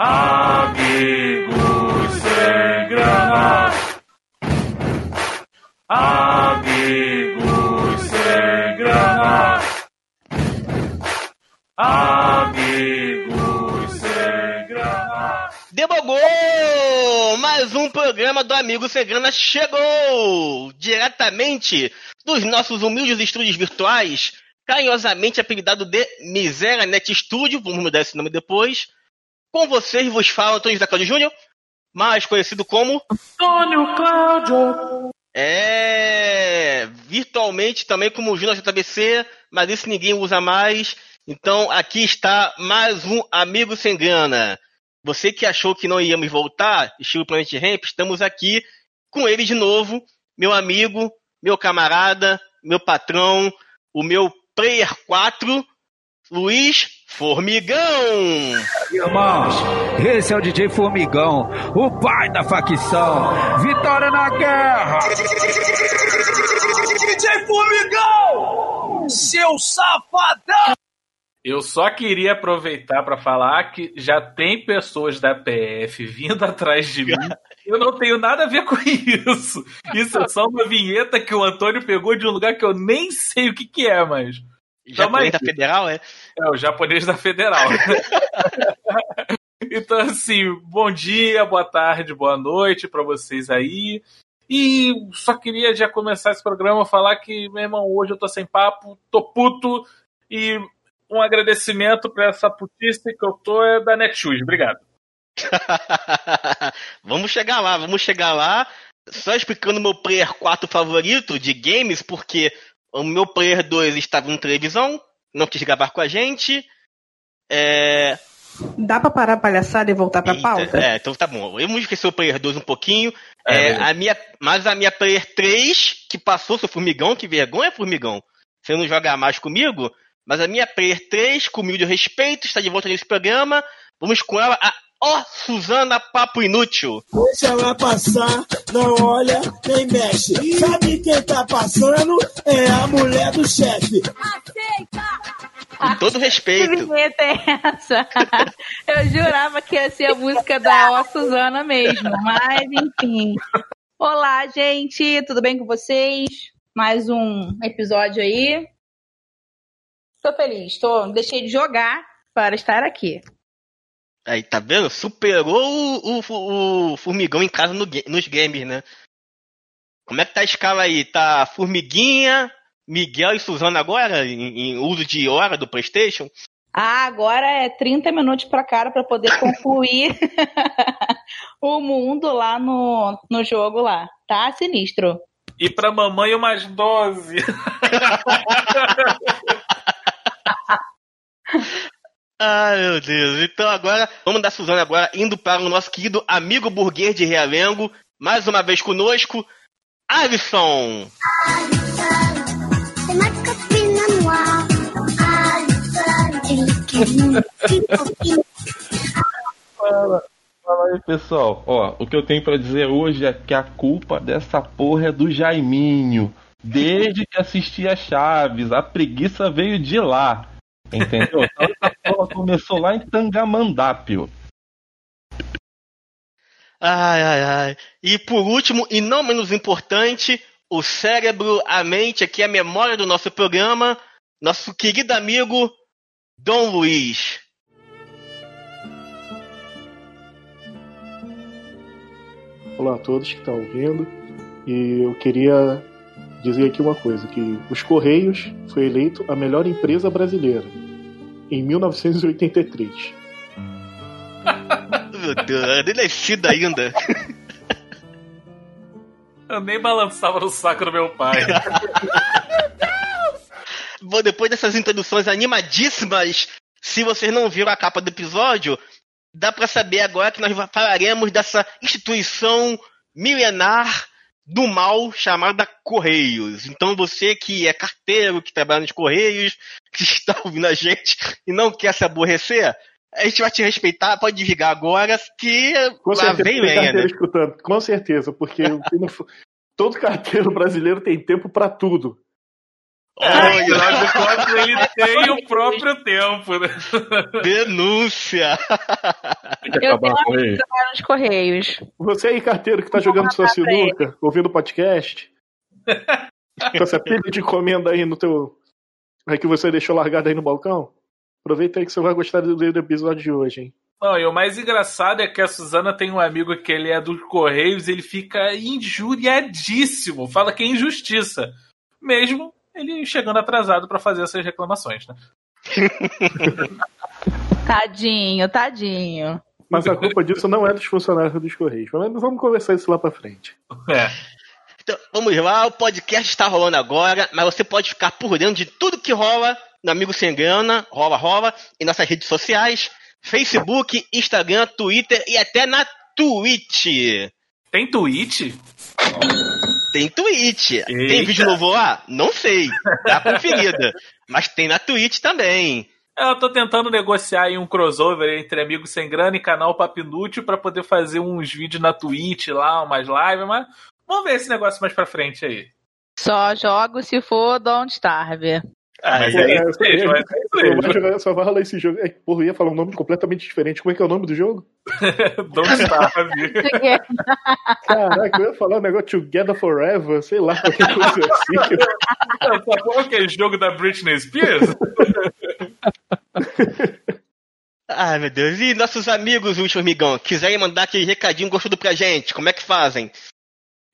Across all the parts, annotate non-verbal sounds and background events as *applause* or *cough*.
Amigos sem grana. Amigos sem grana. Amigos sem grana. Debogou! Mais um programa do Amigo Sem Grana chegou! Diretamente dos nossos humildes estúdios virtuais, carinhosamente apelidado de Miséria Net Studio, vamos mudar esse nome depois. Com vocês vos fala Antônio Zacaldi Júnior, mais conhecido como Antônio Cláudio. É, virtualmente também como Júnior JBC, mas isso ninguém usa mais. Então aqui está mais um Amigo Sem Grana. Você que achou que não íamos voltar, estilo Planet Ramp, estamos aqui com ele de novo, meu amigo, meu camarada, meu patrão, o meu Player 4, Luiz Formigão. Irmãos, esse é o DJ Formigão, o pai da facção. Vitória na guerra! DJ Formigão! Seu safadão! Eu só queria aproveitar para falar que já tem pessoas da PF vindo atrás de mim. Eu não tenho nada a ver com isso. Isso é só uma vinheta que o Antônio pegou de um lugar que eu nem sei o que, que é, mas. Japonês da Federal, é? É, o japonês da Federal. *laughs* então, assim, bom dia, boa tarde, boa noite para vocês aí. E só queria já começar esse programa falar que, meu irmão, hoje eu tô sem papo, tô puto e um agradecimento para essa putice que eu tô é da Netshoes. Obrigado. *laughs* vamos chegar lá, vamos chegar lá. Só explicando meu player 4 favorito de games, porque o meu player 2 estava em televisão, não quis gravar com a gente. É... Dá pra parar a palhaçada e voltar pra Eita, pauta? É, então tá bom. Vamos esquecer o player 2 um pouquinho. É, É, a minha, mas a minha player 3, que passou, seu formigão, que vergonha, formigão. Você não joga mais comigo? Mas a minha player 3, com humilde respeito, está de volta nesse programa. Vamos com ela, a Ó Suzana Papo Inútil. Deixa ela passar, não olha nem mexe. Sabe quem tá passando? É a mulher do chefe. Com todo Que respeito. vinheta é essa? *laughs* Eu jurava que ia ser a música da Ó Suzana mesmo, mas enfim. Olá, gente, tudo bem com vocês? Mais um episódio aí. Tô feliz, tô, deixei de jogar para estar aqui. Aí, tá vendo? Superou o, o- o formigão em casa no nos games, né? Como é que tá a escala aí? Tá Formiguinha, Miguel e Suzana agora, em, em uso de hora do PlayStation? Ah, agora é 30 minutos pra cara para poder concluir *laughs* o mundo lá no, no jogo lá. Tá sinistro. E pra mamãe umas 12. *laughs* Ai, meu Deus. Então agora, vamos da Suzana agora, indo para o nosso querido amigo burguês de Realengo, mais uma vez conosco, Alisson. Copine à moi. Alison, ele quer. Fala, fala aí, pessoal. Ó, o que eu tenho pra dizer hoje é que a culpa dessa porra é do Jaiminho. Desde que assisti a Chaves, a preguiça veio de lá. Entendeu? Então *laughs* começou lá em Tangamandápio. Ai, ai, ai. E por último, e não menos importante, o cérebro, a mente, aqui a memória do nosso programa, nosso querido amigo Dom Luiz. Olá a todos que estão ouvindo. E eu queria dizer aqui uma coisa, que os Correios foi eleito a melhor empresa brasileira em 1983. *laughs* Meu Deus, era nem nascido ainda. Eu nem balançava no saco do meu pai. *laughs* Bom, depois dessas introduções animadíssimas, se vocês não viram a capa do episódio, dá pra saber agora que nós falaremos dessa instituição milenar do mal chamada Correios. Então você que é carteiro, que trabalha nos Correios, *laughs* que está ouvindo a gente e não quer se aborrecer, a gente vai te respeitar, pode desligar agora, que Com lá certeza vem lenha, né? escutando, com certeza, porque *laughs* todo carteiro brasileiro tem tempo pra tudo. É, de contas, ele tem o próprio tempo, né? Denúncia! Eu tenho nos Correios. Você aí, carteiro, que tá jogando sua sinuca, ouvindo podcast, *laughs* com essa pilha de encomenda aí no teu. Aí que você deixou largada aí no balcão, aproveita aí que você vai gostar do, do episódio de hoje, hein? Não, e o mais engraçado é que a Suzana tem um amigo que ele é dos Correios, ele fica injuriadíssimo, fala que é injustiça. Mesmo ele chegando atrasado pra fazer essas reclamações, né? *laughs* Tadinho, tadinho. Mas a culpa disso não é dos funcionários dos Correios. Mas vamos conversar isso lá pra frente. É. Então, vamos lá, o podcast está rolando agora, mas você pode ficar por dentro de tudo que rola no Amigo Sem Grana, rola, rola, em nossas redes sociais, Facebook, Instagram, Twitter e até na Twitch. Tem tweet? Tem Twitch. Tem Eita. vídeo novo lá? Não sei. Dá conferida. *laughs* Mas tem na Twitch também. Eu tô tentando negociar aí um crossover entre Amigos Sem Grana e canal Papo Inútil pra poder fazer uns vídeos na Twitch lá, umas lives, mas vamos ver esse negócio mais pra frente aí. Só jogo se for Don't Starve. Ah, mas É, é é, isso é isso Só jogar- só vai rolar esse jogo. É, porra, eu ia falar um nome completamente diferente. Como é que é o nome do jogo? *laughs* Don't Starve. Caraca, eu ia falar um negócio Together Forever, sei lá, qualquer *laughs* coisa assim. Essa porra que é jogo da Britney Spears? *laughs* Ai, meu Deus. E nossos amigos, o Formigão, quiserem mandar aquele recadinho gostoso pra gente, como é que fazem?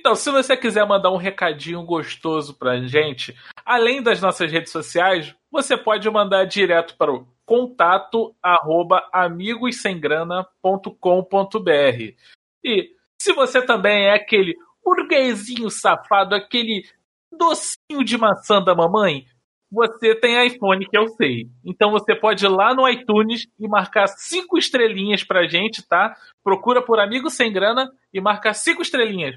Então, se você quiser mandar um recadinho gostoso pra gente, além das nossas redes sociais, você pode mandar direto para o contato arroba amigossemgrana.com.br. E se você também é aquele burguesinho safado, aquele docinho de maçã da mamãe, você tem iPhone que eu sei. Então você pode ir lá no iTunes e marcar cinco estrelinhas pra gente, tá? Procura por Amigo Sem Grana e marca cinco estrelinhas.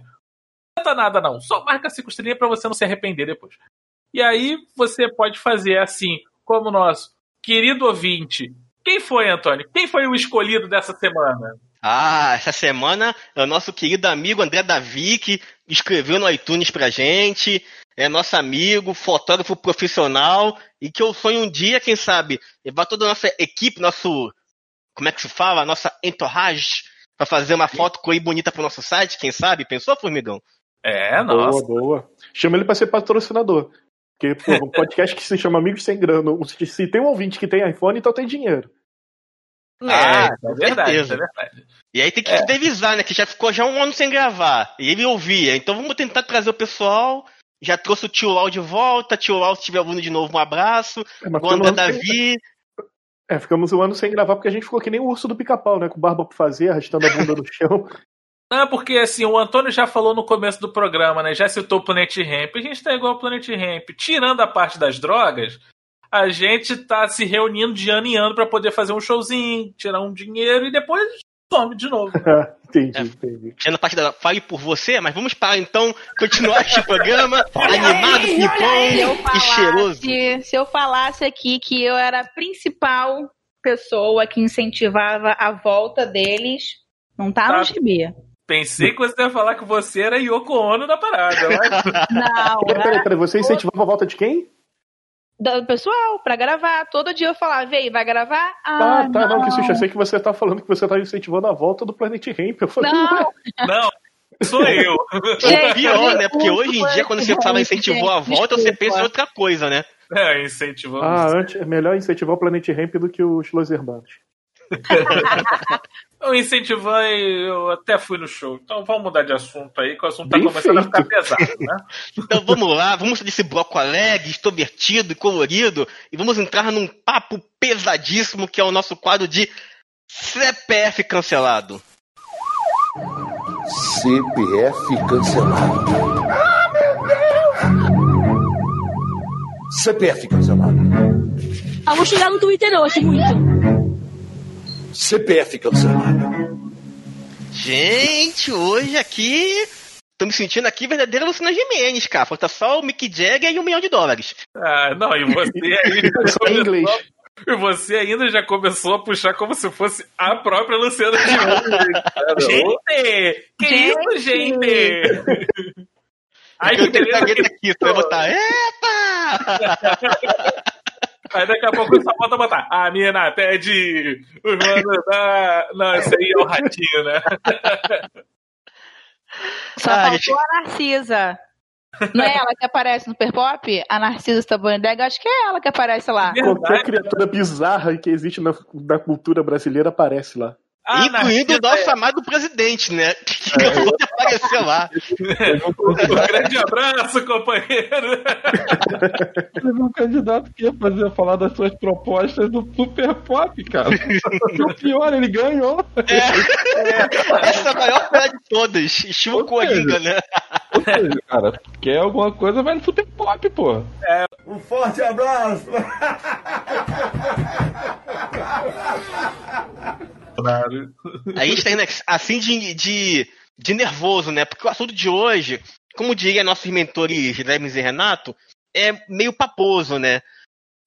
Nada não, só marca cinco estrelinhas pra você não se arrepender depois. E aí você pode fazer assim, como o nosso querido ouvinte. Quem foi, Antônio? Quem foi o escolhido dessa semana? Ah, essa semana é o nosso querido amigo André Davi, que escreveu no iTunes pra gente. É nosso amigo, fotógrafo profissional, e que eu sonho um dia, quem sabe, levar toda a nossa equipe, nosso. Como é que se fala? Nossa entourage, pra fazer uma foto com bonita pro nosso site, quem sabe? Pensou, Formigão? É, nossa. Boa, boa. Chama ele pra ser patrocinador. Porque, pô, um *laughs* podcast que se chama Amigos Sem Grana. Se se tem um ouvinte que tem iPhone, então tem dinheiro. Ah, é, é verdade, certeza. é verdade. E aí tem que É. revisar, né? Que já ficou já um ano sem gravar. E ele ouvia. Então vamos tentar trazer o pessoal. Já trouxe o tio Lau de volta. Tio Lau, se estiver ouvindo de novo, um abraço. É, um ano sem- Davi. É, ficamos um ano sem gravar porque a gente ficou que nem o urso do pica-pau, né? Com barba pra fazer, arrastando a bunda no chão. Não, porque assim, o Antônio já falou no começo do programa, né? Já citou o Planet Ramp. A gente tá igual ao Planet Ramp. Tirando a parte das drogas, a gente tá se reunindo de ano em ano pra poder fazer um showzinho, tirar um dinheiro e depois some de novo. *laughs* entendi, É. entendi. Tirando a parte da fale por você, mas vamos para então continuar este programa *laughs* animado, pipom e cheiroso. se eu falasse aqui que eu era a principal pessoa que incentivava a volta deles, não tá, Tá. no gibi. Pensei que você ia falar que você era Yoko Ono da parada. mas- *laughs* Não, Peraí, peraí, peraí, você incentivava a volta de quem? do pessoal, pra gravar. Todo dia eu falava, vem, vai gravar? Ah, Ah, tá, não, que susto. Eu sei que você tá falando que você tá incentivando a volta do Planet Ramp. Eu falei, Não, ué, Não, sou eu. *laughs* Pior, né? Porque hoje em dia, quando você fala incentivou a volta, você pensa em outra coisa, né? É, incentivamos. ah, antes, é melhor incentivar o Planet Ramp do que os Los Hermanos. Eu incentivei, eu até fui no show. Então vamos mudar de assunto aí, que o assunto tá Bem começando a feito. ficar pesado, né? *laughs* Então vamos lá, vamos desse bloco alegre, extrovertido e colorido e vamos entrar num papo pesadíssimo que é o nosso quadro de CPF cancelado. CPF cancelado. CPF cancelado. Ah, vou chegar no Twitter hoje, muito. CPF cancelado. Gente, hoje aqui tô me sentindo aqui verdadeira Luciana Gimenez, cara. Falta só o Mick Jagger e um milhão de dólares. Ah, não, e você *laughs* aí Só em inglês. e você ainda já começou a puxar como se fosse a própria Luciana Gimenez. Gente! Que isso, gente? Ai, eu que tenho beleza que- aqui, você vai botar. Eita! Aí daqui a pouco só volta a botar. A mina pede. Os manos da. Não, esse aí é o ratinho, né? Só Ah, faltou gente. a Narcisa. Não é ela que aparece no Perpop? A Narcisa Stabandega, acho que é ela que aparece lá. Qualquer criatura bizarra que existe na, na cultura brasileira aparece lá. Ah, Incluindo o nosso amado presidente, né? *laughs* Que acabou de aparecer lá. Um grande abraço, companheiro. Teve um candidato que ia fazer falar das suas propostas do Super Pop, cara. E o pior, ele ganhou. Essa é a maior piada de todas. Estilo Coringa, né? Ou seja, cara, quer alguma coisa, vai no Super Pop, pô. Um forte abraço! *laughs* A gente tá indo assim de, de, de nervoso, né? Porque o assunto de hoje, como diria nossos mentores Lemes e Renato, é meio paposo, né?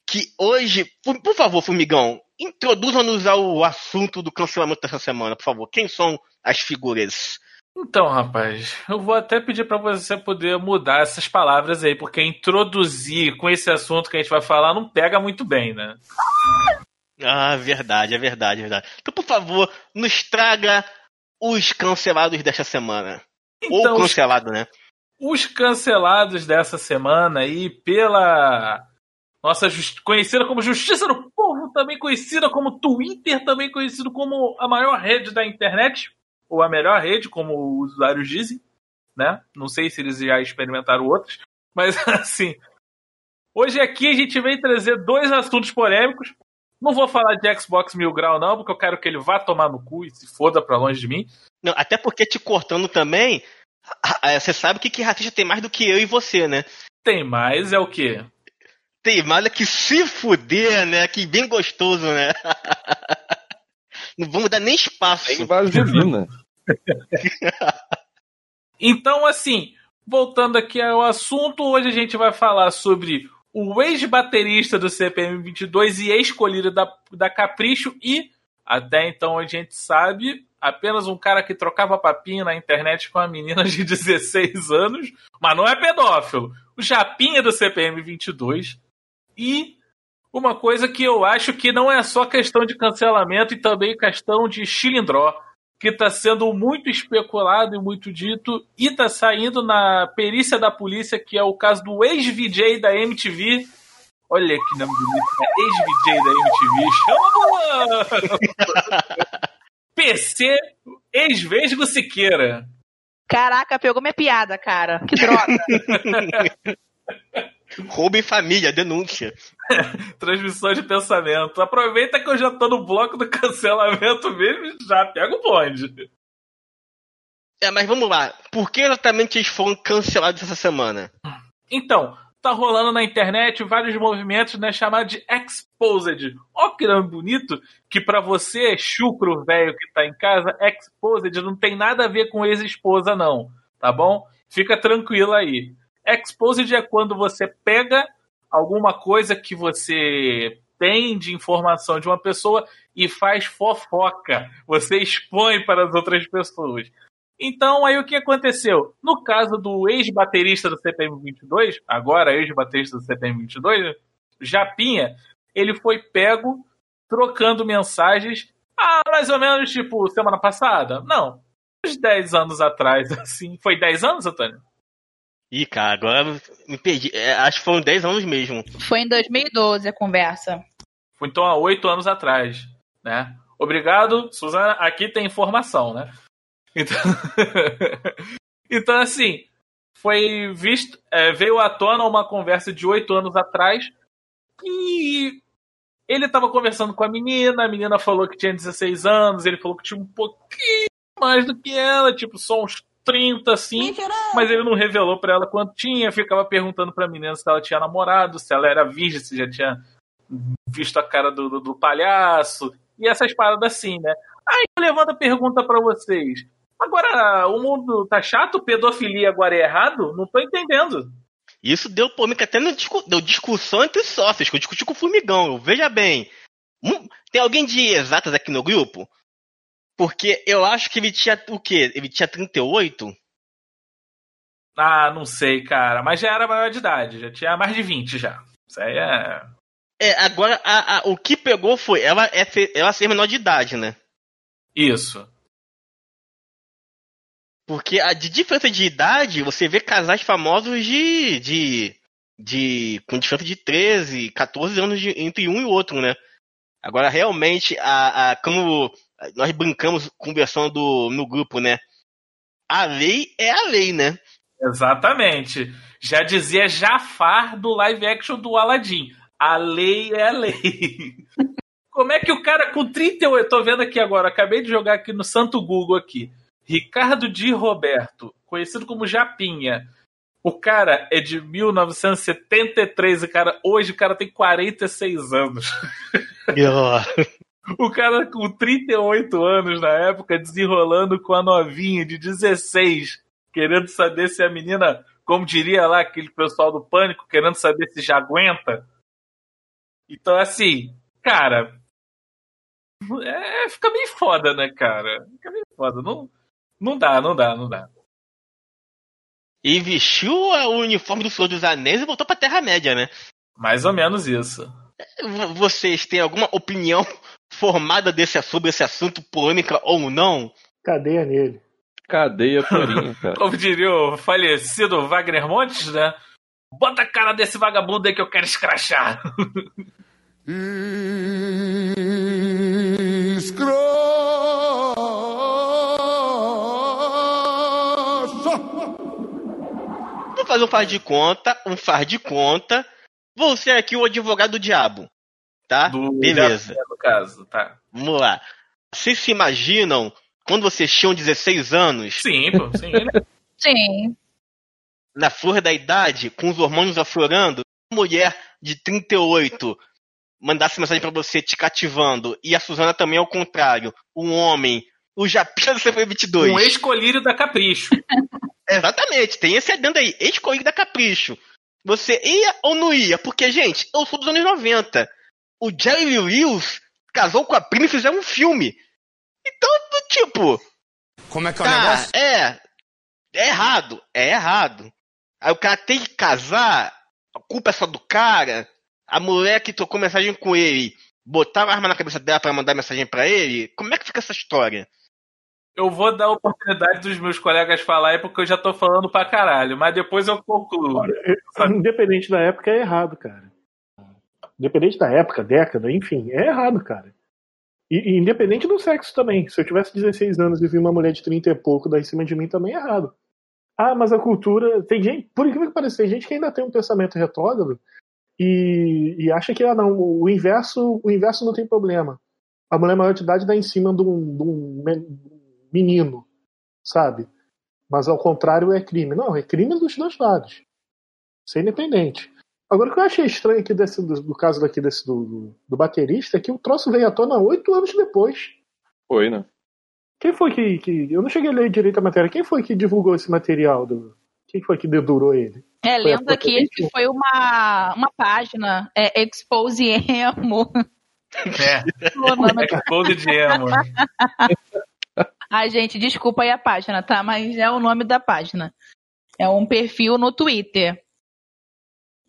Que hoje, por, por favor, Formigão, introduza-nos ao assunto do cancelamento dessa semana, por favor. Quem são as figuras? Então, rapaz, eu vou até pedir pra você poder mudar essas palavras aí, porque introduzir com esse assunto que a gente vai falar não pega muito bem, né? Ah, verdade, é verdade, é verdade. Então, por favor, nos traga os cancelados desta semana. Então, Ou cancelado, né? os cancelados dessa semana aí pela nossa conhecida como Justiça do Povo, também conhecida como Twitter, também conhecido como a maior rede da internet, ou a melhor rede, como os usuários dizem, né? Não sei se eles já experimentaram outros, mas *laughs* assim, hoje aqui a gente vem trazer dois assuntos polêmicos. Não vou falar de Xbox Mil Grau não, porque eu quero que ele vá tomar no cu e se foda pra longe de mim. Não, até porque te cortando também, ah, *laughs* você sabe que que artista tem mais do que eu e você, né? Tem mais, é o quê? Tem mais é que se fuder, né? Que bem gostoso, né? *laughs* Não vamos dar nem espaço. Tem vaselina. *laughs* Então, assim, voltando aqui ao assunto, hoje a gente vai falar sobre o ex-baterista do CPM 22 e ex-colírio da, da Capricho e, até então a gente sabe, apenas um cara que trocava papinho na internet com a menina de *laughs* 16 anos, mas não é pedófilo. O Japinha do CPM 22 e uma coisa que eu acho que não é só questão de cancelamento e também questão de chilindró, que está sendo muito especulado e muito dito, e está saindo na perícia da polícia, que é o caso do ex-VJ da MTV. Olha que nome bonito, né? Ex-VJ da MTV. Chama! *laughs* PC ex-Vesgo Siqueira. Caraca, pegou minha piada, cara. Que droga. *laughs* Roubo em família, denúncia. *laughs* Transmissão de pensamento. Aproveita que eu já tô no bloco do cancelamento mesmo e já pega o bonde. É, mas vamos lá. Por que exatamente eles foram cancelados essa semana? Então, tá rolando na internet vários movimentos né, chamados de Exposed. Ó que nome bonito, que pra você, chucro velho que tá em casa, Exposed não tem nada a ver com ex-esposa não, tá bom? Fica tranquilo aí. Exposed é quando você pega alguma coisa que você tem de informação de uma pessoa e faz fofoca. Você expõe para as outras pessoas. Então, aí o que aconteceu? No caso do ex-baterista do CPM 22, agora ex-baterista do CPM 22, Japinha, ele foi pego trocando mensagens, ah, mais ou menos tipo semana passada? Não, uns 10 anos atrás, *laughs* assim. Foi 10 anos, Antônio? Ih, cara, agora me perdi. É, acho que foram 10 anos mesmo. Foi em 2012 a conversa. Foi então há 8 anos atrás, né? Obrigado, Suzana. Aqui tem informação, né? Então, *laughs* então assim, foi visto, é, veio à tona uma conversa de oito anos atrás e ele estava conversando com a menina, a menina falou que tinha 16 anos, ele falou que tinha um pouquinho mais do que ela, tipo, só uns 30 assim, mas ele não revelou para ela quanto tinha, ficava perguntando pra menina se ela tinha namorado, se ela era virgem, se já tinha visto a cara do, do, do palhaço, e essas paradas assim, né? Aí eu levanto a pergunta para vocês. Agora, o mundo tá chato? Pedofilia agora é errado? Não tô entendendo. Isso deu polêmica até no discu deu discussão entre sócios, que eu discuti com o Formigão. Veja bem, hum, tem alguém de exatas aqui no grupo? Porque eu acho que ele tinha o quê? Ele tinha 38? Ah, não sei, cara. Mas já era maior de idade, já tinha mais de 20 já. Isso aí é. É, agora a- a- o que pegou foi ela, é ser, ela ser menor de idade, né? Isso. Porque a de diferença de idade, você vê casais famosos de. de. de com diferença de 13, 14 anos de- entre um e outro, né? Agora, realmente, a, a, como nós brincamos conversando no grupo, né? A lei é a lei, né? Exatamente. Já dizia Jafar do live action do Aladdin. A lei é a lei. *laughs* Como é que o cara com 38, tô vendo aqui agora, acabei de jogar aqui no Santo Google aqui. Ricardo Di Roberto, conhecido como Japinha. O cara é de 1973 e cara, hoje o cara tem 46 anos. *laughs* O cara com 38 anos na época desenrolando com a novinha de 16, querendo saber se a menina, como diria lá aquele pessoal do pânico, querendo saber se já aguenta. Então, assim, cara, é, fica bem foda, né, cara? Fica bem foda. Não, não dá, não dá, não dá. E vestiu o uniforme do Senhor dos Anéis e voltou pra Terra-média, né? Mais ou menos isso. Vocês têm alguma opinião formada desse, sobre esse assunto, polêmica ou não? Cadeia nele. Cadeia purinha, *laughs* cara. Como diria o falecido Wagner Montes, né? Bota a cara desse vagabundo aí que eu quero escrachar. Vou fazer um faz de conta, um faz de conta. Vou ser aqui o advogado do diabo. Tá? Beleza. No caso, tá. Vamos lá. Vocês se imaginam quando vocês tinham 16 anos? Sim, pô, sim. *laughs* Sim. Na flor da idade, com os hormônios aflorando, uma mulher de 38 mandasse mensagem pra você te cativando, e a Suzana também ao contrário, um homem, o Japinha do CP22. Um ex-colírio da Capricho. *laughs* Exatamente, tem esse adendo aí, ex-colírio da Capricho. Você ia ou não ia? Porque, gente, eu sou dos anos 90. O Jerry Lewis casou com a prima e fizeram um filme. Então, tipo. Como é que é o tá, negócio? É. É errado. É errado. Aí o cara tem que casar, a culpa é só do cara. A mulher que trocou mensagem com ele botaram a arma na cabeça dela pra mandar mensagem pra ele. Como é que fica essa história? Eu vou dar a oportunidade dos meus colegas falarem porque eu já tô falando pra caralho, mas depois eu concluo. Independente da época, é errado, cara. Independente da época, década, enfim, é errado, cara. E, e independente do sexo também. Se eu tivesse 16 anos e vi uma mulher de 30 e pouco dar em cima de mim, também é errado. Ah, mas a cultura. Tem gente, por incrível que pareça, tem gente que ainda tem um pensamento retrógrado e, e acha que ah, não, o inverso, o inverso não tem problema. A mulher maior de idade dá em cima de um, de um men- menino, sabe? Mas ao contrário é crime. Não, é crime dos dois lados. Isso é independente. Agora, o que eu achei estranho aqui desse, do, do caso daqui desse, do, do, do baterista é que o troço veio à tona oito anos depois. Foi, né? Quem foi que, que. Eu não cheguei a ler direito a matéria. Quem foi que divulgou esse material? Do, quem foi que dedurou ele? É, lendo aqui que foi uma, uma página, é Expose Emo. É. Expose de emo. *laughs* Ai, gente, desculpa aí a página, tá? Mas é o nome da página. É um perfil no Twitter.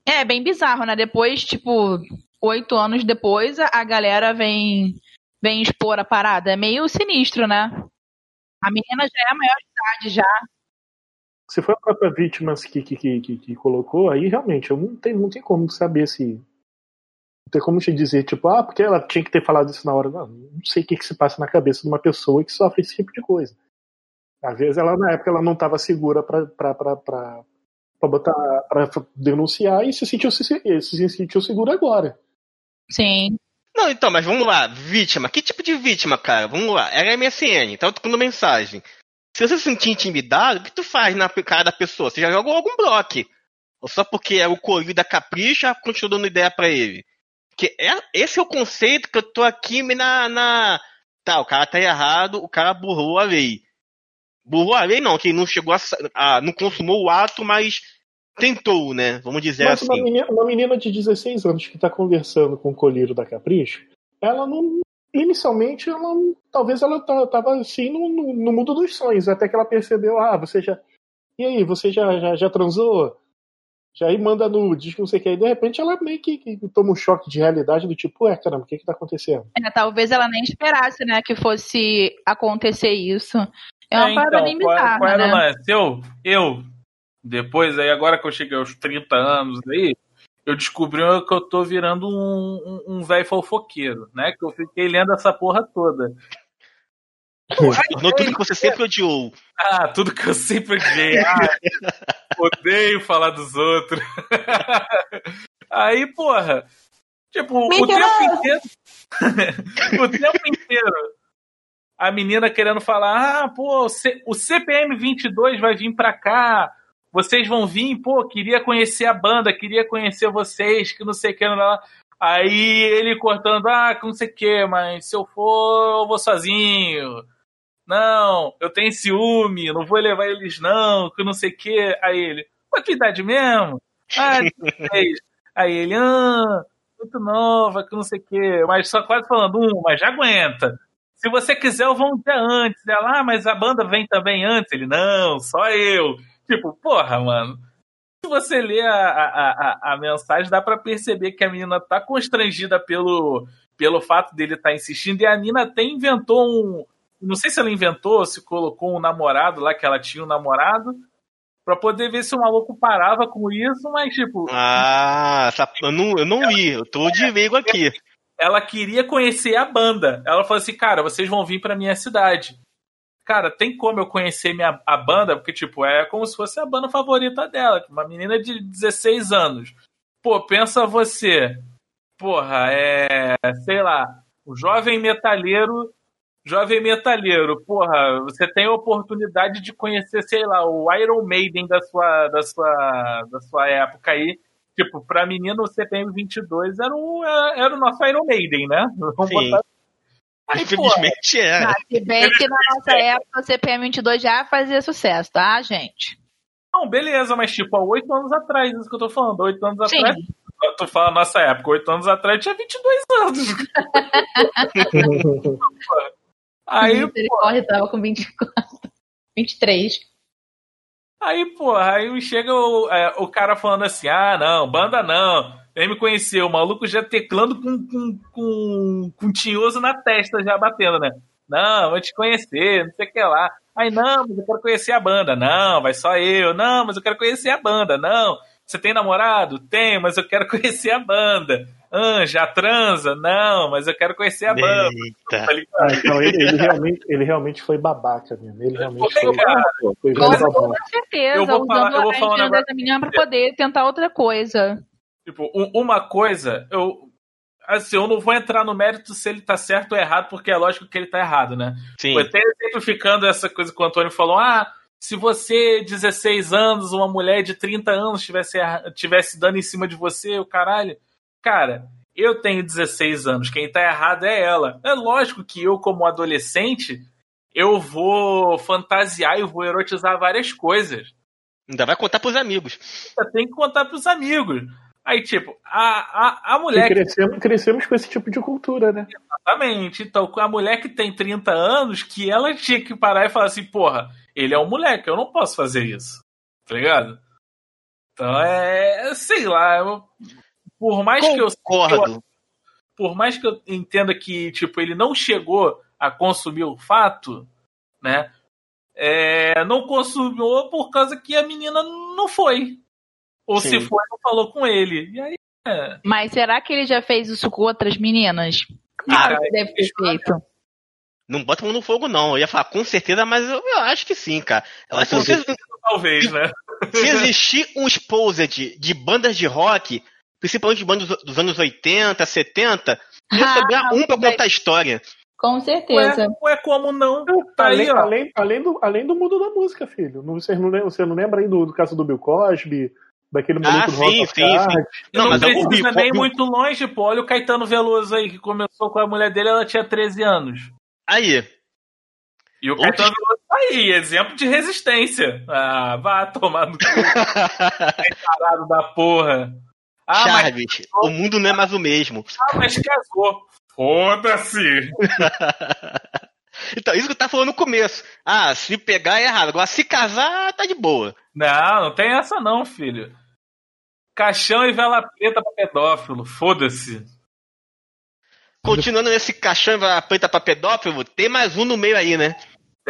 É, bem bizarro, né? Depois, tipo, oito anos depois, a, a galera vem, vem expor a parada. É meio sinistro, né? A menina já é maior de idade já. Se foi a própria vítima que, que, que, que, colocou, aí realmente eu não tem, não tem como saber se. Não tem como te dizer, tipo, ah, porque ela tinha que ter falado isso na hora. Não, não sei o que, que se passa na cabeça de uma pessoa que sofre esse tipo de coisa. Às vezes ela, na época, ela não estava segura pra, pra botar. pra denunciar e se sentiu, se, se sentiu segura agora. Sim. Não, então, mas vamos lá, vítima. Que tipo de vítima, cara? Vamos lá. Era MSN, tava tocando mensagem. Se você se sentir intimidado, o que tu faz na cara da pessoa? Você já joga algum bloco. Ou só porque é o colírio da capricha, continua dando ideia pra ele. Porque é, esse é o conceito que eu tô aqui me na, na. Tá, o cara tá errado, o cara burlou a lei. Burlou a lei não, que não chegou a, a- não consumou o ato, mas tentou, né? Vamos dizer Mas assim. uma menina, uma menina de 16 anos que está conversando com o colírio da Capricho, ela não. Inicialmente, ela não- talvez ela estava assim no, no, no mundo dos sonhos, até que ela percebeu, ah, você já. E aí, você já, já, já transou? Já aí manda nudes, que não sei o que. Aí de repente ela meio que, que toma um choque de realidade do tipo, ué, caramba, o que que tá acontecendo? É, talvez ela nem esperasse, né, que fosse acontecer isso. É uma É, parada então, bem qual, bizarra, qual era o né? lance? Eu, eu, depois aí, agora que eu cheguei aos 30 anos aí, eu descobri que eu tô virando um, um, um velho fofoqueiro, né? Que eu fiquei lendo essa porra toda. Tornou tudo que você sempre odiou. Ah, tudo que eu sempre odiei. Ah, odeio falar dos outros. *laughs* Aí, porra, tipo, o Mentiroso! tempo inteiro. o tempo inteiro. *laughs* A menina querendo falar: ah, pô, o CPM 22 vai vir pra cá. Vocês vão vir, pô, queria conhecer a banda, queria conhecer vocês, que não sei o que. Não. Aí ele cortando, ah, que não sei o que, mas se eu for, eu vou sozinho. Não, eu tenho ciúme, não vou levar eles não, que não sei o que. Aí ele, mas tua idade mesmo? *laughs* Ah, 16. Aí ele, ah, muito nova, que não sei o que. Mas só quase falando, um, mas já aguenta. Se você quiser, eu vou um dia antes. Ela, ah, mas a banda vem também antes. Ele, não, só eu. Tipo, porra, mano. Se você ler a, a, a, a mensagem, dá pra perceber que a menina tá constrangida pelo, pelo fato dele estar insistindo. E a Nina até inventou um. Não sei se ela inventou ou se colocou um namorado lá, que ela tinha um namorado, pra poder ver se o maluco parava com isso, mas, tipo, Ah, essa- eu, não, eu não li, eu tô de leigo aqui. Ela queria conhecer a banda. Ela falou assim, cara, vocês vão vir pra minha cidade. Cara, tem como eu conhecer minha, a banda? Porque, tipo, é como se fosse a banda favorita dela. Uma menina de 16 anos. Pô, pensa você. Porra, é. Sei lá. O jovem metalheiro. Jovem metalheiro, porra, você tem a oportunidade de conhecer, sei lá, o Iron Maiden da sua, da sua, da sua época aí. Tipo, pra menina, o CPM 22 era o, era o nosso Iron Maiden, né? Vamos Sim. botar- Aí, Infelizmente é. Ah, se bem que na nossa época o CPM 22 já fazia sucesso, tá, gente? Não, beleza, mas tipo, há oito anos atrás, isso que eu tô falando, oito anos Sim. atrás. Eu tô falando nossa época, oito anos atrás tinha 22 anos. *laughs* Aí, Ele corre, tava com 24. 23. Aí, porra, aí chega o, é, o cara falando assim: ah, não, banda não. Ele me conheceu, o maluco já teclando com, com, com, com tinhoso na testa, já batendo, né? Não, vou te conhecer, não sei o que lá. Aí, não, mas eu quero conhecer a banda. Não, vai só eu. Não, mas eu quero conhecer a banda. Não, você tem namorado? Tenho, mas eu quero *laughs* conhecer a banda. Ah, já transa? Não, mas eu quero conhecer a banda. Tá? Ah, então ele, ele realmente, ele realmente foi babaca mesmo. Ele realmente Foi, foi, cara. foi Com velho babaca. certeza, Eu vou falar- eu vou a falar um negócio da menina pra poder tentar outra coisa. Tipo, um- uma coisa, eu. Assim, eu não vou entrar no mérito se ele tá certo ou errado, porque é lógico que ele tá errado, né? Sim. Foi até exemplificando essa coisa que o Antônio falou: ah, se você, 16 anos, uma mulher de 30 anos tivesse, tivesse dando em cima de você, o caralho. Cara, eu tenho 16 anos, quem tá errado é ela. É lógico que eu, como adolescente, eu vou fantasiar e vou erotizar várias coisas. Ainda vai contar pros amigos. Tem que contar pros amigos. Aí, tipo, a, a, a E mulher que crescemos, crescemos com esse tipo de cultura, né? Exatamente. Então, a mulher que tem 30 anos, que ela tinha que parar e falar assim, porra, ele é um moleque, eu não posso fazer isso. Tá ligado? Então é. Sei lá, eu- por mais que eu. Concordo. Por mais que eu entenda que, tipo, ele não chegou a consumir o fato, né? é, não consumiu por causa que a menina não foi. Ou Sim. se foi, não falou com ele. E aí, é. Mas será que ele já fez isso com outras meninas? Claro que deve ter feito. Não bota a mão no fogo, não. Eu ia falar com certeza, mas eu, eu acho que sim, cara. Eu acho que se, talvez, né? se existir um exposed de bandas de rock, principalmente bandas dos, dos anos 80, 70, *laughs* ia Ah, sobrar um pra contar a história. Com certeza. Ué, ué, como não? Tá além, aí, além, além, do, além do mundo da música, filho. Não, você, não lembra, você não lembra aí do, do caso do Bill Cosby, daquele maluco Ah, do sim, sim, sim. Não, Não, mas eu precisa ouvi, nem ouvi- muito longe, pô. Olha o Caetano Veloso aí, que começou com a mulher dele, ela tinha 13 anos. Aí, E o Caetano Veloso tá aí, exemplo de resistência. Ah, vá tomar no cu, *laughs* da porra. Ah, mas, Charles, o mundo não é mais o mesmo. ah, mas casou. Foda-se. *laughs* Então, isso que eu tava falando no começo. Ah, se pegar é errado. Agora, se casar, tá de boa. Não, não tem essa não, filho. Caixão e vela preta pra pedófilo, foda-se. Continuando nesse caixão e preta pra pedófilo, tem mais um no meio aí, né?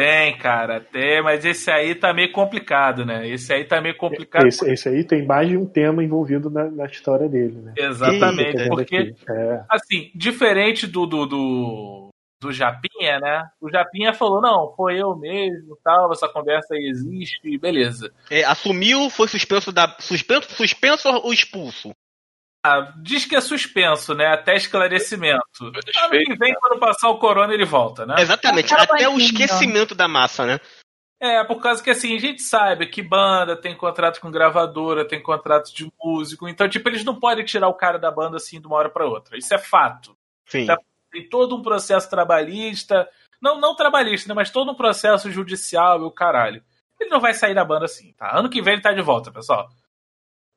Tem, cara, tem, mas esse aí tá meio complicado, né? Esse aí tá meio complicado. Esse, esse aí tem mais de um tema envolvido na, na história dele, né? Exatamente, Eita, porque, aqui. É. assim, diferente do, do, do, do Japinha, né? O Japinha falou, não, foi eu mesmo, tal, essa conversa aí existe, beleza. É, assumiu, foi suspenso da. Suspenso, suspenso ou expulso? Ah, diz que é suspenso, né? Até esclarecimento. Ano que vem, quando passar o corona, ele volta, né? Exatamente, até o esquecimento da massa, né? É, por causa que assim, a gente sabe que banda tem contrato com gravadora, tem contrato de músico, então, tipo, eles não podem tirar o cara da banda assim de uma hora pra outra. Isso é fato. Sim. Tá- Tem todo um processo trabalhista, não, não trabalhista, né, mas todo um processo judicial e o caralho. Ele não vai sair da banda assim, tá? Ano que vem ele tá de volta, pessoal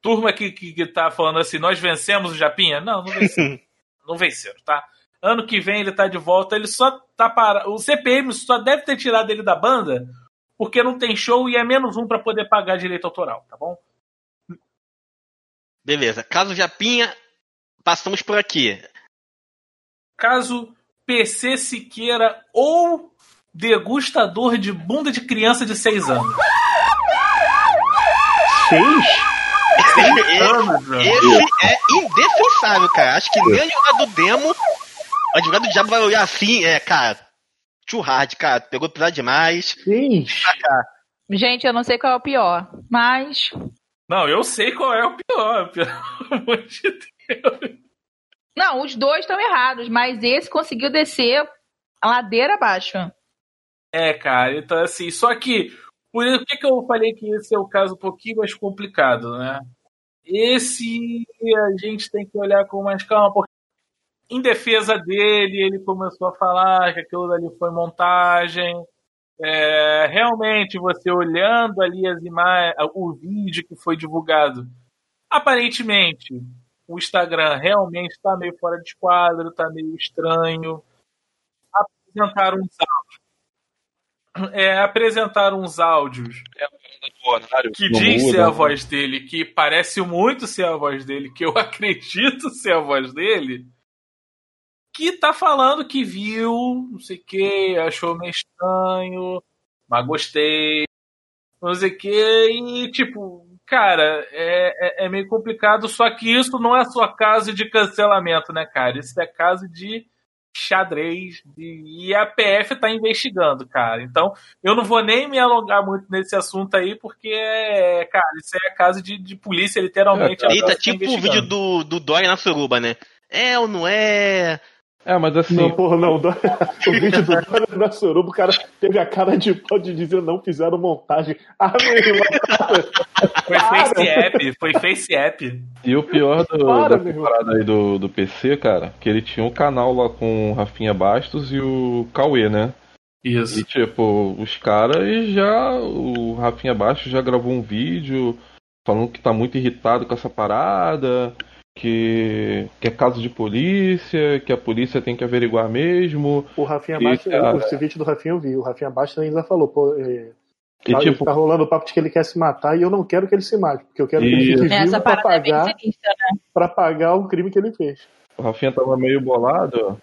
turma que, que, que tá falando assim, nós vencemos o Japinha? Não, não venceram. *laughs* não venceram, tá? Ano que vem ele tá de volta, ele só tá para O CPM só deve ter tirado ele da banda porque não tem show e é menos um para poder pagar direito autoral, tá bom? Beleza. Caso Japinha, passamos por aqui. Caso PC Siqueira ou degustador de bunda de criança de 6 anos. 6? esse, é indefensável, cara. Acho que nem advogado do demo, advogado do diabo vai olhar assim, é, cara, too hard, cara, pegou pesado demais. Sim. Gente, eu não sei qual é o pior, mas. Não, eu sei qual é o pior, *laughs* pelo amor de Deus. Não, os dois estão errados, mas esse conseguiu descer a ladeira abaixo. É, cara, então assim, só que por que, que eu falei que esse é o caso um pouquinho mais complicado, né? Esse a gente tem que olhar com mais calma, porque em defesa dele, ele começou a falar que aquilo dali foi montagem. É, realmente, você olhando ali as imagens, o vídeo que foi divulgado, aparentemente o Instagram realmente está meio fora de quadro, está meio estranho. Apresentaram uns áudios. É, apresentaram uns áudios que diz muda, ser a voz dele, que parece muito ser a voz dele, que eu *laughs* acredito ser a voz dele, que tá falando que viu, não sei o que, achou meio estranho, mas gostei, não sei o que, e tipo, cara, é, é, é meio complicado, só que isso não é só caso de cancelamento, né, cara? Isso é caso de xadrez de- e a PF tá investigando, cara. Então, eu não vou nem me alongar muito nesse assunto aí, porque, é, cara, isso é caso de, de polícia, literalmente. a Eita, polícia tá tipo o vídeo do, do Dória na suruba, né? É ou não é? É, mas assim, Não, porra, não. *laughs* O vídeo do Dória da Soruba, o cara teve a cara de pau de dizer não fizeram montagem. *laughs* Ah, meu irmão. Foi Face App, foi Face App. E o pior do, Para, da parada aí do, do PC, cara, que ele tinha um canal lá com o Rafinha Bastos e o Cauê, né? Isso. E tipo, os caras já. O Rafinha Bastos já gravou um vídeo falando que tá muito irritado com essa parada, que, que é caso de polícia, que a polícia tem que averiguar mesmo. O Rafinha Bastos, cara- esse vídeo do Rafinha eu vi. O Rafinha Bastos ainda falou, pô, é, E tá, tipo, tá rolando o papo de que ele quer se matar e eu não quero que ele se mate, porque eu quero que ele fique Essa vivo pra é pagar, sinistra, né? pra pagar o crime que ele fez. o Rafinha tava meio bolado.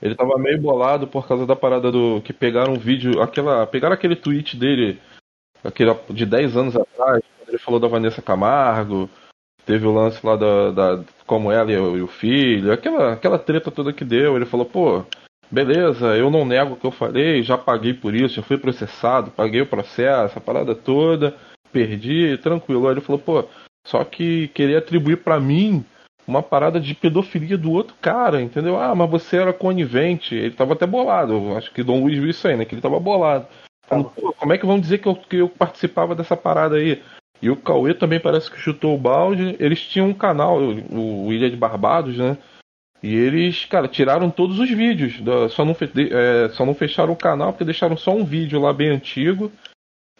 Ele tava meio bolado por causa da parada do. Que pegaram um vídeo. aquela Pegaram aquele tweet dele, aquele de 10 anos atrás, quando ele falou da Vanessa Camargo. Teve o lance lá da. da como ela e o, e o filho, aquela, aquela treta toda que deu. Ele falou, pô, beleza, eu não nego o que eu falei, já paguei por isso, já fui processado, paguei o processo, a parada toda, perdi, tranquilo. Aí ele falou, pô, só que querer atribuir pra mim uma parada de pedofilia do outro cara, entendeu? Ah, mas você era conivente. Ele tava até bolado. Acho que Dom Luiz viu isso aí, né? Que ele tava bolado. Falando, como é que vão dizer que eu, que eu participava dessa parada aí? E o Cauê também parece que chutou o balde. Eles tinham um canal, o, Ilha de Barbados, né? E eles, cara, tiraram todos os vídeos. só, não fe- é, só não fecharam o canal porque deixaram só um vídeo lá bem antigo.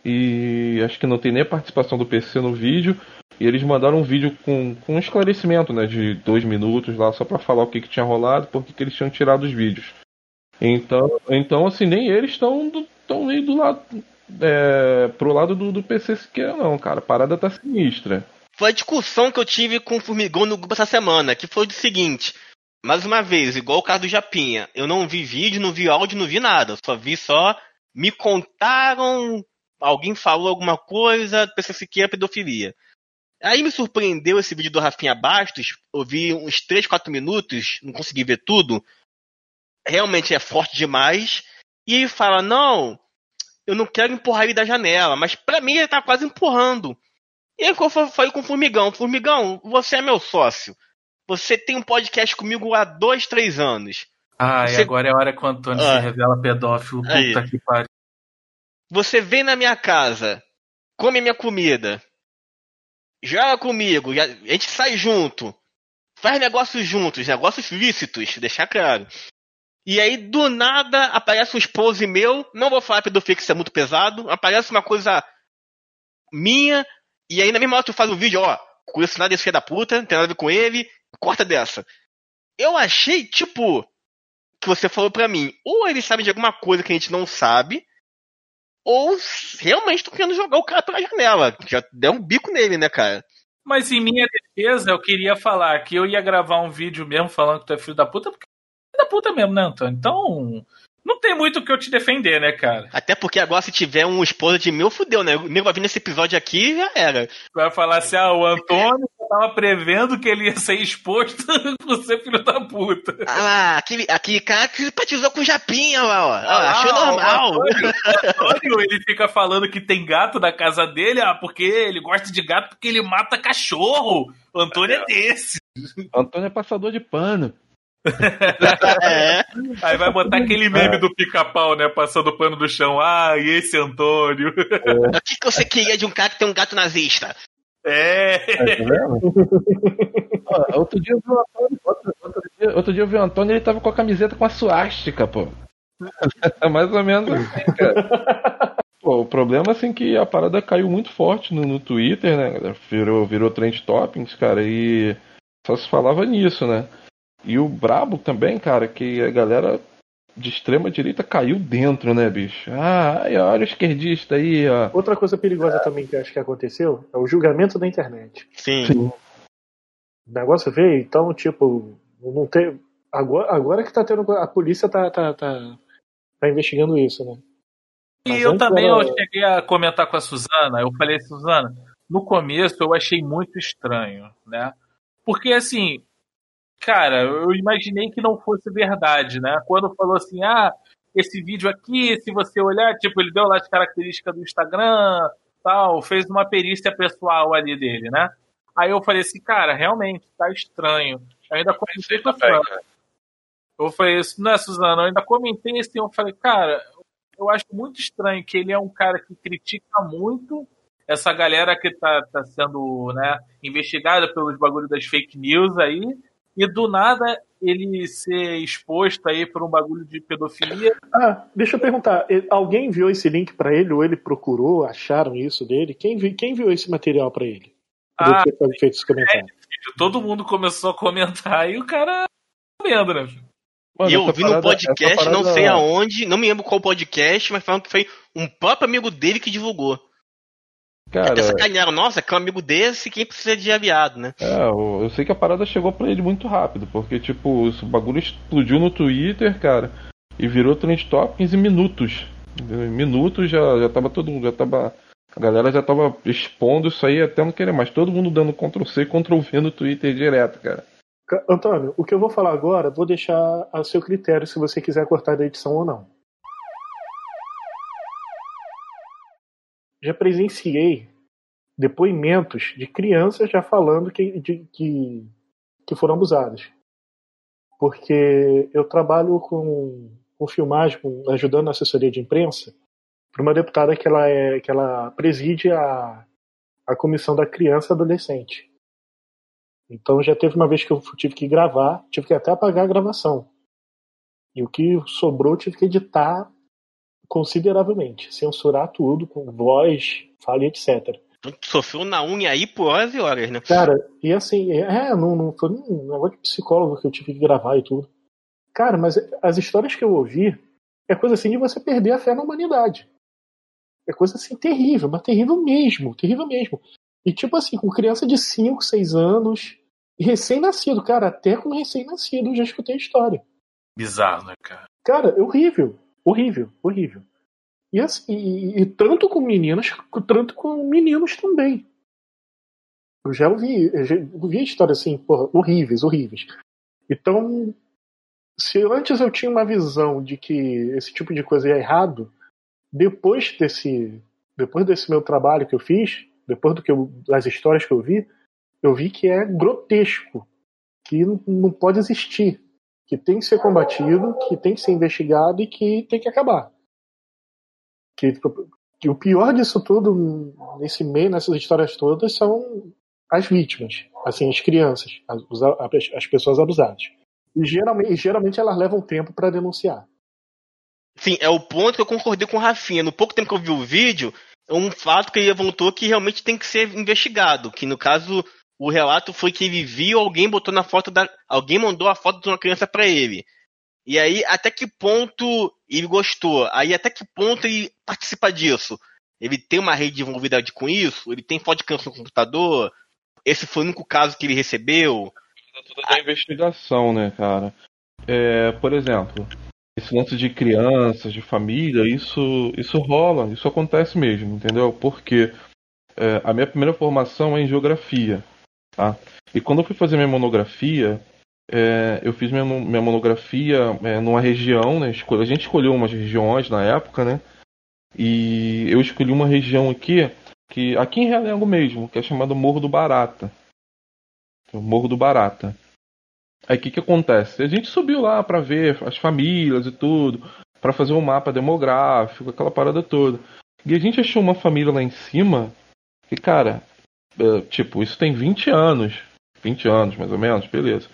E acho que não tem nem a participação do PC no vídeo. E eles mandaram um vídeo com, com um esclarecimento, né? De dois minutos lá, só pra falar o que, que tinha rolado, por que eles tinham tirado os vídeos. Então, então assim, nem eles estão tão meio do lado. É, pro lado do, do PC Siqueira, não, cara. A parada tá sinistra. Foi a discussão que eu tive com o Formigão no grupo essa semana, que foi o seguinte. Mais uma vez, igual o caso do Japinha, eu não vi vídeo, não vi áudio, não vi nada. Só vi só. Me contaram, alguém falou alguma coisa, PC Siqueira pedofilia. Aí me surpreendeu esse vídeo do Rafinha Bastos. Eu vi uns 3, 4 minutos, não consegui ver tudo. Realmente é forte demais. E fala: Não, eu não quero empurrar ele da janela. Mas pra mim ele tá quase empurrando. E aí eu falei com o Formigão: Formigão, você é meu sócio. Você tem um podcast comigo há dois, três anos. Ah, Você- e agora é a hora que o Antônio Ah. se revela pedófilo. Aí. Puta que pariu. Você vem na minha casa, come minha comida, joga comigo, a gente sai junto, faz negócios juntos, negócios lícitos, deixar claro. E aí, do nada, aparece um esposo meu, não vou falar que isso é muito pesado, aparece uma coisa minha, e aí na mesma hora tu faz um vídeo, ó, conheço nada desse filho da puta, não tem nada a ver com ele, corta dessa. Eu achei, tipo, que você falou pra mim, ou eles sabem de alguma coisa que a gente não sabe, ou realmente estão querendo jogar o cara pela janela. Já deu um bico nele, né, cara? Mas em minha defesa, eu queria falar que eu ia gravar um vídeo mesmo falando que tu é filho da puta, porque puta mesmo, né, Antônio? Então, não tem muito o que eu te defender, né, cara? Até porque agora, se tiver um esposa de meu, fudeu, né? O nego vai vir nesse episódio aqui já era. Tu vai falar assim, ah, o Antônio tava prevendo que ele ia ser exposto *laughs* por ser filho da puta. Ah lá, aquele, aquele cara que simpatizou com o Japinha lá, ó. Ah, achou o normal. Antônio, *laughs* o Antônio, ele fica falando que tem gato na casa dele, ah, porque ele gosta de gato porque ele mata cachorro. O Antônio é desse. Antônio é passador de pano. É. Aí vai botar aquele meme do pica-pau, né? Passando o pano do chão. Ah, e esse Antônio? O que, que você queria de um cara que tem um gato nazista? É. Tá vendo? *laughs* Ó, outro dia eu vi o Antônio. Outro, outro dia, outro dia eu vi o Antônio ele tava com a camiseta com a suástica, pô. *laughs* É mais ou menos assim, cara. Pô, o problema assim que a parada caiu muito forte no, no Twitter, né? Virou, virou trend toppings, cara, e só se falava nisso, né? E o brabo também, cara, que a galera de extrema direita caiu dentro, né, bicho? Ah, olha o esquerdista aí, ó. Outra coisa perigosa também que eu acho que aconteceu é o julgamento da internet. Sim. O negócio veio, então, tipo, não tem. Agora, agora que tá tendo. A polícia tá, tá, tá, tá investigando isso, né? E Mas eu também era- eu cheguei a comentar com a Suzana. Eu falei, Suzana, no começo eu achei muito estranho, né? Porque assim, cara, eu imaginei que não fosse verdade, né? Quando falou assim, ah, esse vídeo aqui, se você olhar, tipo, ele deu lá as características do Instagram, tal, fez uma perícia pessoal ali dele, né? Aí eu falei assim, cara, realmente, tá estranho. Eu ainda comentei com a Suzana. Eu falei, isso não é, Suzana? Eu ainda comentei assim, eu falei, cara, eu acho muito estranho que ele é um cara que critica muito essa galera que tá, tá sendo né, investigada pelos bagulhos das fake news aí, e do nada ele ser exposto aí por um bagulho de pedofilia. Ah, deixa eu perguntar. Alguém enviou esse link pra ele ou ele procurou? Acharam isso dele? Quem, vi- quem enviou esse material pra ele? Ah, Depois que foi feito esse comentário. Todo mundo começou a comentar e o cara sabendo, né? Mano, E eu vi no parada- podcast, essa não parada- sei aonde, não me lembro qual podcast, mas falam que foi um próprio amigo dele que divulgou. Cara, Até sacanearam, nossa, que é um amigo desse, quem precisa de aliado, né? É, eu eu sei que a parada chegou pra ele muito rápido, porque, tipo, esse bagulho explodiu no Twitter, cara, e virou trend topics em minutos. Em minutos já, já tava todo mundo, já tava. A galera já tava expondo isso aí até não querer mais. Todo mundo dando Ctrl C, Ctrl V no Twitter direto, cara. Ca- Antônio, o que eu vou falar agora, vou deixar a seu critério se você quiser cortar da edição ou não. Já presenciei depoimentos de crianças já falando que, de- que, que foram abusadas. Porque eu trabalho com, com filmagem, com, ajudando na assessoria de imprensa, para uma deputada que ela, é, que ela preside a, a comissão da criança e adolescente. Então já teve uma vez que eu tive que gravar, tive que até apagar a gravação. E o que sobrou tive que editar consideravelmente, censurar tudo, com voz, fala etc. Sofreu na unha aí por horas e horas, né? Cara, e assim, é, não, não foi um negócio de psicólogo que eu tive que gravar e tudo. Cara, mas as histórias que eu ouvi é coisa assim de você perder a fé na humanidade. É coisa assim terrível, mas terrível mesmo, terrível mesmo. E tipo assim, com criança de 5, 6 anos, recém-nascido, cara, até com recém-nascido eu já escutei a história. Bizarro, né, cara? Cara, é horrível, horrível, horrível. E, assim, e, e tanto com meninas, tanto com meninos também. Eu já ouvi, eu já ouvi histórias assim, porra, horríveis, horríveis. Então, se antes eu tinha uma visão de que esse tipo de coisa é errado, depois desse, depois desse meu trabalho que eu fiz, depois do que eu, das histórias que eu vi, eu vi que é grotesco, que não pode existir, que tem que ser combatido, que tem que ser investigado e que tem que acabar. Que, que o pior disso tudo, nesse meio, nessas histórias todas, são as vítimas, assim, as crianças, as, as pessoas abusadas. E geralmente, geralmente elas levam tempo para denunciar. Sim, é o ponto que eu concordei com o Rafinha. No pouco tempo que eu vi o vídeo, é um fato que ele levantou que realmente tem que ser investigado. Que no caso, o relato foi que ele viu alguém botou na foto da. Alguém mandou a foto de uma criança para ele. E aí, até que ponto ele gostou? Aí, até que ponto ele participa disso? Ele tem uma rede envolvida com isso? Ele tem foto de criança no computador? Esse foi o único caso que ele recebeu? Tudo da investigação, né, cara? É, por exemplo, esse lance de crianças, de família, isso, isso rola, isso acontece mesmo, entendeu? Porque é, a minha primeira formação é em geografia, tá? E quando eu fui fazer minha monografia, é, eu fiz minha, minha monografia é, numa região, né? A gente escolheu umas regiões na época, né? E eu escolhi uma região aqui que aqui em Realengo mesmo, que é chamado Morro do Barata. O Morro do Barata. Aí o que, que acontece? A gente subiu lá para ver as famílias e tudo, para fazer um mapa demográfico, aquela parada toda. E a gente achou uma família lá em cima que, cara, tipo, isso tem 20 anos. 20 anos, mais ou menos, beleza.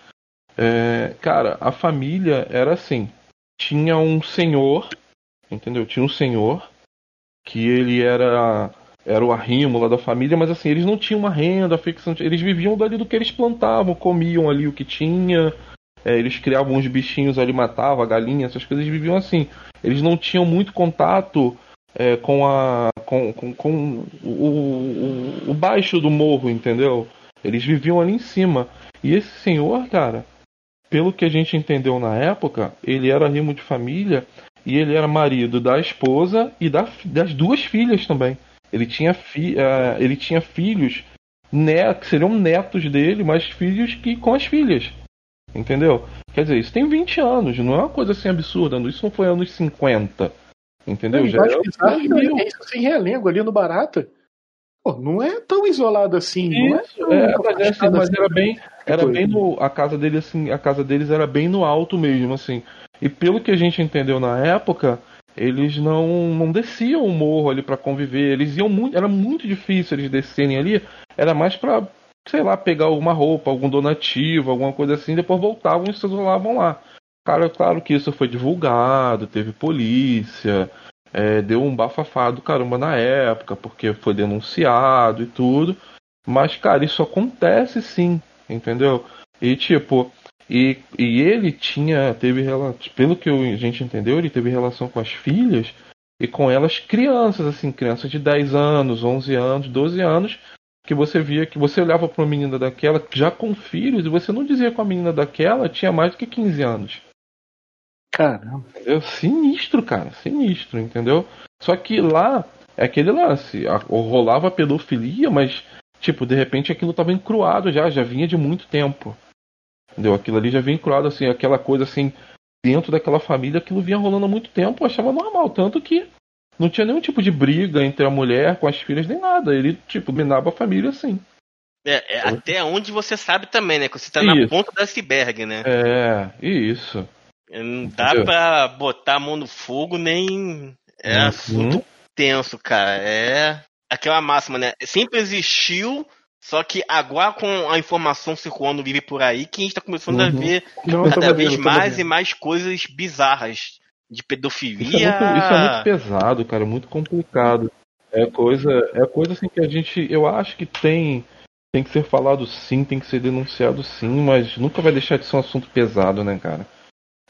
É, cara, a família era assim. Tinha um senhor, entendeu? Tinha um senhor que ele era era o arrimo lá da família, mas assim, eles não tinham uma renda fixa, eles viviam dali do que eles plantavam, comiam ali o que tinha, é, eles criavam uns bichinhos ali, matavam a galinha, essas coisas, eles viviam assim. Eles não tinham muito contato é, com a com, com, com o, o, o, baixo do morro, entendeu? Eles viviam ali em cima. E esse senhor, cara, pelo que a gente entendeu na época, ele era rimo de família e ele era marido da esposa e da, das duas filhas também. Ele tinha, fi, uh, ele tinha filhos, net, que seriam netos dele, mas filhos que com as filhas. Entendeu? Quer dizer, isso tem 20 anos, não é uma coisa assim absurda, isso não foi anos 50. Entendeu? Já é, bizarro, é isso sem realengo ali no Barata. Pô, não é tão isolado assim, isso, não é, é mas, é assim, mas era bem, era bem no, a casa dele assim, a casa deles era bem no alto mesmo, assim. E pelo que a gente entendeu na época, eles não, não desciam o morro ali para conviver. Eles iam muito, era muito difícil eles descerem ali. Era mais para, sei lá, pegar alguma roupa, algum donativo, alguma coisa assim. Depois voltavam e se isolavam lá. Cara, claro que isso foi divulgado, teve polícia, é, deu um bafafá do caramba na época, porque foi denunciado e tudo. Mas, cara, isso acontece sim, entendeu? E tipo, e, e ele tinha, teve pelo que a gente entendeu, ele teve relação com as filhas e com elas crianças, assim, crianças de 10 anos, 11 anos, 12 anos, que você via que você olhava para uma menina daquela já com filhos e você não dizia com a menina daquela tinha mais do que 15 anos. Caramba. É sinistro, cara, sinistro, entendeu? Só que lá é aquele lance, rolava pedofilia, mas tipo, de repente aquilo estava encruado já, já vinha de muito tempo. Entendeu? Aquilo ali já vinha vinculado, assim, aquela coisa assim, dentro daquela família, aquilo vinha rolando há muito tempo, eu achava normal, tanto que não tinha nenhum tipo de briga entre a mulher com as filhas, nem nada. Ele, tipo, dominava a família assim. É, é, até onde você sabe também, né? Que você tá isso. na ponta do iceberg, né? É, isso. Não dá Entendeu? pra botar a mão no fogo, nem. É uhum. assunto tenso, cara. É aquela máxima, né? Sempre existiu só que agora com a informação circulando livre por aí, que a gente tá começando uhum. a ver Não, cada vez vendo, mais e mais coisas bizarras de pedofilia. Isso é, muito, isso é muito pesado, cara, muito complicado. É coisa, é coisa assim que a gente, eu acho que tem tem que ser falado sim, tem que ser denunciado sim, mas nunca vai deixar de ser um assunto pesado, né, cara?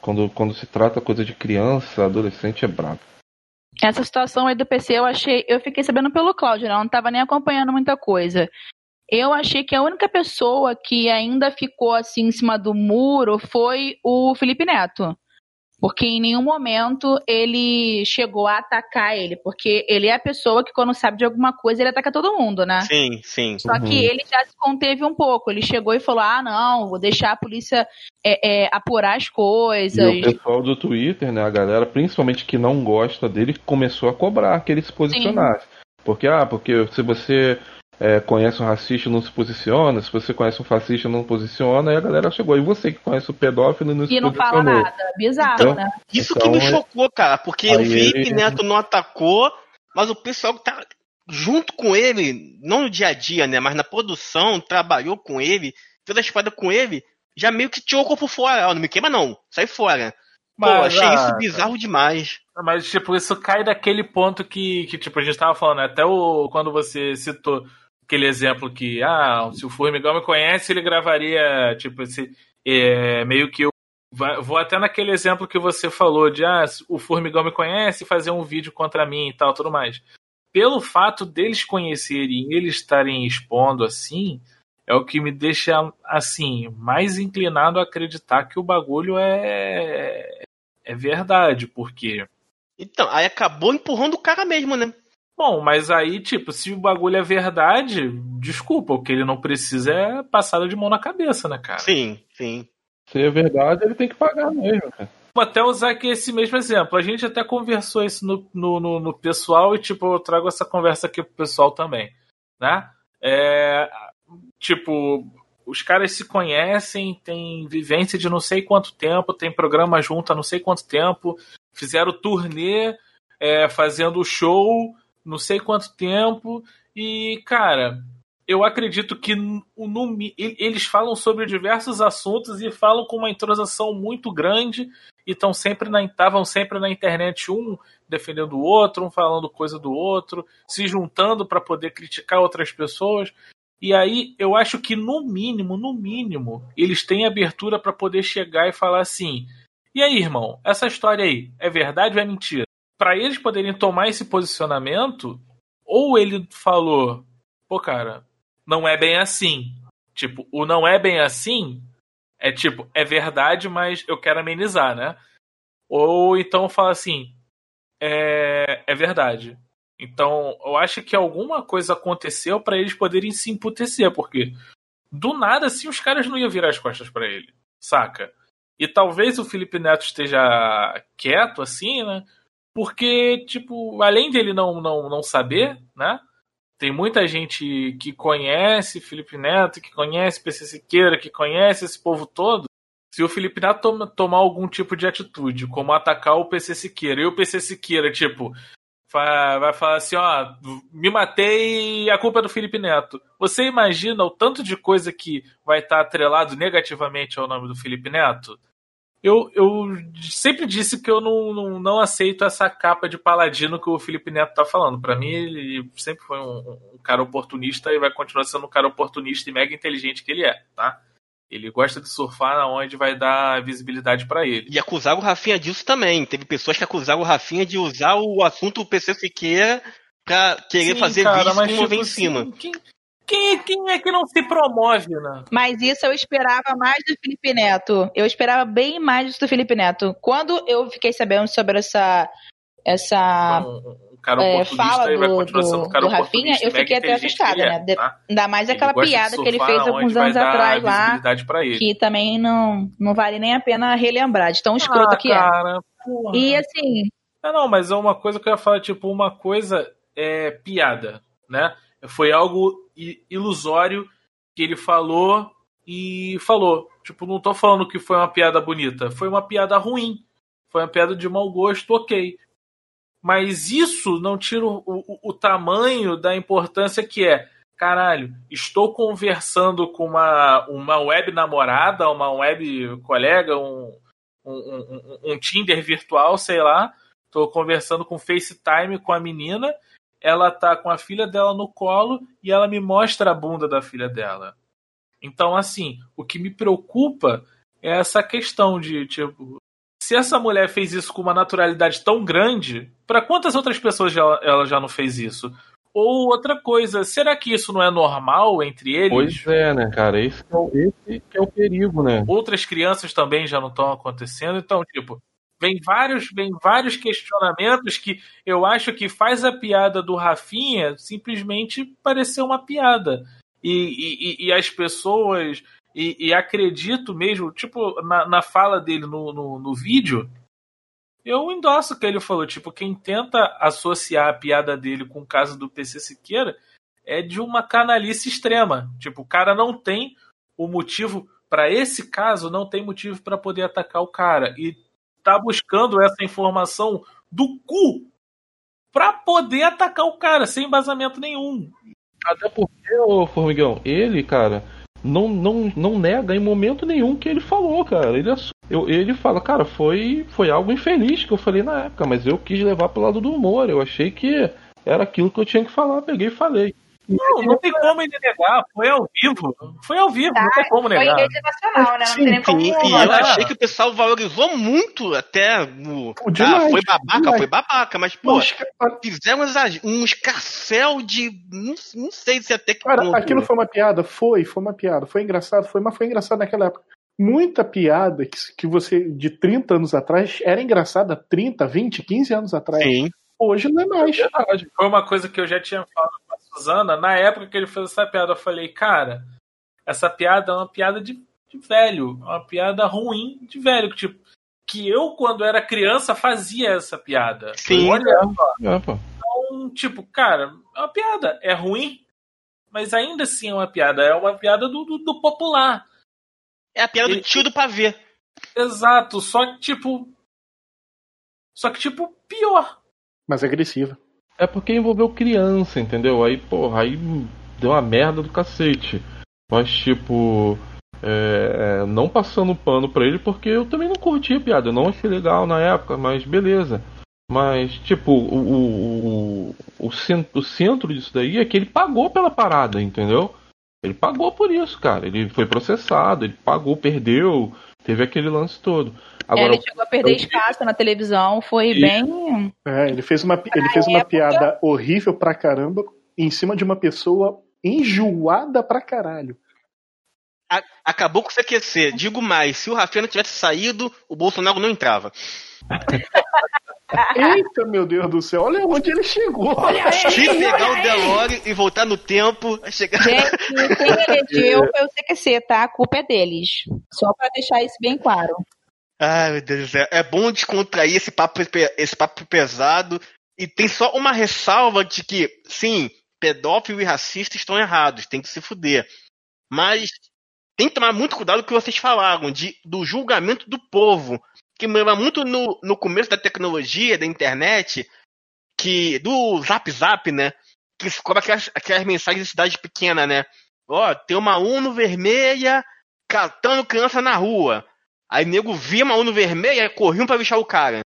Quando, quando se trata coisa de criança, adolescente é brabo. Essa situação aí do PC eu achei. Eu fiquei sabendo pelo Cláudio, né? não tava nem acompanhando muita coisa. Eu achei que a única pessoa que ainda ficou assim em cima do muro foi o Felipe Neto. Porque em nenhum momento ele chegou a atacar ele. Porque ele é a pessoa que, quando sabe de alguma coisa, ele ataca todo mundo, né? Sim, sim. Só que ele já se conteve um pouco. Ele chegou e falou: ah, não, vou deixar a polícia é, é, apurar as coisas. E o pessoal do Twitter, né, a galera, principalmente que não gosta dele, começou a cobrar que ele se posicionasse. Porque, ah, porque se você é, conhece um racista não se posiciona, se você conhece um fascista não posiciona, aí a galera chegou. E você que conhece o pedófilo não E se não fala nada. Bizarro, Então, né? Isso Então, que me é- chocou, cara, porque o Felipe ele- Neto não atacou, mas o pessoal que tá junto com ele, não no dia a dia, né, mas na produção, trabalhou com ele, fez a espada com ele, já meio que tirou o corpo fora. Ó, não me queima não, sai fora. Pô, Mas, achei ah, isso bizarro demais. Mas, tipo, isso cai daquele ponto que, que tipo, a gente tava falando, né? até o, quando você citou aquele exemplo que, ah, se o Formigão me conhece, ele gravaria, tipo, esse, é, meio que eu vou até naquele exemplo que você falou de, ah, o Formigão me conhece, fazer um vídeo contra mim e tal, tudo mais. Pelo fato deles conhecerem e eles estarem expondo assim, é o que me deixa, assim, mais inclinado a acreditar que o bagulho é, é verdade, porque Então, aí acabou empurrando o cara mesmo, né? Bom, mas aí, tipo, se o bagulho é verdade, desculpa, o que ele não precisa é passada de mão na cabeça, né, cara? Sim, sim. Se é verdade, ele tem que pagar mesmo, cara. Vou até usar aqui esse mesmo exemplo. A gente até conversou isso no, no, no- no pessoal e, tipo, eu trago essa conversa aqui pro pessoal também, né? É, tipo, os caras se conhecem, tem vivência de não sei quanto tempo, tem programa junto há não sei quanto tempo, fizeram turnê é, fazendo show não sei quanto tempo e, cara, eu acredito que no, no eles falam sobre diversos assuntos e falam com uma entrosação muito grande e sempre na estavam sempre na internet um defendendo o outro, um falando coisa do outro, se juntando para poder criticar outras pessoas. E aí eu acho que no mínimo, no mínimo, eles têm abertura para poder chegar e falar assim: "E aí, irmão, essa história aí é verdade ou é mentira?" Para eles poderem tomar esse posicionamento, ou ele falou: "Pô, cara, não é bem assim". Tipo, o não é bem assim é tipo, é verdade, mas eu quero amenizar, né? Ou então fala assim, é, é verdade. Então, eu acho que alguma coisa aconteceu para eles poderem se emputecer, porque do nada assim os caras não iam virar as costas para ele, saca? E talvez o Felipe Neto esteja quieto assim, né? Porque, tipo, além dele não, não, não saber, né? Tem muita gente que conhece Felipe Neto, que conhece PC Siqueira, que conhece esse povo todo. Se o Felipe Neto toma- tomar algum tipo de atitude, como atacar o PC Siqueira, e o PC Siqueira, tipo, vai, falar assim, ó, me matei e a culpa é do Felipe Neto. Você imagina o tanto de coisa que vai estar atrelado negativamente ao nome do Felipe Neto? Eu, eu sempre disse que eu não, não, não aceito essa capa de paladino que o Felipe Neto tá falando. Pra mim, ele sempre foi um, um cara oportunista e vai continuar sendo um cara oportunista e mega inteligente que ele é, tá? Ele gosta de surfar na onde vai dar visibilidade pra ele. E acusaram o Rafinha disso também. Teve pessoas que acusaram o Rafinha de usar o assunto PC Siqueira pra querer Sim, fazer cara, vídeo mas, vem em tipo, cima. assim, Quem, quem, quem é que não se promove, né? Mas isso eu esperava mais do Felipe Neto. Eu esperava bem mais do Felipe Neto. Quando eu fiquei sabendo sobre essa essa Um, um cara é, fala vai do, continuar sendo do, cara do Rafinha, eu mega fiquei até assustada, é, né? De- tá? Ainda mais aquela piada que ele fez alguns anos atrás lá, que também não, não vale nem a pena relembrar, de tão escroto Ah, que é. cara, porra. E assim, Ah, não, mas é uma coisa que eu ia falar, tipo, uma coisa é piada, né? Foi algo ilusório que ele falou e falou. Tipo, não tô falando que foi uma piada bonita, foi uma piada ruim. Foi uma piada de mau gosto, ok. Mas isso não tira o, o, o tamanho da importância que é. Caralho, estou conversando com uma, uma web namorada, uma web colega, um, um, um, um Tinder virtual, sei lá. Tô conversando com FaceTime com a menina. Ela tá com a filha dela no colo e ela me mostra a bunda da filha dela. Então, assim, o que me preocupa é essa questão de, tipo, se essa mulher fez isso com uma naturalidade tão grande, Para quantas outras pessoas já, ela já não fez isso? Ou outra coisa, será que isso não é normal entre eles? Pois é, né, cara? Esse é o, esse é o perigo, né? Outras crianças também já não estão acontecendo, então, tipo, vem vários, vem vários questionamentos que eu acho que faz a piada do Rafinha simplesmente parecer uma piada. E, e, e as pessoas. E, e, acredito mesmo, tipo, na, na fala dele no, no, no vídeo, eu endosso o que ele falou. Tipo, quem tenta associar a piada dele com o caso do PC Siqueira é de uma canalice extrema. Tipo, o cara não tem o motivo. para esse caso, não tem motivo para poder atacar o cara. E tá buscando essa informação do cu para poder atacar o cara, sem embasamento nenhum. Até porque, ô Formigão, ele, cara, não, não, não nega em momento nenhum que ele falou, cara. Ele, eu, ele fala, cara, foi, foi algo infeliz que eu falei na época, mas eu quis levar pro lado do humor. Eu achei que era aquilo que eu tinha que falar, peguei e falei. Não, não tem como ele negar. Foi ao vivo. Foi ao vivo, tá, não tem como negar. Foi rede nacional, né? Não tem nem como. E, e eu achei que o pessoal valorizou muito até o. Pô, ah, foi babaca, demais. foi babaca, mas, pô, mas, fizemos um escarcel de. Não, não sei se até que. Cara, ponto. aquilo foi uma piada? Foi, foi uma piada. Foi engraçado, foi, mas foi engraçado naquela época. Muita piada que, que você, de 30 anos atrás, era engraçada 30, 20, 15 anos atrás. Sim. Hoje não é mais. É foi uma coisa que eu já tinha falado Suzana, na época que ele fez essa piada, eu falei, cara, essa piada é uma piada de, de velho, uma piada ruim de velho, que tipo, que eu, quando era criança, fazia essa piada. Sim. Olha só. É, então, tipo, cara, é uma piada. É ruim, mas ainda assim é uma piada. É uma piada do, do, do popular. É a piada do tio do pavê. Exato, só que, tipo. Só que, tipo, pior. Mais agressiva. É porque envolveu criança, entendeu? Aí, porra, aí deu uma merda do cacete. Mas, tipo, é, é não passando pano pra ele, porque eu também não curti a piada. Eu não achei legal na época, mas beleza. Mas, tipo, o, o, o, centro, o centro disso daí é que ele pagou pela parada, entendeu? Ele pagou por isso, cara. Ele foi processado, ele pagou, perdeu, teve aquele lance todo. Agora, ele chegou a perder eu... espaço na televisão, foi e... bem. É, ele fez uma, ele fez uma época... piada horrível pra caramba em cima de uma pessoa enjoada pra caralho. A, acabou com o CQC. Digo mais, se o Rafinha não tivesse saído, o Bolsonaro não entrava. *laughs* Eita, meu Deus do céu, olha onde ele chegou. Olha *laughs* Se pegar o Delore e voltar no tempo, vai chegar. Gente, *laughs* quem elegeu foi o CQC, tá? A culpa é deles. Só pra deixar isso bem claro. Ai, meu Deus do céu. É bom descontrair esse papo, esse papo pesado. E tem só uma ressalva de que, sim, pedófilo e racista estão errados, tem que se fuder. Mas tem que tomar muito cuidado com o que vocês falaram, de, do julgamento do povo. Que me lembra muito no, no começo da tecnologia, da internet, que do Zap Zap, né? Que cobra aquelas, aquelas mensagens de cidade pequena, né? Ó, tem uma Uno vermelha catando criança na rua. Aí nego via uma ONU vermelha e corriam pra bichar o cara.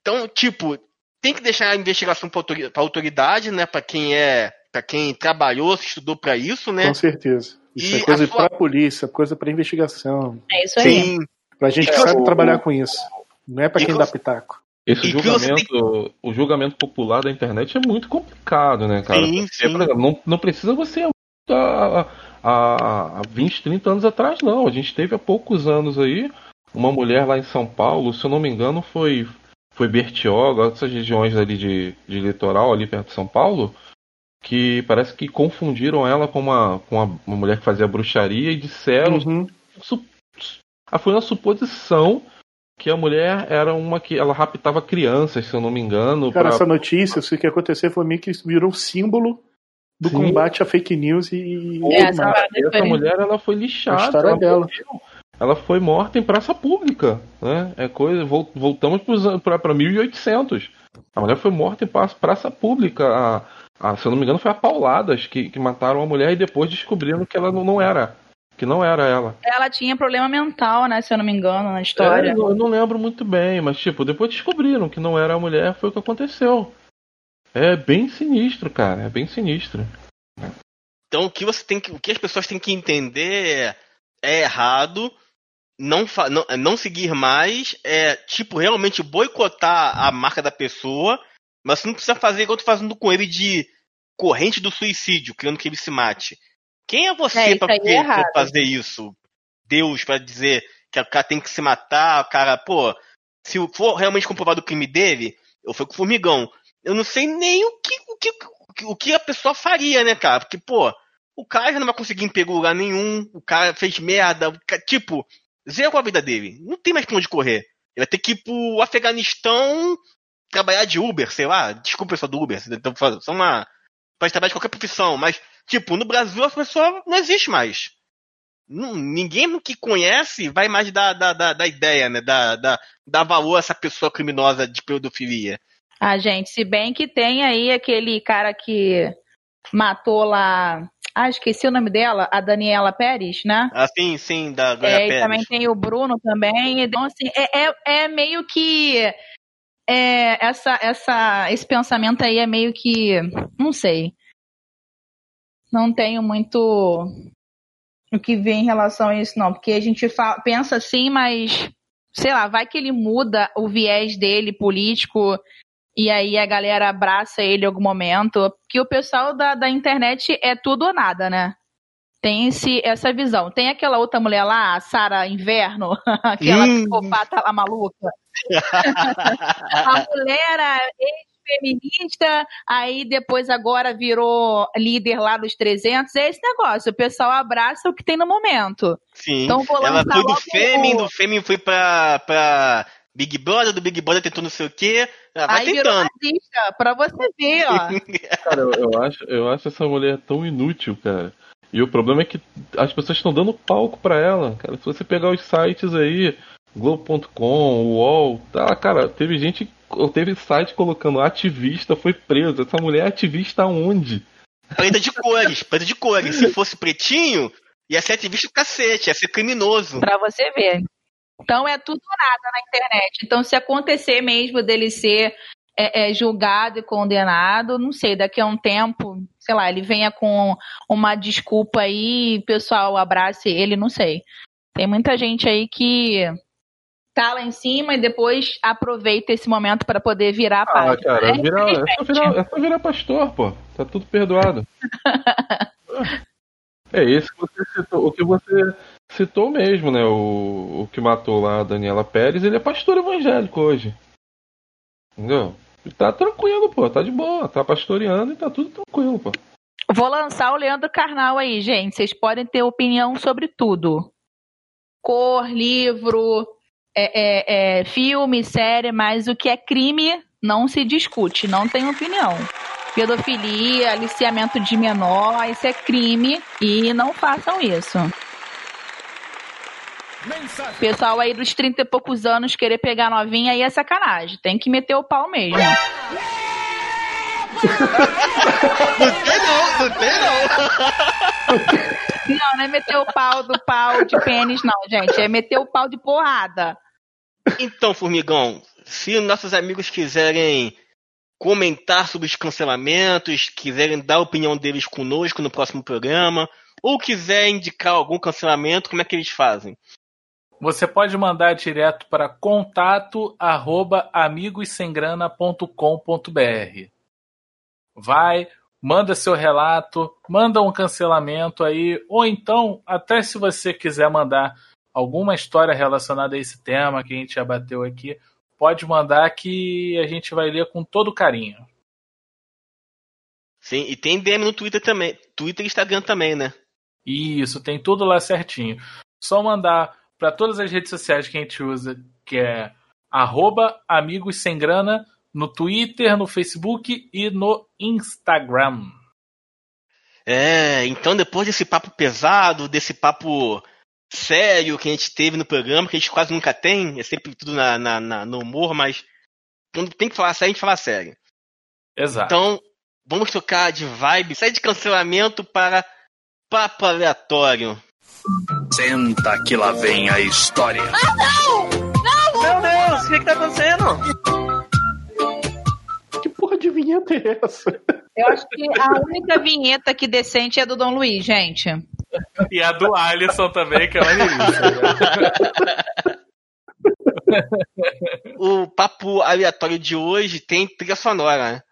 Então, tipo, tem que deixar a investigação pra autoridade, né? Pra quem é. para quem trabalhou, se estudou para isso, né? Com certeza. Isso e é coisa sua... pra polícia, coisa pra investigação. É isso aí. Sim. Pra gente que sabe trabalhar com isso. Não é pra quem dá pitaco. Esse julgamento, tem... o julgamento popular da internet é muito complicado, né, cara? Sim, Porque, sim. Exemplo, não, não precisa você a, há 20, 30 anos atrás, não. A gente teve há poucos anos aí uma mulher lá em São Paulo, se eu não me engano, foi foi Bertioga, essas regiões ali de, de litoral, ali perto de São Paulo, que parece que confundiram ela com uma, com uma, uma mulher que fazia bruxaria e disseram. Uhum. Su, ah, foi uma suposição que a mulher era uma que ela raptava crianças, se eu não me engano. Cara, pra... essa notícia, o que aconteceu foi meio que virou símbolo do Sim. combate a fake news e. É, essa, essa mulher ela foi lixada. A história ela dela. Morreu, ela foi morta em praça pública. Né? É coisa, voltamos para 1800. A mulher foi morta em praça pública. A, a, se eu não me engano, foi a Pauladas que, que mataram a mulher e depois descobriram que ela não, não era. Que não era ela. Ela tinha problema mental, né? Se eu não me engano, na história. É, eu, eu não lembro muito bem, mas tipo, depois descobriram que não era a mulher, foi o que aconteceu. É bem sinistro, cara. É bem sinistro. Então o que você tem que. O que as pessoas têm que entender é errado. não, fa- não, não seguir mais é, tipo, realmente boicotar a marca da pessoa, mas você não precisa fazer igual eu tô fazendo com ele de corrente do suicídio, querendo que ele se mate. Quem é você É, aí é fazer isso? Deus pra dizer que o cara tem que se matar, o cara, pô, se for realmente comprovado o crime dele, eu fui com o formigão. Eu não sei nem o que, o que, o que a pessoa faria, né, cara? Porque, pô, o cara já não vai conseguir emprego em lugar nenhum, o cara fez merda, o ca- tipo, zerou a vida dele. Não tem mais pra onde correr. Ele vai ter que ir pro Afeganistão trabalhar de Uber, sei lá. Desculpa pessoal do Uber, então só uma. Pode trabalhar de qualquer profissão, mas, tipo, no Brasil a pessoa não existe mais. Ninguém que conhece vai mais dar, dar, dar, dar ideia, né? Dar, dar, dar valor a essa pessoa criminosa de pedofilia. Ah, gente, se bem que tem aí aquele cara que matou lá. Ah, esqueci o nome dela, a Daniela Pérez, né? Assim, sim, da Glória É, e Pérez. também tem o Bruno também. Então, assim, é, é, é meio que. É, essa, essa, esse pensamento aí é meio que. Não sei. Não tenho muito o que ver em relação a isso, não. Porque a gente fa- pensa assim, mas. Sei lá, vai que ele muda o viés dele político e aí a galera abraça ele em algum momento. Porque o pessoal da, da internet é tudo ou nada, né? Tem esse, essa visão. Tem aquela outra mulher lá, a Sara Inverno, *laughs* aquela Hum. psicopata lá maluca. a mulher era ex-feminista, aí depois agora virou líder lá dos 300. É esse negócio, o pessoal abraça o que tem no momento. Sim. Então vou Ela foi do o- do Fêmen foi pra, pra Big Brother, do Big Brother tentou não sei o quê. Ela vai Aí virou tentando. nazista, pra você ver, ó. *laughs* Cara, eu, eu acho, eu acho essa mulher tão inútil, cara. E o problema é que as pessoas estão dando palco pra ela, cara. Se você pegar os sites aí, Globo.com, UOL, tá, cara, teve gente, teve site colocando ativista foi preso. Essa mulher é ativista aonde? Preta de cores, preta de cores. Se fosse pretinho, ia ser ativista do cacete, ia ser criminoso. Pra você ver. Então é tudo ou nada na internet. Então, se acontecer mesmo dele ser é, é, julgado e condenado, não sei, daqui a um tempo, sei lá, ele venha com uma desculpa aí, o pessoal abrace ele, não sei. Tem muita gente aí que tá lá em cima e depois aproveita esse momento para poder virar Ah, página. cara, né? virar, é, só virar, é só virar pastor, pô. Tá tudo perdoado. *laughs* é esse que você citou, o que você citou mesmo, né? O, o que matou lá a Daniela Pérez, ele é pastor evangélico hoje. Entendeu? Ele tá tranquilo, pô, tá de boa, tá pastoreando e tá tudo tranquilo, pô. Vou lançar o Leandro Carnal aí, gente. Vocês podem ter opinião sobre tudo. Cor, livro, é, é, é, filme, série, mas o que é crime não se discute, não tem opinião. Pedofilia, aliciamento de menor, isso é crime e não façam isso. Pessoal aí dos 30 e poucos anos querer pegar novinha aí é sacanagem. Tem que meter o pau mesmo. Não tem não, não tem não. Não, não é meter o pau do pau de pênis, não, gente. É meter o pau de porrada. Então, Formigão, se nossos amigos quiserem comentar sobre os cancelamentos, quiserem dar a opinião deles conosco no próximo programa, ou quiser indicar algum cancelamento, como é que eles fazem? Você pode mandar direto para contato arroba amigossemgrana.com.br. Vai, manda seu relato, manda um cancelamento aí, ou então, até se você quiser mandar alguma história relacionada a esse tema que a gente já bateu aqui, pode mandar que a gente vai ler com todo carinho. Sim, e tem DM no Twitter também. Twitter e Instagram também, né? Isso, tem tudo lá certinho. Só mandar para todas as redes sociais que a gente usa, que é arroba amigos sem grana, no Twitter, no Facebook e no Instagram. É, então depois desse papo pesado, desse papo sério que a gente teve no programa, que a gente quase nunca tem, é sempre tudo na, na- na- no humor, mas quando tem que falar sério, a gente fala sério. Exato. Então, vamos trocar de vibe, sair de cancelamento para papo aleatório. Senta que lá vem a história. Meu Deus, o que, que tá acontecendo? Que porra de vinheta é essa? Eu acho que a única vinheta que decente é do Dom Luiz, gente. E a do Alisson também, que é maneiríssima. O papo aleatório de hoje tem trilha sonora,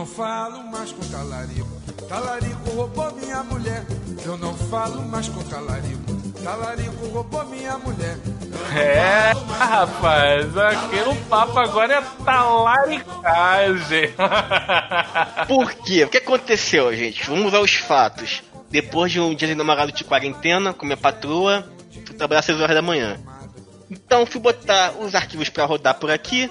não falo mais com talarico. Talarico roubou minha mulher. Eu não falo mais com talarico. Talarico roubou minha mulher. É, rapaz, aqui no papo agora é talaricagem. *laughs* Por quê? O que aconteceu, gente? Vamos aos fatos. Depois de um dia de namorado de quarentena com minha patroa, fui trabalhar às 6 horas da manhã. Então fui botar os arquivos pra rodar por aqui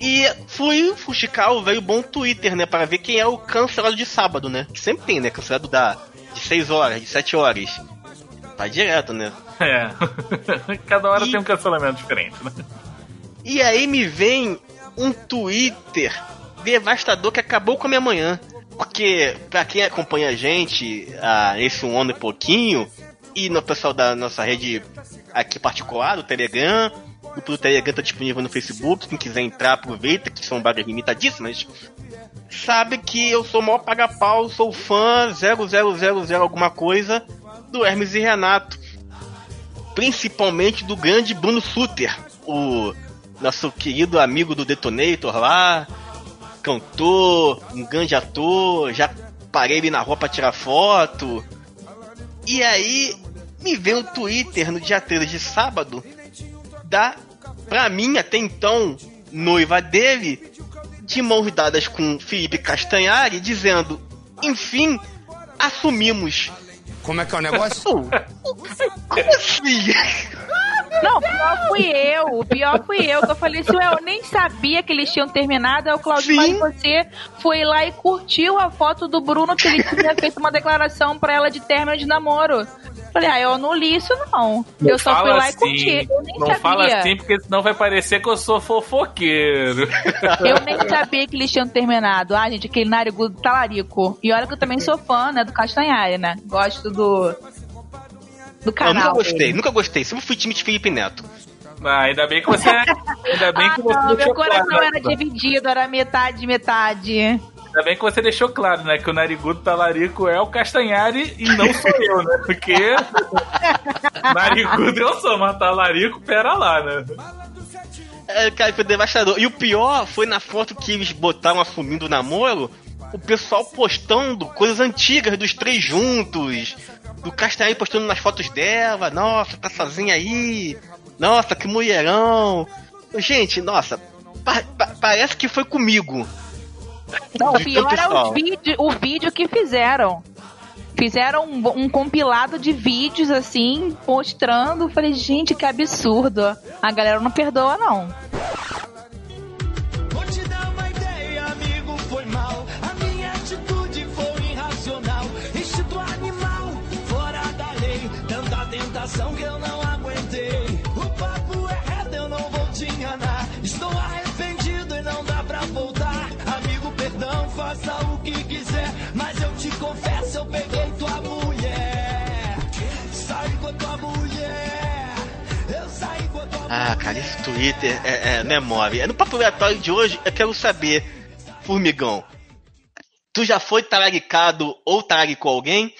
e fui fuxicar o velho bom Twitter, né? Para ver quem é o cancelado de sábado, né? Que sempre tem, né? Cancelado da, de 6 horas, de 7 horas. Tá direto, né? É. *laughs* Cada hora tem um cancelamento diferente, né? E aí me vem um Twitter devastador que acabou com a minha manhã. Porque, pra quem acompanha a gente há esse um ano e pouquinho, e no pessoal da nossa rede aqui particular, do Telegram, o do Telegram tá disponível no Facebook, quem quiser entrar, aproveita, que são vagas limitadíssimas. Sabe que eu sou o maior paga-pau, sou fã 0000 alguma coisa do Hermes e Renato. Principalmente do grande Bruno Suter, o nosso querido amigo do Detonator lá, cantor, um grande ator, já parei ele na rua pra tirar foto. E aí me veio um Twitter no dia 13 de sábado da, pra mim até então, noiva dele, de mãos dadas com Felipe Castanhari, dizendo: Enfim, assumimos. Como é que é o negócio? Como assim? Não, pior fui eu. O pior fui eu. Que eu falei assim, eu nem sabia que eles tinham terminado. Aí o Claudio, mas você foi lá e curtiu a foto do Bruno que ele tinha feito uma declaração pra ela de término de namoro. Falei, ah, eu não li isso não. Não eu só fui lá e assim, curti. Eu nem Não sabia. fala assim, porque senão vai parecer que eu sou fofoqueiro. *laughs* Eu nem sabia que eles tinham terminado. Ah, gente, aquele narigudo talarico. E olha que eu também sou fã, né, do Castanhari, né? Gosto do. Do Eu canal. nunca gostei, dele. nunca gostei. Sempre fui time de Felipe Neto. Ah, ainda bem que você. Ainda bem que você Ah, Não, meu coração era dividido, era metade, metade. Ainda bem que você deixou claro, né? Que o narigudo talarico é o Castanhari e não sou eu, né? Porque. *laughs* narigudo eu sou, mas talarico, pera lá, né? É, cara, foi devastador. E o pior foi na foto que eles botaram assumindo o namoro, o pessoal postando coisas antigas dos três juntos. Do Castanhari postando nas fotos dela. Nossa, tá sozinha aí. Nossa, que mulherão. Gente, nossa, pa- pa- parece que foi comigo. Não, o pior é o vídeo, o vídeo que fizeram. Fizeram um, um compilado de vídeos assim, mostrando. Falei, gente, que absurdo. A galera não perdoa, não. Vou te dar uma ideia, amigo, foi mal. A minha atitude foi irracional. Instinto animal, fora da lei. Tanta tentação que eu não faça o que quiser. Mas eu te confesso, eu peguei tua mulher. Saí com tua mulher. Eu saí com tua Ah, cara, esse Twitter é, é memória. No papo aleatório de hoje, eu quero saber, Formigão, tu já foi talaricado ou talaricou alguém?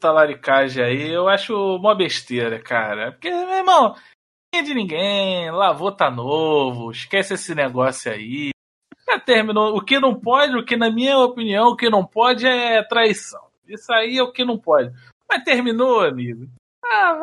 Talaricagem aí, eu acho uma besteira, cara. Porque, meu irmão, ninguém é de ninguém, lavou tá novo, esquece esse negócio aí. Já terminou. O que não pode, o que na minha opinião, o que não pode é traição. Isso aí é o que não pode. Mas terminou, amigo. Ah,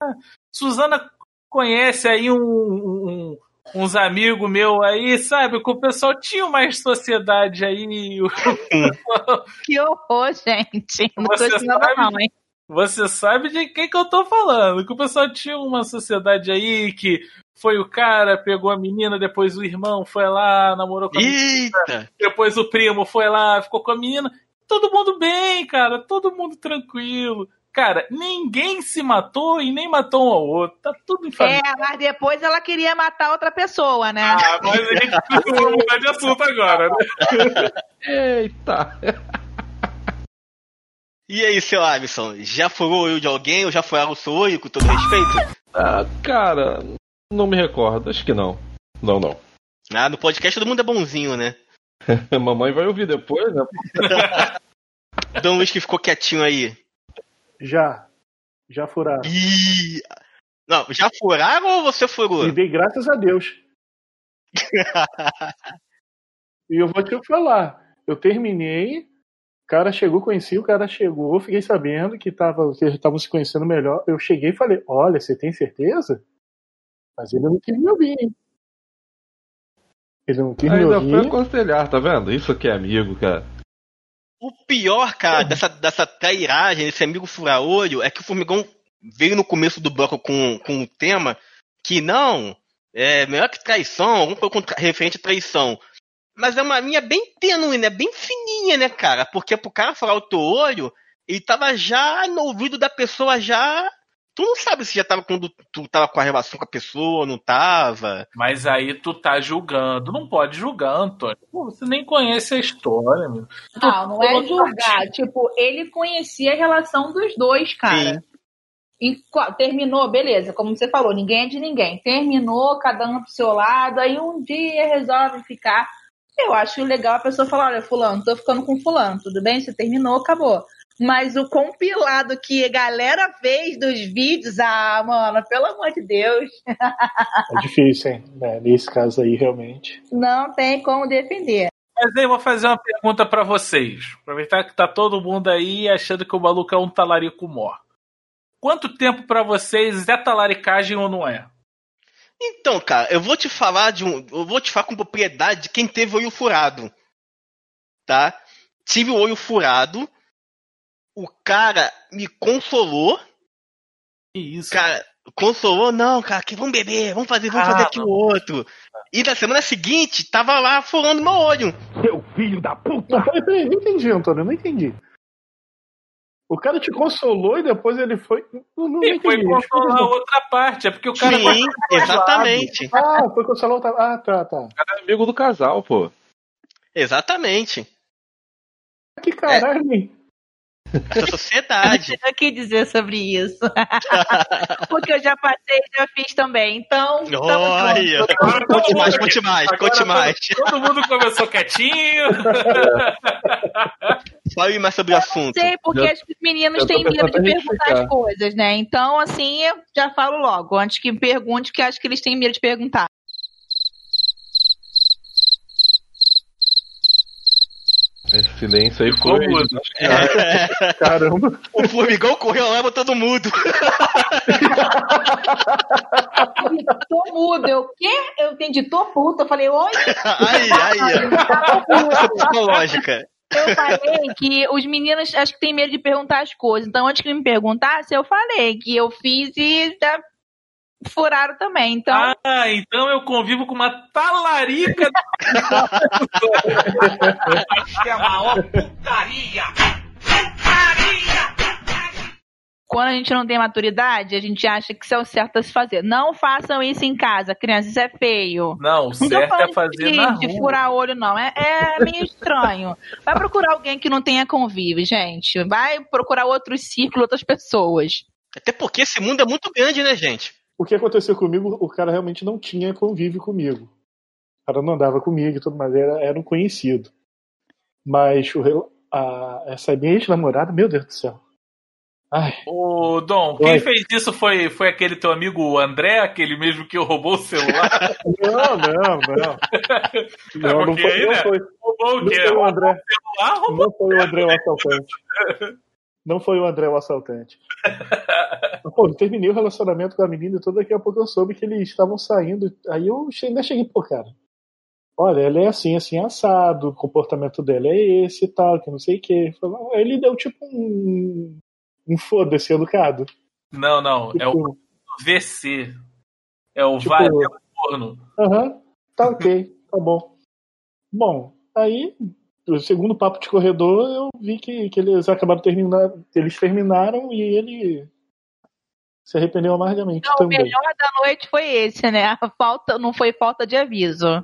vai. Suzana conhece aí um, um- uns amigos meus aí, sabe? Que o pessoal tinha mais sociedade aí. *laughs* Que horror, gente. Não Você tô ensinando, sabe- não, hein? Você sabe de quem que eu tô falando? Que o pessoal tinha uma sociedade aí que foi o cara, pegou a menina, depois o irmão foi lá, namorou com a menina, Eita! depois o primo foi lá, ficou com a menina. Todo mundo bem, cara, todo mundo tranquilo. Cara, ninguém se matou e nem matou um ao outro. Tá tudo em família. É, mas depois ela queria matar outra pessoa, né? Ah, mas a gente *laughs* precisa mudar de assunto agora, né? Eita! E aí, seu Alisson, já furou o olho de alguém ou já furaram o seu olho, com todo respeito? Ah, cara, não me recordo, acho que não. Não, não. Ah, no podcast todo mundo é bonzinho, né? *laughs* Mamãe vai ouvir depois, né? *laughs* Dom Luiz que ficou quietinho aí. Já. Já furaram. Ih! Não, já furaram ou você furou? E dei graças a Deus. *laughs* E eu vou te falar, eu terminei, o cara chegou, conheci, o cara chegou, fiquei sabendo que tava, que estavam se conhecendo melhor. Eu cheguei e falei, olha, você tem certeza? Mas ele não quis me ouvir, hein? Ele não quis me Ainda foi ouvir. aconselhar, tá vendo? Isso aqui é amigo, cara. O pior, cara, dessa, dessa trairagem, desse amigo fura-olho, é que o Formigão veio no começo do bloco com, com um tema que não, é melhor que traição, algum coisa referente à traição. Mas é uma linha bem tênue, né? Bem fininha, né, cara? Porque pro cara furar o teu olho, ele tava já no ouvido da pessoa já. Tu não sabe se já tava quando tu tava com a relação com a pessoa, não tava. Mas aí tu tá julgando. Não pode julgar, Antônio. Pô, você nem conhece a história, meu. Não, não é julgar. Tipo, ele conhecia a relação dos dois, cara. E co- terminou, beleza, como você falou, ninguém é de ninguém. Terminou, cada um pro seu lado, aí um dia resolve ficar. Eu acho legal a pessoa falar, olha, fulano, tô ficando com fulano, tudo bem? Você terminou, acabou. Mas o compilado que a galera fez dos vídeos, ah, mano, pelo amor de Deus, É difícil, hein? É, nesse caso aí, realmente. não tem como defender. Mas aí eu vou fazer uma pergunta pra vocês. Aproveitar que tá todo mundo aí achando que o maluco é um talarico mor. Quanto tempo pra vocês é talaricagem ou não é? Então, cara, eu vou te falar de um. Eu vou te falar com propriedade de quem teve olho furado. Tá? Tive o olho furado. O cara me consolou. Que isso? Cara, consolou, não, cara, que vamos beber, vamos fazer, vamos Ah, fazer aquilo outro. E na semana seguinte, tava lá furando meu olho. Seu filho da puta! Não, peraí, peraí, não entendi, Antônio, não entendi. O cara te consolou e depois ele foi. Não, não E foi entendi. consolar a outra parte. É porque o cara. Sim, exatamente. Ah, foi consolar outra. Ah, tá, tá. O cara é amigo do casal, pô. Exatamente. Que caralho, hein? *laughs* Essa sociedade. Eu quis dizer sobre isso. *laughs* Porque eu já passei e já fiz também. Então, Olha, conte mais, conte mais, Agora conte todo- mais. Todo mundo começou quietinho. *laughs* Fale mais sobre o assunto. sei, porque Eu- as meninas eu tô têm medo de perguntar as coisas, né? Então, assim, eu já falo logo, antes que pergunte, que acho que eles têm medo de perguntar. Esse silêncio aí Ficou foi. mudo. É, *laughs* Caramba. o formigão correu lá e botou todo mundo. Tô mudo, eu o quê? Eu entendi, tô puta. Eu falei, oi? Aí, aí. Psicológica. Eu falei que os meninos acho que têm medo de perguntar as coisas. Então, antes que me perguntasse, eu falei que eu fiz e já furaram também. Então, Ah, então eu convivo com uma talarica. *laughs* É a maior putaria! quando a gente não tem maturidade, a gente acha que isso é o certo a se fazer. Não façam isso em casa, crianças, isso é feio. Não, o Não certo é fazer de, na de rua. furar olho, não. É, é meio estranho. Vai procurar alguém que não tenha convívio, gente. Vai procurar outros círculos, outras pessoas. Até porque esse mundo é muito grande, né, gente? O que aconteceu comigo, o cara realmente não tinha convívio comigo. O cara não andava comigo e tudo mais, era, era um conhecido. Mas o, a, essa minha ex-namorada, meu Deus do céu. Ai, Ô, Dom, quem Oi. fez isso foi, foi aquele teu amigo o André, aquele mesmo que roubou o celular? *laughs* não, não, não. *laughs* Não, não porque foi, aí, não né? foi, roubou o não quê? foi o André. Roubou. Não foi o André o assaltante. Não foi o André o assaltante. *laughs* Pô, eu terminei o relacionamento com a menina e todo daqui a pouco eu soube que eles estavam saindo. Aí eu ainda cheguei, pô, cara. Olha, ela é assim, assim, assado, o comportamento dela é esse e tal, que não sei o que. Aí ele deu tipo um. Um foda-se educado. Não, não, é o Tipo, VC. É o Tipo- vai, é o forno. Aham, tá ok, tá bom. Bom, aí, o segundo papo de corredor, eu vi que, que eles acabaram terminando. Eles terminaram e ele se arrependeu amargamente Não, o também. melhor da noite foi esse, né? A falta, não foi falta de aviso.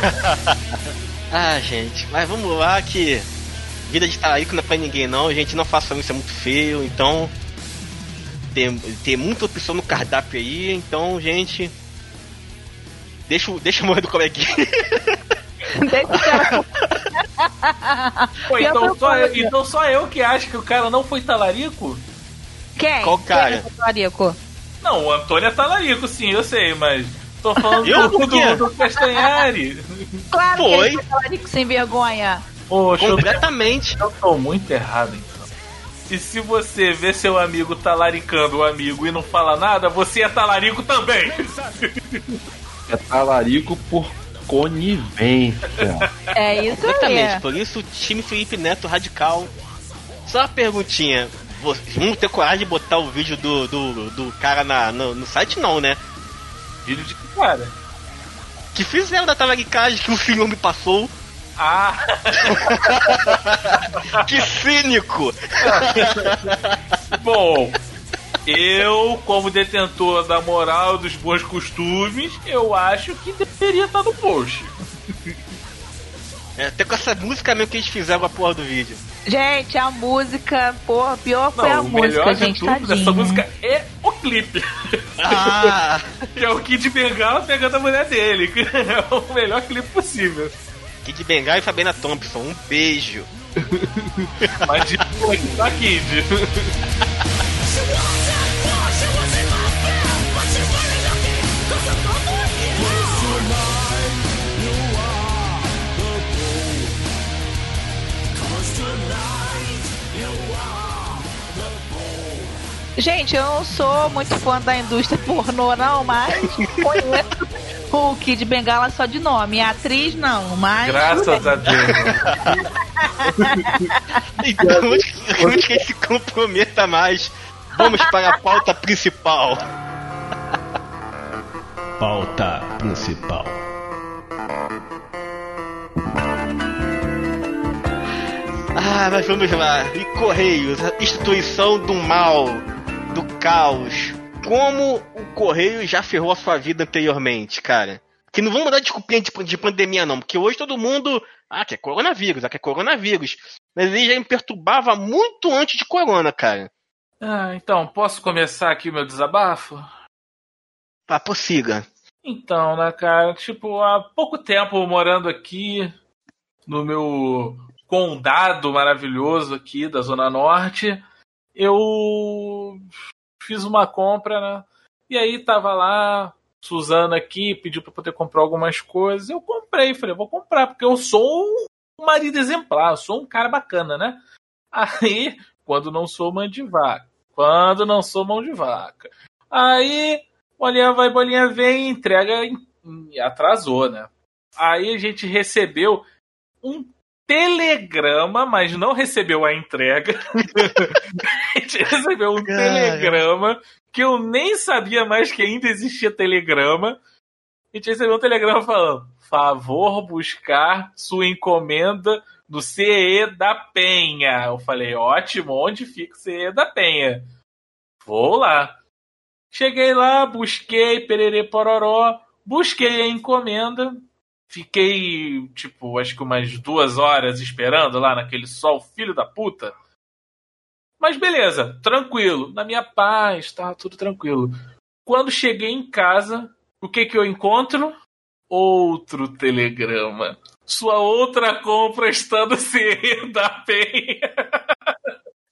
*laughs* ah, gente, mas vamos lá que vida de talarico não é pra ninguém não, gente, não façam isso, é muito feio, então tem, tem muita opção no cardápio aí, então, gente, deixa, o- deixa eu morrer do coleguinha. *laughs* *laughs* Pô, Eu então, só eu, então só eu que acho que o cara não foi talarico? Quem? Qual cara? Quem é talarico? Não, o Antônio é talarico, sim, eu sei, mas tô falando Eu? do, do, do Castanhari. Claro Foi. que ele foi talarico sem vergonha. Poxa, eu, Completamente. eu tô muito errado, então. E se você vê seu amigo talaricando o amigo e não fala nada, você é talarico também. É talarico por conivência. É isso Exatamente, aí. por isso o time Felipe Neto radical. Só uma perguntinha. Vão ter coragem de botar o vídeo do, do, do cara na, no, no site não, né? Vídeo de que cara? Que fizeram da talaricagem que o senhor me passou. Ah, *laughs* Que cínico! *laughs* bom. Eu, como detentor da moral dos bons costumes, eu acho que deveria estar no post. É, até com essa música mesmo que eles fizeram com a porra do vídeo. Gente, a música, porra, pior foi a Não, música, melhor de gente, tudo tadinho. dessa música é o clipe. Ah! *laughs* Que é o Kid Bengala pegando a mulher dele. É o melhor clipe possível. Kid Bengala e Fabiana Thompson, um beijo. *laughs* Mas de boa que tá Kid. Gente, eu não sou muito fã da indústria *laughs* pornô, não, mas conheço o Kid Bengala só de nome. A atriz, não, mas. Graças a Deus. *laughs* Então, antes que- se comprometa mais, vamos para a pauta principal. Pauta principal. Ah, mas vamos lá. E Correios, a instituição do mal, do caos. Como o Correio já ferrou a sua vida anteriormente, cara? Que não vamos mudar desculpinha de, de pandemia, não, porque hoje todo mundo. Ah, que é coronavírus, ah, que é coronavírus. Mas ele já me perturbava muito antes de corona, cara. Ah, então, posso começar aqui o meu desabafo? Tá, prossiga. Então, né, cara, tipo, há pouco tempo morando aqui no meu condado maravilhoso aqui da Zona Norte, eu fiz uma compra, né? E aí tava lá, Suzana aqui, pediu pra poder comprar algumas coisas. Eu comprei, falei, vou comprar, porque eu sou um marido exemplar, eu sou um cara bacana, né? Aí, quando não sou mãe de vaca, quando não sou mão de vaca. Aí, bolinha vai, bolinha vem, entrega atrasou, né? Aí a gente recebeu um telegrama, mas não recebeu a entrega. a *laughs* gente recebeu um Cara. telegrama que eu nem sabia mais que ainda existia telegrama. A gente recebeu um telegrama falando: favor buscar sua encomenda do CE da Penha. Eu falei: ótimo, onde fica o CE da Penha? Vou lá. Cheguei lá, busquei, pererê pororó, busquei a encomenda, fiquei, tipo, acho que umas duas horas esperando lá naquele sol, filho da puta. Mas beleza, tranquilo, na minha paz, tá tudo tranquilo. Quando cheguei em casa, o que que eu encontro? Outro telegrama. Sua outra compra está no CE da *laughs* Penha.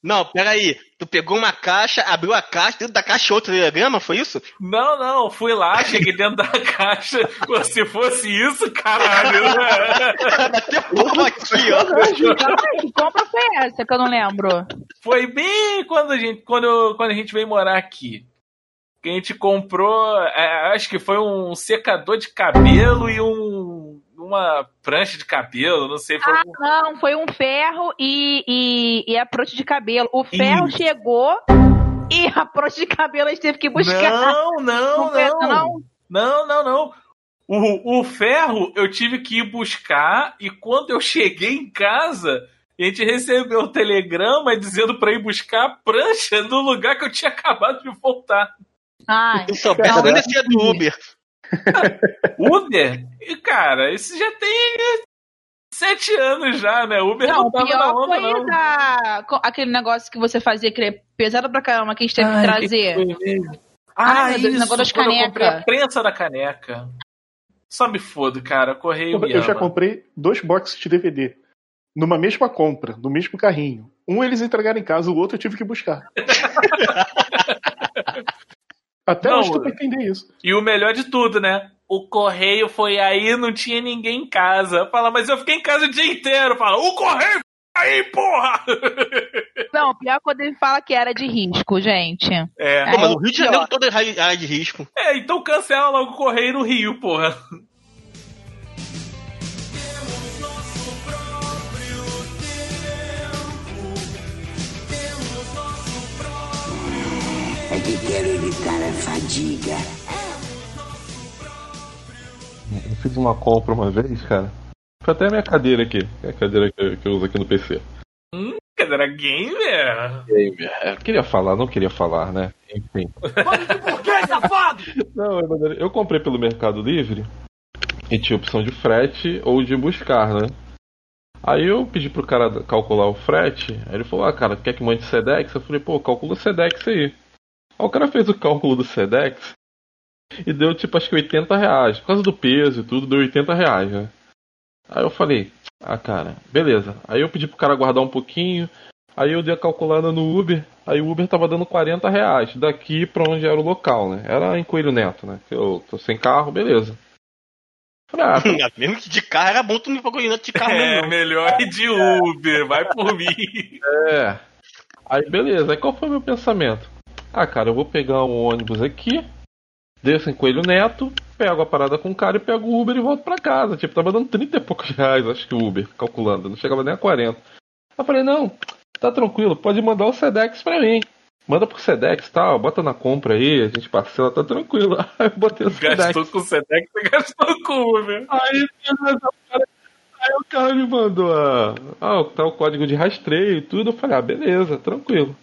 Não, peraí. Tu pegou uma caixa, abriu a caixa, dentro da caixa outro telegrama, foi isso? Não, não, fui lá, cheguei dentro da caixa. Se fosse isso, caralho. né? Até porra aqui, ó. Que compra foi essa que eu não lembro? Foi bem quando a gente, quando, quando a gente veio morar aqui. Que a gente comprou, é, acho que foi um secador de cabelo e um, uma prancha de cabelo, não sei. Foi Ah, um- não, foi um ferro e, e, e a prancha de cabelo. O ferro Isso. chegou e a prancha de cabelo a gente teve que buscar. Não, não, não. não? Não, não, não. O, o ferro eu tive que ir buscar e quando eu cheguei em casa, a gente recebeu um telegrama dizendo pra ir buscar a prancha no lugar que eu tinha *laughs* acabado de voltar. Ai, Se soubesse, nem descia do Uber. *laughs* Uber? E, cara, esse já tem sete anos já, né? Uber não, Não, tava na pior onda, foi não. da, aquele negócio que você fazia, que é pesado pra caramba, que a gente teve que Ai, trazer. que foi mesmo? Ah, Ah, isso, negócio das eu comprei a prensa da caneca. Só me fodo, cara. Correio me Eu já comprei dois boxes de DVD. Numa mesma compra, no mesmo carrinho. Um eles entregaram em casa, o outro eu tive que buscar. *laughs* Até Não, hoje pra entender isso. E o melhor de tudo, né? O correio foi aí, não tinha ninguém em casa. Fala, mas eu fiquei em casa o dia inteiro. Fala, o correio foi aí, porra! *laughs* Não, pior é quando ele fala que era de risco, gente. É. Pô, mas o Rio de Janeiro todo é área de risco. É, então cancela logo o correio no Rio, porra. É que quero evitar a fadiga. Eu fiz uma compra uma vez, cara. Foi até a minha cadeira aqui. é a cadeira que eu, que eu uso aqui no PC. Hum, cadeira gamer? Gamer. Eu queria falar, não queria falar, né? Enfim. Por que, *laughs* safado? Não, eu- eu comprei pelo Mercado Livre e tinha opção de frete ou de buscar, né? Aí eu pedi pro cara calcular o frete, aí ele falou, ah cara, quer que mande Sedex? Eu falei, pô, calcula o Sedex aí. Aí o cara fez o cálculo do Sedex e deu tipo acho que 80 reais. Por causa do peso e tudo, deu 80 reais, né? Aí eu falei, ah cara, beleza. Aí eu pedi pro cara guardar um pouquinho, aí eu dei a calculada no Uber, aí o Uber tava dando 40 reais daqui pra onde era o local, né? Era em Coelho Neto, né? Que eu tô sem carro, beleza. Ah, tá- *laughs* Mesmo que de carro era bom tu não ir de carro É, mesmo. melhor ir de Uber, vai por mim. *laughs* É. Aí beleza, aí qual foi o meu pensamento? Ah, cara, eu vou pegar um ônibus aqui, desço em Coelho Neto, pego a parada com o cara e pego o Uber e volto pra casa. Tipo, tava dando 30 e poucos reais, acho que o Uber, calculando, não chegava nem a 40. Eu falei, não, tá tranquilo, pode mandar o Sedex pra mim. Manda pro Sedex e tal, bota na compra aí, a gente parcela, tá tranquilo. *laughs* Aí eu botei o Sedex. Gastou com o Sedex, você gastou com o Uber. Aí. Aí o cara me mandou a, ah, tá o código de rastreio e tudo. Eu falei, ah, beleza, tranquilo.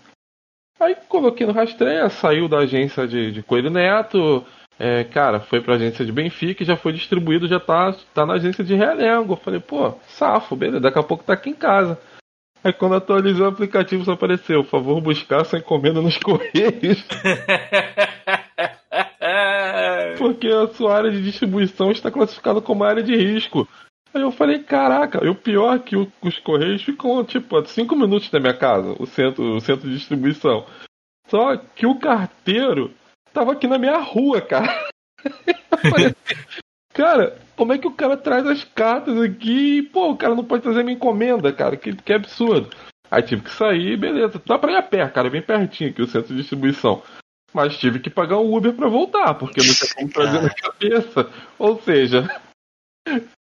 Aí coloquei no rastreio, saiu da agência de, de Coelho Neto, é, cara, foi pra agência de Benfica e já foi distribuído, já tá, tá na agência de Realengo. Eu falei, pô, safo, beleza, daqui a pouco tá aqui em casa. Aí quando atualizei o aplicativo só apareceu, por favor buscar sua encomenda nos *laughs* Correios. *laughs* Porque a sua área de distribuição está classificada como área de risco. Aí eu falei, caraca, e o pior é que o- os Correios ficam, tipo, a 5 minutos da minha casa, o centro, o centro de distribuição. Só que o carteiro tava aqui na minha rua, cara. *laughs* Eu falei, cara, como é que o cara traz as cartas aqui pô, o cara não pode trazer minha encomenda, cara? Que, que absurdo. Aí tive que sair, beleza. Dá pra ir a pé, cara, é bem pertinho aqui o centro de distribuição. Mas tive que pagar um Uber pra voltar, porque não tinha como trazer na cabeça. Ou seja,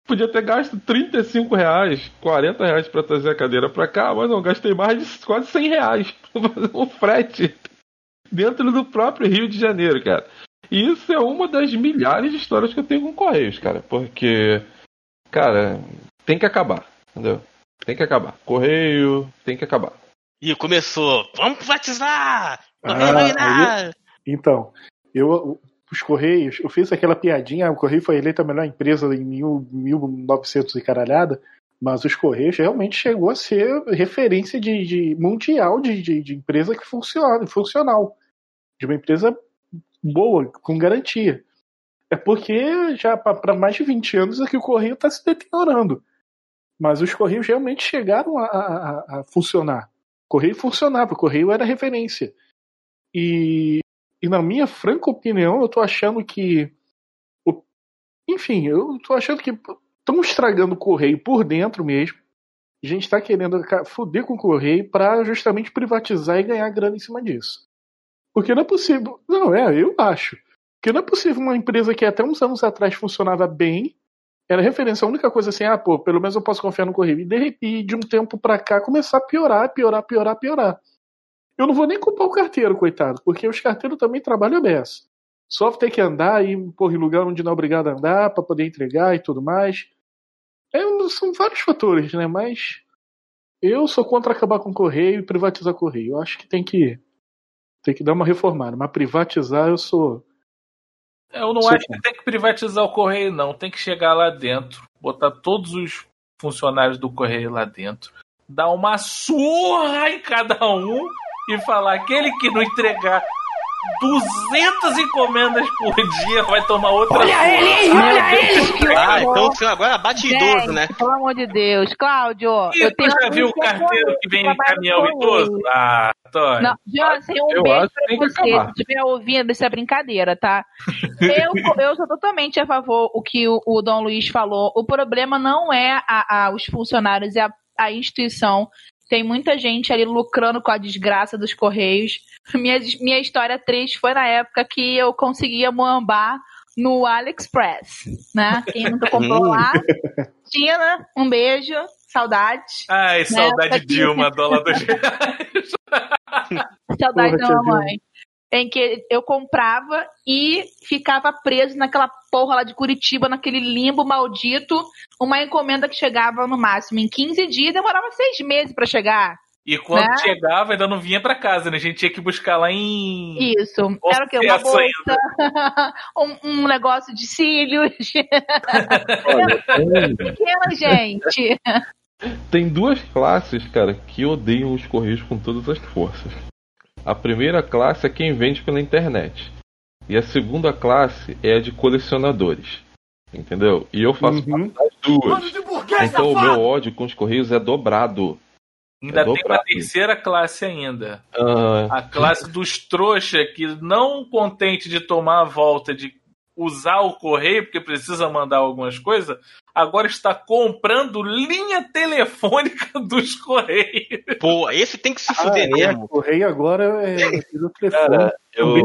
podia ter gasto 35 reais, 40 reais pra trazer a cadeira pra cá, mas não, gastei mais de quase 100 reais *laughs* pra fazer um frete dentro do próprio Rio de Janeiro, cara. E isso é uma das milhares de histórias que eu tenho com Correios, cara, porque, cara, tem que acabar, entendeu? Tem que acabar. Correio tem que acabar. Ih, começou. Vamos privatizar! Ah, aí- então, eu, os Correios, eu fiz aquela piadinha, o Correio foi eleita a melhor empresa em mil, 1900 e caralhada, mas os Correios realmente chegou a ser referência de, de mundial de, de, de empresa que funciona, funcional. De uma empresa boa, com garantia. É porque já para mais de 20 anos é que o Correio está se deteriorando. Mas os Correios realmente chegaram a, a- a funcionar. O Correio funcionava, o Correio era referência. E, e na minha franca opinião, eu tô achando que. enfim, eu tô achando que estão estragando o Correio por dentro mesmo. A gente tá querendo foder com o Correio para justamente privatizar e ganhar grana em cima disso. Porque não é possível. Não, é, eu acho. Porque não é possível uma empresa que até uns anos atrás funcionava bem, era referência, a única coisa assim, ah, pô, pelo menos eu posso confiar no Correio. E de, repente, de um tempo pra cá começar a piorar, piorar, piorar, piorar. Eu não vou nem culpar o carteiro, coitado, porque os carteiros também trabalham beça. Só ter que andar e porra, em lugar onde não é obrigado a andar para poder entregar e tudo mais. É, são vários fatores, né? Mas eu sou contra acabar com o correio e privatizar o correio. Eu acho que tem que tem que dar uma reformada, mas privatizar eu sou Eu não Sim. acho que tem que privatizar o correio, não. Tem que chegar lá dentro, botar todos os funcionários do correio lá dentro, dar uma surra em cada um e falar: aquele que não entregar 200 encomendas por dia vai tomar outra Olha surra. ele, olha ele, que Ah, então o senhor agora bate idoso, Gente, né? Pelo amor de Deus. Cláudio, Ih, eu tu tenho já viu o carteiro que vem em caminhão idoso? Ah, Antônio. Não, Jansen, um Eu beijo que pra que você. Se estiver ouvindo, isso é brincadeira, tá? Eu, *laughs* eu sou totalmente a favor o que o, o Dom Luiz falou. O problema não é a, a- os funcionários, é a, a instituição. Tem muita gente ali lucrando com a desgraça dos Correios. *laughs* Minha, minha história triste foi na época que eu conseguia moambar no AliExpress, né? Quem nunca comprou Hum. lá. Tina, um beijo, saudades. Ai, saudade Né? Dilma, dólar do *laughs* Saudade Porra, da mamãe. Em que eu comprava e ficava preso naquela porra lá de Curitiba, naquele limbo maldito. Uma encomenda que chegava no máximo em 15 dias, demorava seis meses pra chegar. E quando Né? chegava, ainda não vinha pra casa, né? A gente tinha que buscar lá em. Isso. Era o quê? Uma bolsa, *laughs* um, um negócio de cílios. *laughs* Pequena, gente. tem duas classes, cara, que odeiam os Correios com todas as forças. A primeira classe é quem vende pela internet. E a segunda classe é a de colecionadores. Entendeu? E eu faço Uhum. parte das duas. Então o meu ódio com os Correios é dobrado. Ainda É tem uma dobrado. terceira classe ainda. Ah, A classe dos trouxa que não contente de tomar a volta de usar o correio, porque precisa mandar algumas coisas, agora está comprando linha telefônica *laughs* dos correios. Pô, esse tem que se Ah, fuder é, mesmo. correio agora é *laughs* do telefone. cara, eu,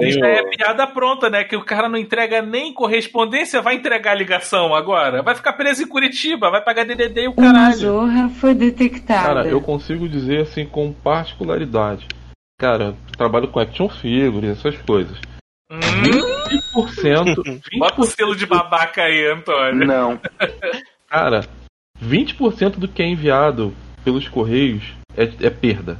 isso tenho- é piada pronta, né? Que o cara não entrega nem correspondência, vai entregar ligação agora. Vai ficar preso em Curitiba, vai pagar DDD e o Uma caralho. zorra foi detectada. Cara, eu consigo dizer assim com particularidade. Cara, eu trabalho com action figure, essas coisas. Hum, 20%, 20%, *laughs* bota o selo de babaca aí, Antônio. Não. *laughs* cara, 20% do que é enviado pelos correios é, é perda.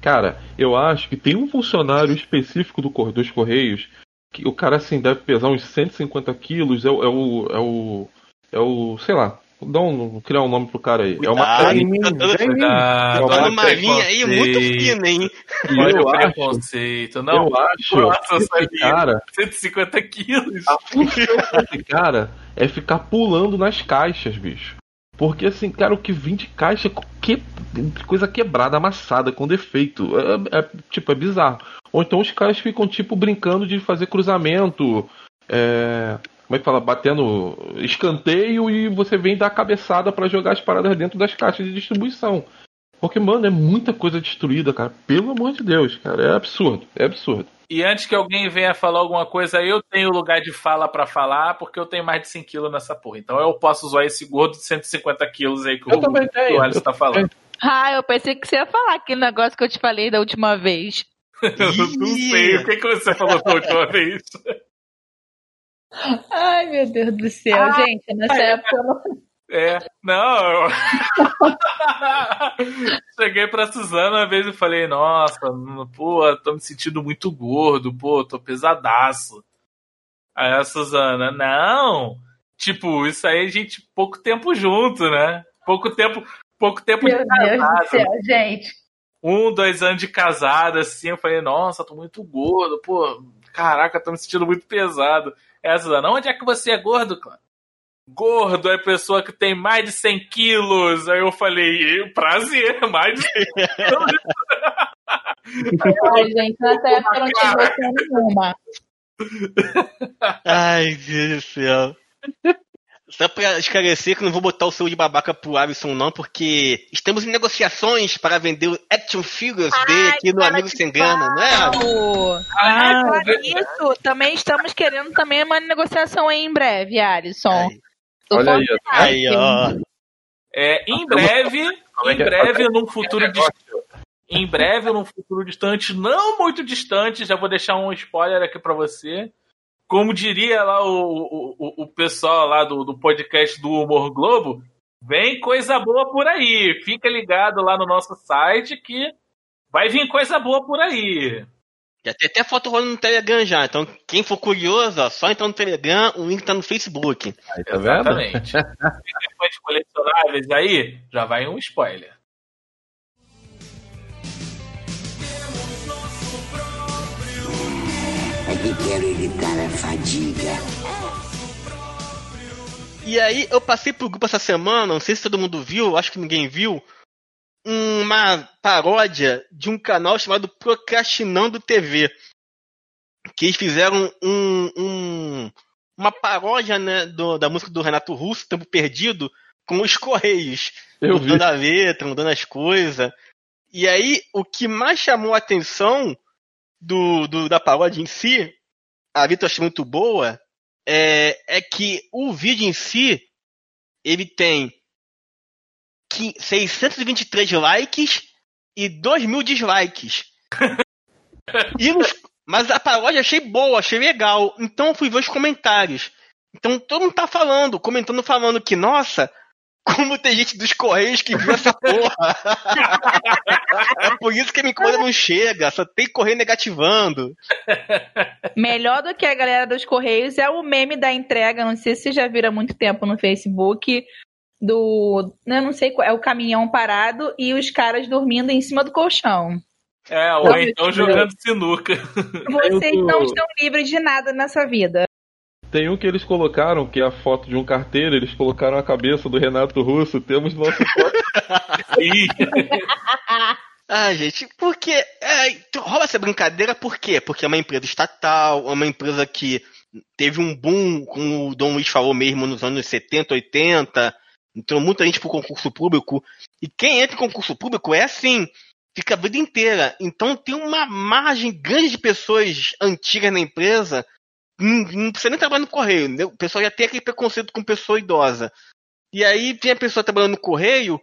Cara, eu acho que tem um funcionário específico do, dos correios que o cara assim deve pesar uns 150 quilos, é é o, é o, é o, sei lá, dá um, criar um nome pro cara aí. É uma Cuidado, técnica. tá todo- Cuidado, tá olha numa o linha aí muito fina, hein? Olha eu o acho, preconceito. Não, eu acho Nossa, esse cara 150 quilos. A função desse cara é ficar pulando nas caixas, bicho. Porque assim, cara, o que vem de caixa, que coisa quebrada, amassada, com defeito. É, é, tipo, é bizarro. Ou então os caras ficam, tipo, brincando de fazer cruzamento. É, como é que fala? Batendo escanteio e você vem dar cabeçada pra jogar as paradas dentro das caixas de distribuição. Porque, mano, é muita coisa destruída, cara. Pelo amor de Deus, cara. É absurdo. É absurdo. E antes que alguém venha falar alguma coisa, eu tenho lugar de fala pra falar, porque eu tenho mais de 100 quilos nessa porra. Então eu posso usar esse gordo de 150 quilos aí que Eu o, também que tenho. o Alisson tá falando. Ah, eu pensei que você ia falar aquele negócio que eu te falei da última vez. *laughs* Eu não sei. O que, que você falou da última vez? Ai, meu Deus do céu, Ah, gente, nessa é. época eu não. É, não. eu- *laughs* Cheguei pra Suzana uma vez e falei: Nossa, pô, tô me sentindo muito gordo, pô, tô pesadaço. Aí a Suzana: Não, tipo, isso aí a gente pouco tempo junto, né? Pouco tempo, pouco tempo Meu de Deus do casado. céu, gente. Um, dois anos de casado, assim, eu falei: Nossa, tô muito gordo, pô, caraca, tô me sentindo muito pesado. Aí a Suzana: Onde é que você é gordo, cara? Gordo é pessoa que tem mais de 100 quilos. Aí eu falei, "Eu, prazer, *laughs* mais de 100 quilos. Ai, gente, nessa época eu não tinha noção nenhuma. *laughs* Ai, Deus do céu. Só pra esclarecer que não vou botar o selo de babaca pro Alisson, não, porque estamos em negociações para vender o action figures dele aqui no Amigo Sem Grana, não é? Alisson? Ah, falar nisso, também estamos querendo também uma negociação aí em breve, Alisson. Tô Olha aí. Aí, ó. É, em breve, Como é em é? breve, num futuro distante. Em breve, num futuro distante, não muito distante, já vou deixar um spoiler aqui pra você. Como diria lá o, o, o- pessoal lá do, do podcast do Humor Globo, vem coisa boa por aí. Fica ligado lá no nosso site que vai vir coisa boa por aí. Já tem até foto rolando no Telegram já. Então, quem for curioso, ó, só entrar no Telegram, o link tá no Facebook. Aí, tá vendo? Exatamente. *laughs* E depois de colecionáveis aí, já vai um spoiler. É que quero evitar a fadiga. E aí, eu passei pro grupo essa semana, não sei se todo mundo viu, acho que ninguém viu, uma paródia de um canal chamado Procrastinando TV. Que eles fizeram um, um- uma paródia né, do- da música do Renato Russo, Tempo Perdido, com os Correios. Eu vi. mudando a letra, mudando as coisas. E aí, o que mais chamou a atenção do, do- da paródia em si, a Vitor achei muito boa, é, é que o vídeo em si, ele tem qui- 623 likes e 2 mil dislikes. *laughs* E nos- mas a paródia achei boa, achei legal. Então eu fui ver os comentários. Então todo mundo tá falando, comentando, falando que, nossa, como tem gente dos Correios que viu essa porra. é por isso que a minha encomenda não chega, só tem correio negativando. Melhor do que a galera dos Correios é o meme da entrega. Não sei se você já viram há muito tempo no Facebook. Do. Eu não sei qual. É o caminhão parado e os caras dormindo em cima do colchão. É, ou então jogando sinuca. Vocês não estão livres de nada nessa vida. Tem um que eles colocaram, que é a foto de um carteiro, eles colocaram a cabeça do Renato Russo, temos nosso foto. *laughs* Ah, gente, porque é, então, rola essa brincadeira por quê? Porque é uma empresa estatal, é uma empresa que teve um boom, como o Dom Luiz falou mesmo, nos anos 70, 80, entrou muita gente pro concurso público, e quem entra em concurso público é assim, fica a vida inteira. Então tem uma margem grande de pessoas antigas na empresa, não, precisa nem trabalhar no correio, entendeu? o pessoal já tem aquele preconceito com pessoa idosa. E aí vem a pessoa trabalhando no correio,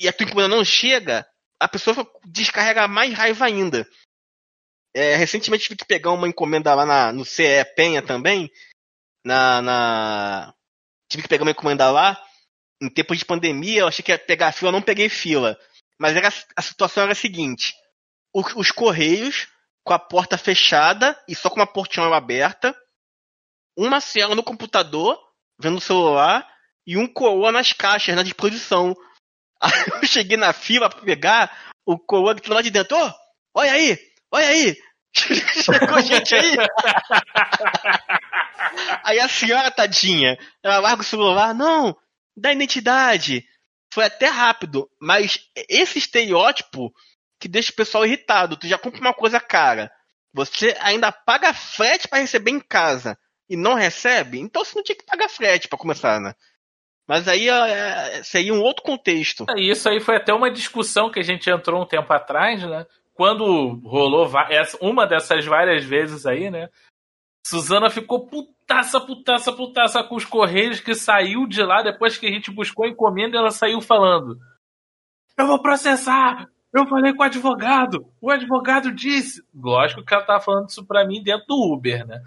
e a tua encomenda não chega, a pessoa descarrega mais raiva ainda. É, recentemente tive que pegar uma encomenda lá na- no CE Penha também. Na, na- Tive que pegar uma encomenda lá. Em tempo de pandemia, eu achei que ia pegar fila, não peguei fila. Mas era, a situação era a seguinte: o- os correios com a porta fechada e só com uma portinhola aberta, uma cela no computador, vendo o celular, e um coroa nas caixas, na disposição. *laughs* Aí eu cheguei na fila pra pegar, o coroa que lá de dentro, ô, olha aí, olha aí, *laughs* chegou gente aí. *laughs* aí a senhora, tadinha, ela larga o celular, não, dá identidade. Foi até rápido, mas esse estereótipo que deixa o pessoal irritado. Tu já compra uma coisa cara, você ainda paga frete pra receber em casa e não recebe, então você não tinha que pagar frete pra começar, né? Mas aí é, seria um outro contexto. E Isso aí foi até uma discussão que a gente entrou um tempo atrás, né? Quando rolou uma dessas várias vezes aí, né? Suzana ficou putaça, putaça, putaça com os Correios que saiu de lá depois que a gente buscou a encomenda ela saiu falando: Eu vou processar! Eu falei com o advogado! O advogado disse. Lógico que ela tava falando isso pra mim dentro do Uber, né?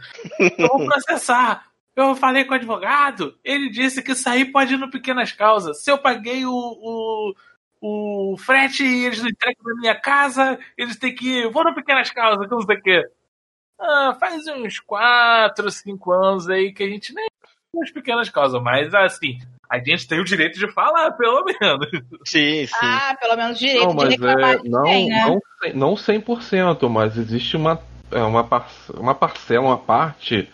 Eu vou processar! Eu falei com o advogado, ele disse que sair pode ir no Pequenas Causas. Se eu paguei o, o, o frete e eles não entregam na minha casa, eles têm que ir. Vou no Pequenas Causas, não sei o quê. Ah, faz uns 4, 5 anos aí que a gente nem nas pequenas causas, mas assim, a gente tem o direito de falar, pelo menos. Sim, sim. Ah, pelo menos direito Não, de mas reclamar é, de não, tem, né? não, cem- não 100%, mas existe uma, é, uma, par- uma parcela, uma parte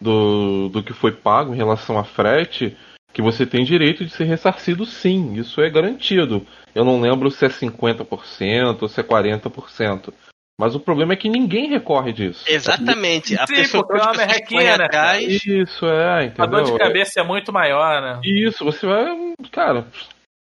do, do que foi pago em relação a frete que você tem direito de ser ressarcido sim, isso é garantido. Eu não lembro se é 50% ou se é 40%. Mas o problema é que ninguém recorre disso. Exatamente. A Sim, pessoa porque é uma merrequinha, né, atrás. Isso, é, A entendeu? dor de cabeça é muito maior, né? Isso, você vai. Cara,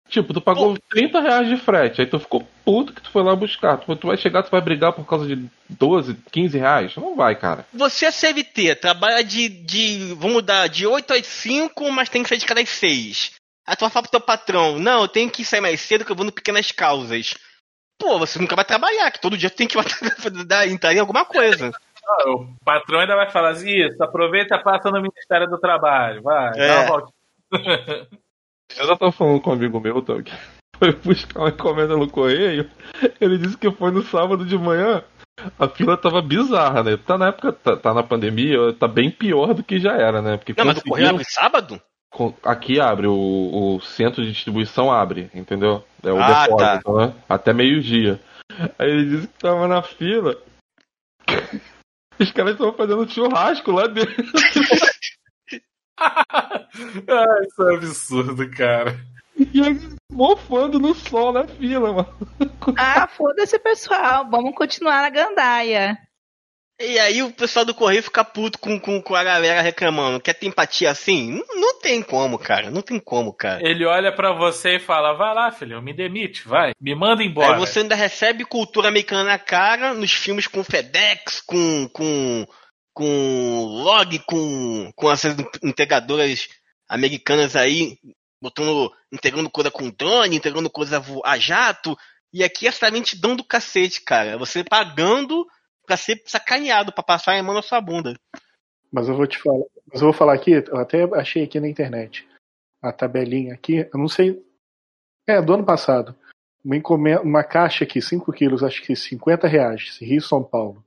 tipo, tu pagou 30 reais de frete, aí tu ficou puto que tu foi lá buscar. Tu, tu vai chegar, tu vai brigar por causa de 12, 15 reais? Não vai, cara. Você é CVT, trabalha de, de. Vamos dar de 8 às 5, mas tem que sair de cada às 6. Aí tu vai falar pro teu patrão, não, eu tenho que sair mais cedo que eu vou no pequenas causas. Pô, você nunca vai trabalhar, que todo dia tem que *laughs* dar- entrar em alguma coisa. Ah, O patrão ainda vai falar assim: isso, aproveita e passa no Ministério do Trabalho. Vai, dá É. uma voltinha. *laughs* Eu já tava falando com um amigo meu, que *laughs* foi buscar uma encomenda no correio. Ele disse que foi no sábado de manhã. A fila tava bizarra, né? Tá na época, tá, tá na pandemia, tá bem pior do que já era, né? Porque Não, mas o correio abre sábado? Aqui abre, o, o centro de distribuição abre, entendeu? É o Ah, depósito, né? Até meio-dia. Aí ele disse que tava na fila. *laughs* Os caras estavam fazendo churrasco lá dentro. *laughs* Ah, isso é um absurdo, cara. E eles mofando no sol na fila, mano. Ah, foda-se, pessoal. Vamos continuar na gandaia. E aí o pessoal do correio fica puto com, com, com a galera reclamando. Quer ter empatia assim? Não, não tem como, cara. Não tem como, cara. Ele olha pra você e fala: vai lá, filho, me demite, vai. Me manda embora. Aí você ainda recebe cultura americana na cara nos filmes com FedEx, com com com log, com com essas entregadoras americanas aí botando entregando coisa com drone, entregando coisa a jato. E aqui é essa lentidão do cacete, cara. Você pagando pra ser sacaneado, pra passar a mão na sua bunda. Mas eu vou te falar. Mas eu vou falar aqui, eu até achei aqui na internet. A tabelinha aqui, eu não sei. É, do ano passado. Uma, encomenda, uma caixa aqui, 5 quilos, acho que 50 reais, Rio São Paulo.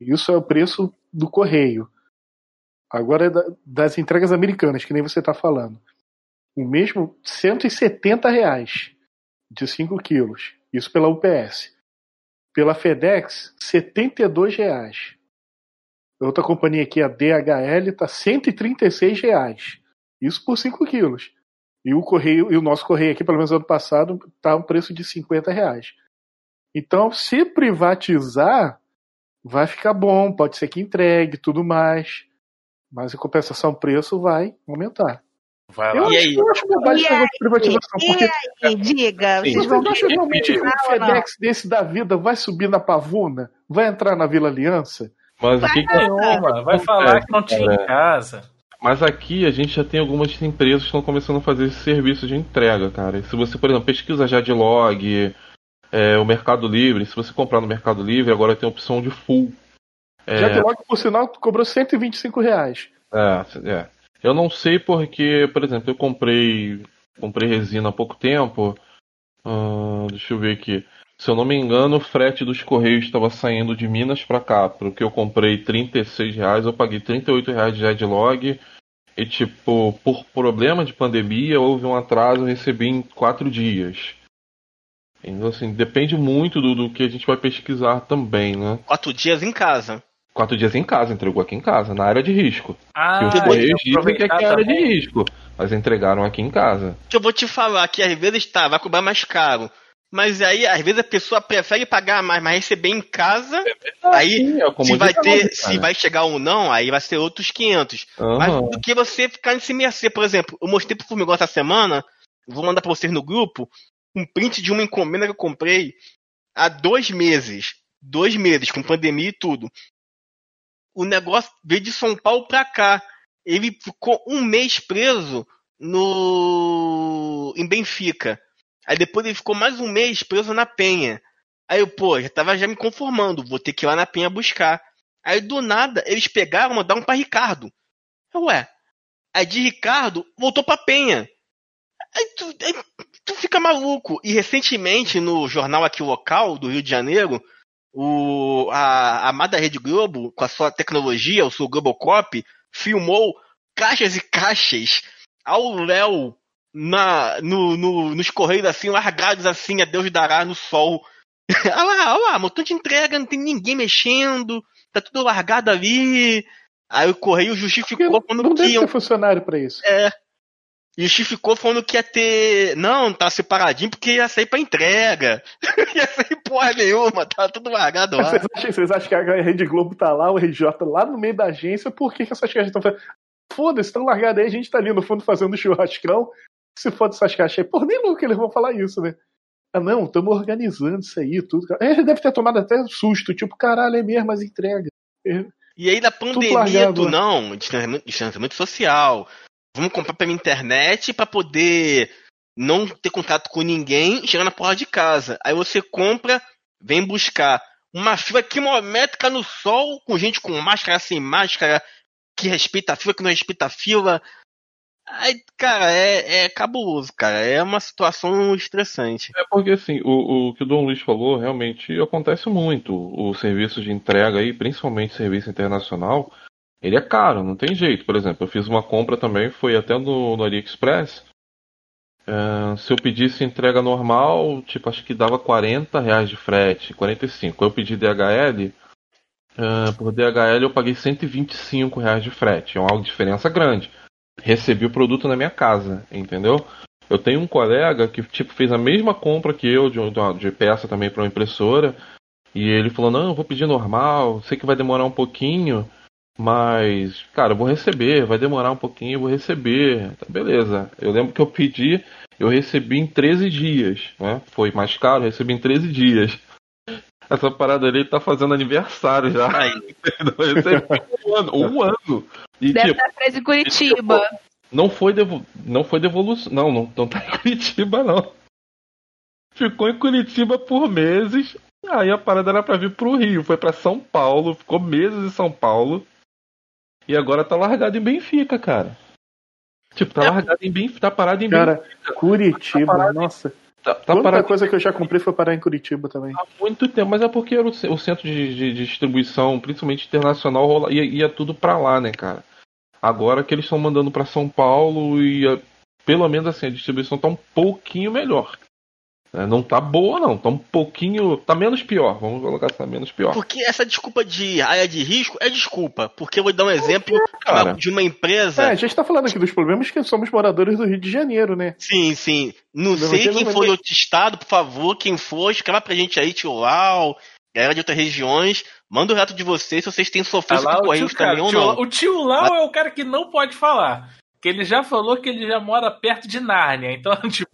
Isso é o preço do correio. Agora é da- das entregas americanas, que nem você está falando. O mesmo 170 reais de 5 quilos. Isso pela UPS. Pela FedEx, 72 reais. Outra companhia aqui, a DHL, está 136 reais. Isso por 5 quilos. E o correio, e o nosso correio aqui, pelo menos ano passado, está um preço de 50 reais. Então, se privatizar, vai ficar bom, pode ser que entregue tudo mais. Mas em compensação, o preço vai aumentar. Vai Eu lá. acho, E aí? eu acho bobagem E de privatização, E porque aí, diga, Sim. vocês vão vocês acham realmente que um não? FedEx desse da vida vai subir na pavuna? Vai entrar na Vila Aliança? Mas o que que Nenhuma, vai falar que não tinha em casa. Mas aqui a gente já tem algumas empresas que estão começando a fazer esse serviço de entrega, cara. Se você, por exemplo, pesquisa já de log, é, o Mercado Livre, se você comprar no Mercado Livre, agora tem a opção de full. É, Já que logo, por sinal, cobrou 125 reais. é, é. Eu não sei porque, por exemplo, eu comprei comprei resina há pouco tempo. Ah, deixa eu ver aqui. Se eu não me engano, o frete dos correios estava saindo de Minas para cá. Porque eu comprei 36 reais, eu paguei 38 reais de Adlog. E tipo, por problema de pandemia, houve um atraso, eu recebi em quatro dias. Então assim, depende muito do, do que a gente vai pesquisar também, né? Quatro dias em casa. Quatro dias em casa, entregou aqui em casa, na área de risco. Ah, que os correios que dizem que aqui é área de risco. Mas entregaram aqui em casa. Que eu vou te falar que às vezes tá, vai cobrar mais caro. Mas aí, às vezes, a pessoa prefere pagar mais, mas receber em casa. aí, sim, é se vai ter, cara. se vai chegar ou não, aí vai ser outros 500. Aham. Mas do que você ficar nesse mercê, por exemplo, eu mostrei pro Formigão essa semana, vou mandar pra vocês no grupo, um print de uma encomenda que eu comprei há dois meses. Dois meses, com pandemia e tudo. O negócio veio de São Paulo pra cá. Ele ficou um mês preso no em Benfica. Aí depois ele ficou mais um mês preso na Penha. Aí eu, pô, já tava já me conformando, vou ter que ir lá na Penha buscar. Aí do nada, eles pegaram mandaram pra Ricardo. Ué. Aí de Ricardo, voltou pra Penha. Aí tu, aí tu fica maluco. E recentemente, no jornal aqui local do Rio de Janeiro, o, a, a amada Rede Globo, com a sua tecnologia, o seu Globocop, filmou caixas e caixas ao Léo na, no, no, nos correios assim, largados assim, a Deus dará no sol. *laughs* olha lá, olha lá, montão de entrega, não tem ninguém mexendo, tá tudo largado ali. Aí o correio justificou falando Não que deve iam ter funcionário pra isso. é. Justificou falando que ia ter. Não, tá separadinho porque ia sair pra entrega. *laughs* ia sair porra nenhuma, tá tudo largado lá. Vocês acham, vocês acham que a Rede Globo tá lá, o RJ lá no meio da agência, por que, que essas caixas estão fazendo? Foda-se, estão largadas aí, a gente tá ali no fundo fazendo churrascão. Se foda essas caixas aí, porra, nem louco eles vão falar isso, né? Ah, não, estamos organizando isso aí, tudo. É, Ele deve ter tomado até susto, tipo, caralho, é mesmo as entregas. E aí na pandemia, largado, tu não, distanciamento social. Vamos comprar pela internet pra poder não ter contato com ninguém, chegar na porta de casa. Aí você compra, vem buscar. Uma fila quilométrica no sol, com gente com máscara, sem máscara, que respeita a fila, que não respeita a fila. Aí, cara, é, é cabuloso, cara. É uma situação estressante. É porque assim, o, o que o Dom Luiz falou realmente acontece muito. O serviço de entrega aí, principalmente serviço internacional, ele é caro, não tem jeito. Por exemplo, eu fiz uma compra também, foi até no, no AliExpress. É, se eu pedisse entrega normal, tipo, acho que dava 40 reais de frete, 45. Eu pedi DHL, é, por DHL eu paguei 125 reais de frete. É uma diferença grande. Recebi o produto na minha casa, entendeu? Eu tenho um colega que tipo fez a mesma compra que eu de, de peça também para uma impressora e ele falou não, eu vou pedir normal, sei que vai demorar um pouquinho, mas cara, eu vou receber, vai demorar um pouquinho, eu vou receber, tá, beleza? Eu lembro que eu pedi, eu recebi em 13 dias, né? Foi mais caro, eu recebi em 13 dias. Essa parada ali tá fazendo aniversário já. *laughs* Eu recebi um ano, um ano. E, Deve tipo, estar preso em Curitiba. não foi, devo... não foi devolução. Não, não, não tá em Curitiba, não. Ficou em Curitiba por meses. Aí a parada era pra vir pro Rio. Foi pra São Paulo. Ficou meses em São Paulo. E agora tá largado em Benfica, cara. Tipo, tá largado em Benfica. Tá parado em Cara, Benfica. Curitiba, Tá parado- nossa. Tá, tá Quanta coisa que eu já comprei foi parar em Curitiba também. há muito tempo. Mas é porque era o o centro de, de- de distribuição, principalmente internacional, rola... ia, ia tudo pra lá, né, cara? Agora que eles estão mandando pra São Paulo e pelo menos assim, a distribuição tá um pouquinho melhor. É, Não tá boa, não. Tá um pouquinho. Tá menos pior. Vamos colocar assim, tá menos pior. Porque essa desculpa de área de risco é desculpa. Porque eu vou dar um exemplo cara? de uma empresa. É, a gente tá falando aqui dos problemas que somos moradores do Rio de Janeiro, né? Sim, sim. Não Não sei quem foi ver. outro estado, por favor, quem for, escreva pra gente aí, tio Lau, galera de outras regiões. Manda o relato de vocês, se vocês têm Tá sofrido lá com o também ou o tio, não. O tio Lau é o cara que não pode falar. Que ele já falou que ele já mora perto de Nárnia. Então, *laughs* tipo,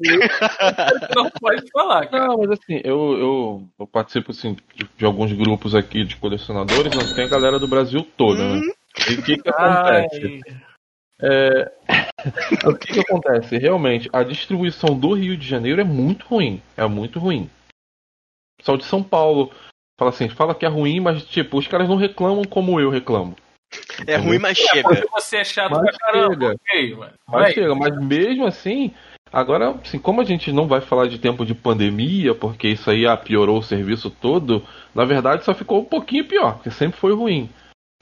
não pode falar, cara. Não, mas assim, eu, eu, eu participo assim, de, de alguns grupos aqui de colecionadores, mas tem a galera do Brasil toda, né? E o que que acontece? É, *laughs* o que que acontece? Realmente, a distribuição do Rio de Janeiro é muito ruim. É muito ruim. O pessoal de São Paulo fala assim, fala que é ruim, mas tipo, os caras não reclamam como eu reclamo. É ruim, mas É, chega. você é chato Mas pra caramba. chega. ok, mano. Mas Vai. chega, mas mesmo assim, agora, assim, como a gente não vai falar de tempo de pandemia, porque isso aí ah, piorou o serviço todo, na verdade só ficou um pouquinho pior, porque sempre foi ruim.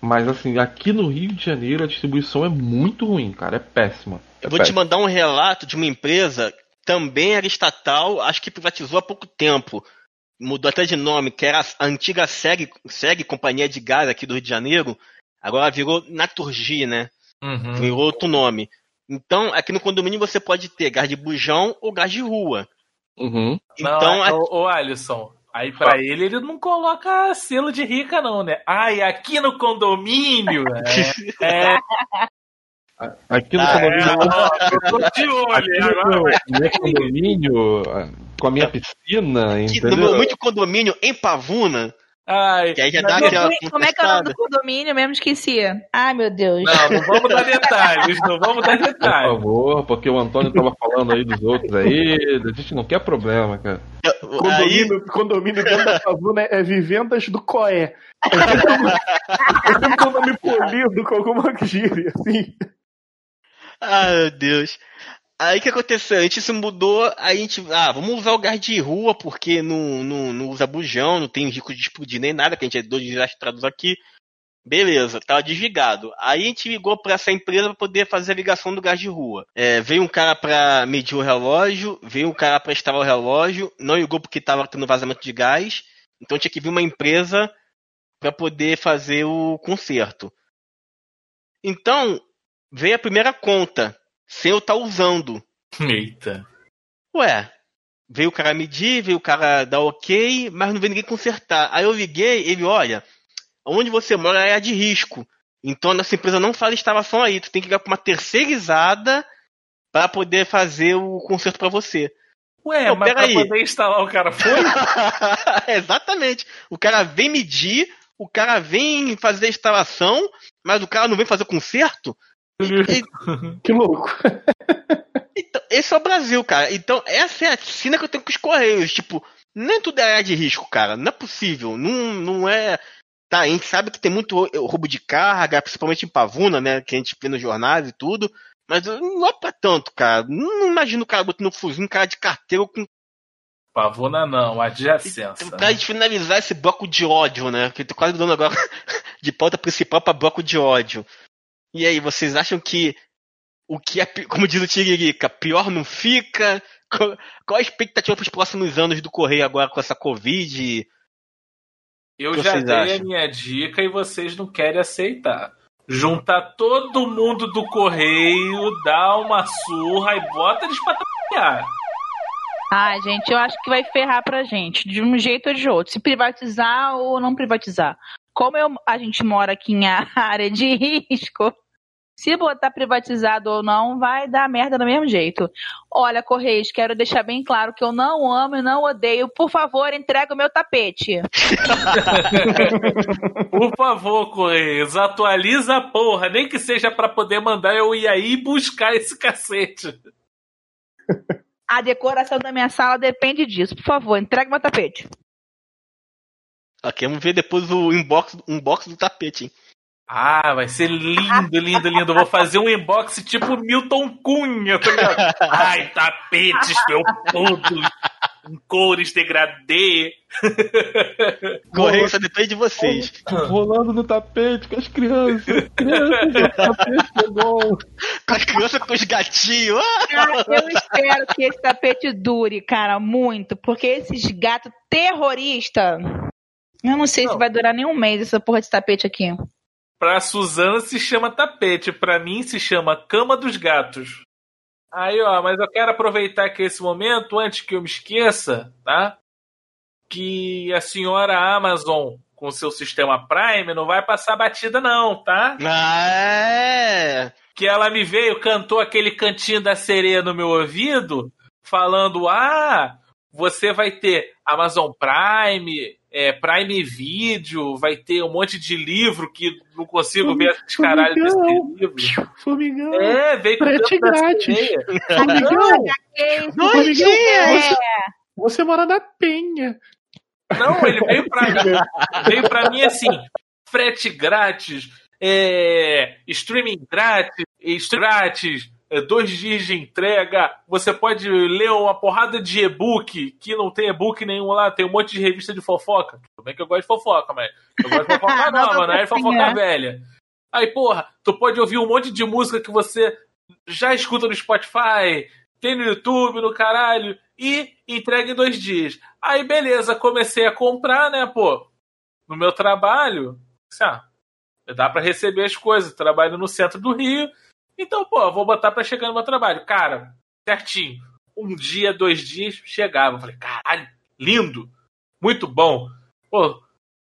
Mas assim, aqui no Rio de Janeiro a distribuição é muito ruim, cara, é péssima. É Eu vou te péssima. mandar um relato de uma empresa, também era estatal, acho que privatizou há pouco tempo. Mudou até de nome, que era a antiga SEG, SEG Companhia de Gás aqui do Rio de Janeiro. Agora virou Naturgy, né? Uhum. Virou outro nome. Então, aqui no condomínio você pode ter gás de bujão ou gás de rua. Uhum. Não, Então, é- a- ô, ô, Alisson, aí pra ele ele não coloca selo de rica, não, né? Ai, aqui no condomínio. É. *laughs* é Aqui no Ah, condomínio, é, eu tô de olho, aqui no condomínio, ah, com a minha piscina, que no meu entendeu? muito condomínio em Pavuna, Ai, que aí já dá aquela Como é que é o nome do condomínio? Mesmo esqueci. Ai, meu Deus. Não, não vamos dar *laughs* detalhes, não vamos dar Por detalhes. favor, porque o Antônio tava falando aí dos outros aí, a gente não quer problema, cara. Aí, Condomínio, condomínio dentro da Pavuna é Vivendas do Coé. *laughs* É um nome polido com alguma gíria, assim. Ai, meu Deus. Aí o que aconteceu? A gente se mudou, a gente. Ah, vamos usar o gás de rua, porque não, não, não usa bujão, não tem risco de explodir nem nada, que a gente é dois desastrados aqui. Beleza, tava desligado. Aí a gente ligou pra essa empresa pra poder fazer a ligação do gás de rua. É, veio um cara pra medir o relógio, veio um cara pra instalar o relógio, não ligou porque tava tendo vazamento de gás, então tinha que vir uma empresa pra poder fazer o conserto. Então, veio a primeira conta, sem eu estar usando. Eita. Ué, veio o cara medir, veio o cara dar ok, mas não veio ninguém consertar. Aí eu liguei, ele, olha, onde você mora é a de risco. Então nossa empresa não faz instalação aí, tu tem que ligar pra uma terceirizada para poder fazer o conserto para você. Ué, Não, mas pra peraí. poder instalar o cara foi? *laughs* Exatamente. O cara vem medir, o cara vem fazer a instalação, mas o cara não vem fazer conserto? *laughs* Que louco. Então, esse é o Brasil, cara. Então, essa é a sina que eu tenho com os Correios. Tipo, nem tudo é área de risco, cara. Não é possível. Não, não é. Tá, a gente sabe que tem muito roubo de carga, principalmente em Pavuna, né? Que a gente vê nos jornais e tudo. Mas não é pra tanto, cara. Não, imagino o cara botando um fuzil no cara de carteiro com Pavuna não, adjacência. pra gente finalizar esse bloco de ódio, né? Que eu tô quase dando agora *laughs* de pauta principal pra bloco de ódio. E aí, vocês acham que o que é, como diz o Tiririca, pior não fica? Qual, a expectativa pros próximos anos do Correio agora com essa Covid? Eu já dei a acham? minha dica e vocês não querem aceitar. Juntar todo mundo do correio, dá uma surra e bota eles pra trabalhar. Ai, gente, eu acho que vai ferrar pra gente, de um jeito ou de outro. Se privatizar ou não privatizar. Como eu- a gente mora aqui em *laughs* área de risco, se botar privatizado ou não, vai dar merda do mesmo jeito. Olha, Correios, quero deixar bem claro que eu não amo e não odeio. Por favor, entrega o meu tapete. *laughs* Por favor, Correios, atualiza a porra. Nem que seja pra poder mandar eu ir aí buscar esse cacete. A decoração da minha sala depende disso. Por favor, entrega o meu tapete. Ok, vamos ver depois o inbox, unbox do tapete, hein? Ah, vai ser lindo, lindo, lindo. Vou fazer um inbox tipo Milton Cunha, tá ligado? *laughs* Ai, tapetes felpudos, em cores degradê. *laughs* Correio só depende de vocês. Rolando no tapete com as crianças. Crianças no tapete pegou. Com as crianças com os gatinhos. Cara, eu espero que esse tapete dure, cara, muito. Porque esses gatos terroristas. Eu não sei se vai durar nem um mês essa porra de tapete aqui. Pra Suzana se chama tapete, pra mim se chama cama dos gatos. Aí, ó, mas eu quero aproveitar aqui esse momento, antes que eu me esqueça, tá? Que a senhora Amazon, com seu sistema Prime, não vai passar batida, não, tá? Ah, Que ela me veio, cantou aquele cantinho da sereia no meu ouvido, falando: Ah, você vai ter Amazon Prime, é, Prime Video, vai ter um monte de livro que não consigo ver esses caralhos desse livro. Formigão. É, veio com Frete grátis. Formigão. Dois Formigão, dias. Você, você mora na Penha. Não, ele veio pra mim, veio pra mim assim, frete grátis, é, streaming grátis, grátis, dois dias de entrega, você pode ler uma porrada de e-book, que não tem e-book nenhum lá, tem um monte de revista de fofoca. Tudo bem que eu gosto de fofoca, mas eu gosto de fofoca *laughs* nova, não é fofoquinha. fofoca velha. Aí, porra, tu pode ouvir um monte de música que você já escuta no Spotify, tem no YouTube, no caralho, e entrega em dois dias. Aí, beleza, comecei a comprar, né, pô, no meu trabalho, assim, ah, dá pra receber as coisas, trabalho no centro do Rio, então, pô, vou botar pra chegar no meu trabalho. Cara, certinho, um dia, dois dias, chegava. Eu falei, caralho, lindo, muito bom. Pô,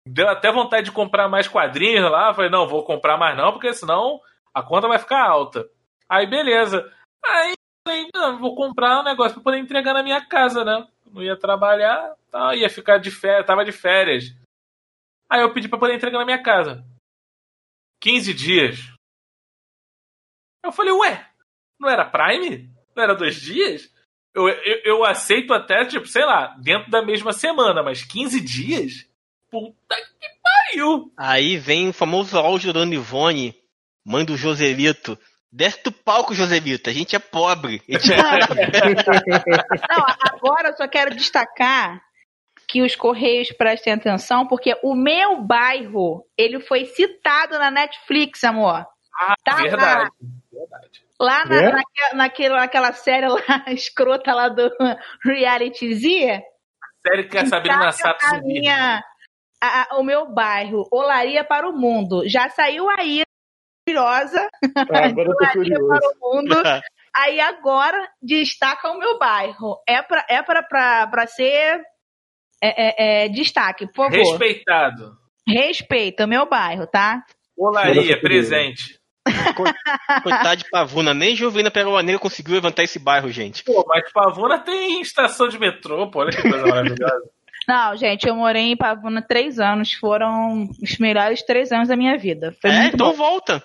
deu até vontade de comprar mais quadrinhos lá. Eu falei, não, vou comprar mais não, porque senão a conta vai ficar alta. Aí, beleza. Aí, falei, não, vou comprar um negócio pra poder entregar na minha casa, né? Não ia trabalhar, ia ficar de férias, tava de férias. Aí eu pedi pra poder entregar na minha casa. 15 dias. Eu falei, ué, não era Prime? Não era dois dias? Eu, eu, eu aceito até, tipo, sei lá, dentro da mesma semana, mas 15 dias? Puta que pariu! Aí vem o famoso áudio da Ivone, mãe do Joselito. Desce do palco, Joselito. A gente é pobre. A gente *laughs* Não, agora eu só quero destacar que os Correios prestem atenção, porque o meu bairro, ele foi citado na Netflix, amor. Ah, Tá verdade. Lá na, É? naquela, naquela, naquela série lá, *laughs* escrota lá do Reality Z, Sério que a Sabrina Sato a minha, a- a- o meu bairro, Olaria para o Mundo. Já saiu aí, curiosa. Ah, agora eu tô *laughs* Olaria curioso. para o mundo. *laughs* Aí agora destaca o meu bairro. É pra, é pra, pra, pra ser é, é, é, destaque, por favor. Respeitado. Respeita o meu bairro, tá? Olaria, presente. *laughs* Coitado de Pavuna. Nem Jovina Peruaneira conseguiu levantar esse bairro, gente. Pô, mas Pavuna tem estação de metrô, pô, olha que coisa maravilhosa. *laughs* Não, gente, eu morei em Pavuna três anos. Foram os melhores três anos da minha vida. Foi É, muito então bom. volta.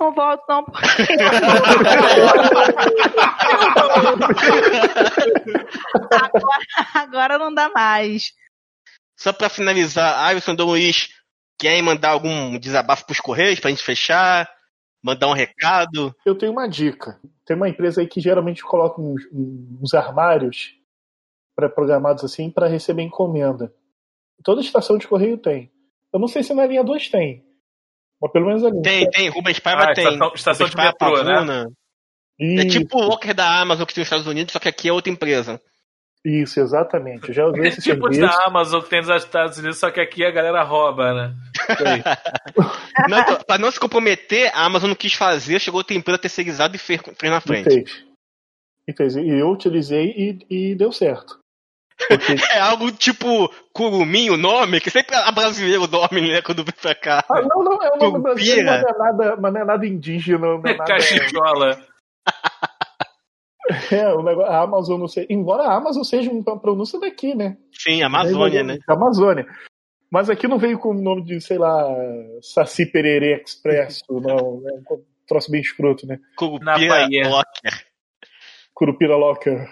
Não volto, não. *laughs* agora, agora não dá mais. Só pra finalizar, Alisson Dom Luiz, querem mandar algum desabafo pros Correios pra gente fechar? Mandar um recado? Eu tenho uma dica. Tem uma empresa aí que geralmente coloca uns, uns armários pré-programados assim para receber encomenda. Toda estação de correio tem. Eu não sei se na linha 2 tem. Mas pelo menos ali. Tem, tem. Rubens Paiva Ah, tem. estação- estação de metrô, né? Pavuna. É Isso, tipo o Walker da Amazon que tem nos Estados Unidos, só que aqui é outra empresa. Isso, exatamente. Eu já usei esse *laughs* tipo serviço. da Amazon que tem nos Estados Unidos, só que aqui a galera rouba, né? *laughs* Não, pra não se comprometer, a Amazon não quis fazer, chegou outra empresa terceirizada e fez, fez na E frente. fez. E fez. E eu utilizei e, e deu certo. Porque, *laughs* É algo tipo Curumim, o nome, que sempre a brasileiro dorme, né, quando vem pra cá. ah, não, não, é o nome brasileiro, mas não é nada, mas não é nada indígena. Não é nada, Cachichola. É, o negócio, a Amazon não sei. Embora a Amazon seja uma pronúncia daqui, né? Sim, Amazônia, né? Da Amazônia. Mas aqui não veio com o nome de, sei lá, Saci Pererê Expresso, *laughs* não. É um troço bem escroto, né? Curupira. Locker. Curupira Locker.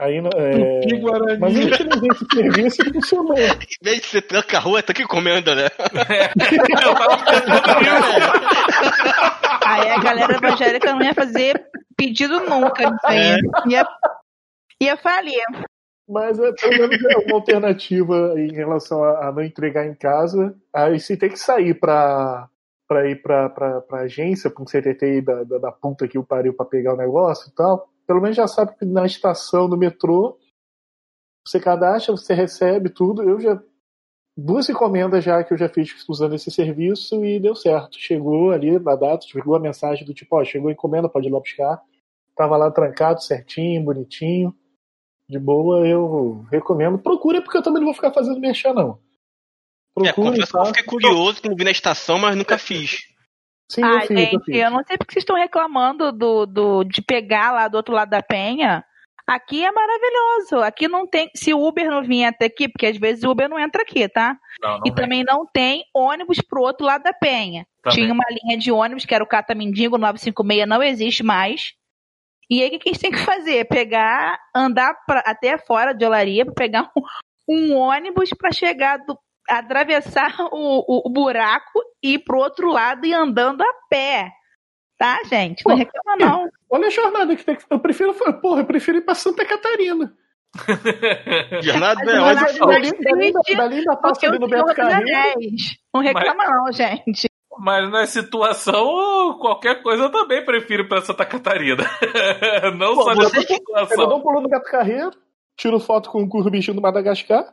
Aí, não- é... Tupi Guarani. Mas eu utilizei esse serviço e funcionou. Em vez de você tranca a rua, tá que encomenda, né? *laughs* Nisso. *laughs* Aí a galera evangélica não ia fazer pedido nunca. Isso aí. Ia, ia falir. Mas é, pelo menos é uma alternativa em relação a, a não entregar em casa. Aí se tem que sair pra, pra ir pra, pra, pra agência, pra um CTT aí da, da, da puta que o pariu pra pegar o negócio e tal, pelo menos já sabe que na estação do metrô você cadastra, você recebe tudo. Eu já. Duas encomendas já que eu já fiz usando esse serviço e deu certo. Chegou ali na data, chegou a mensagem do tipo, ó, chegou a encomenda, pode ir lá buscar. Tava lá trancado, certinho, bonitinho de boa, eu recomendo. Procure, porque eu também não vou ficar fazendo merchan, não. É, Procure, confesso que eu tá? fiquei curioso quando vi na estação, mas nunca fiz. Sim, ah, eu fiz, eu gente, fiz. eu não sei porque vocês estão reclamando do, do, de pegar lá do outro lado da penha. Aqui é maravilhoso. Aqui não tem. Se o Uber não vinha até aqui, porque às vezes o Uber não entra aqui, tá? Não, não e vem. também não tem ônibus pro outro lado da penha. Também. Tinha uma linha de ônibus que era o Cata Mendigo 956, não existe mais. E aí o que a gente tem que fazer? Pegar, andar pra, até fora de Olaria para pegar um, um ônibus para chegar do, atravessar o, o, o buraco e ir pro outro lado e andando a pé. Tá, gente? Não Pô, reclama, não. *laughs* Olha a jornada que tem que. Eu prefiro, porra, eu prefiro ir pra Santa Catarina. *laughs* Jornada Mas é é Dali, ainda passa ali o no Beto anda Carreiro. 10. Não reclama, não, gente. Mas na situação, qualquer coisa eu também prefiro ir pra Santa Catarina. *laughs* Não Pô, só nessa Eu dou situação. um pulo no Beto Carreiro, tiro foto com, o bichinho do Madagascar,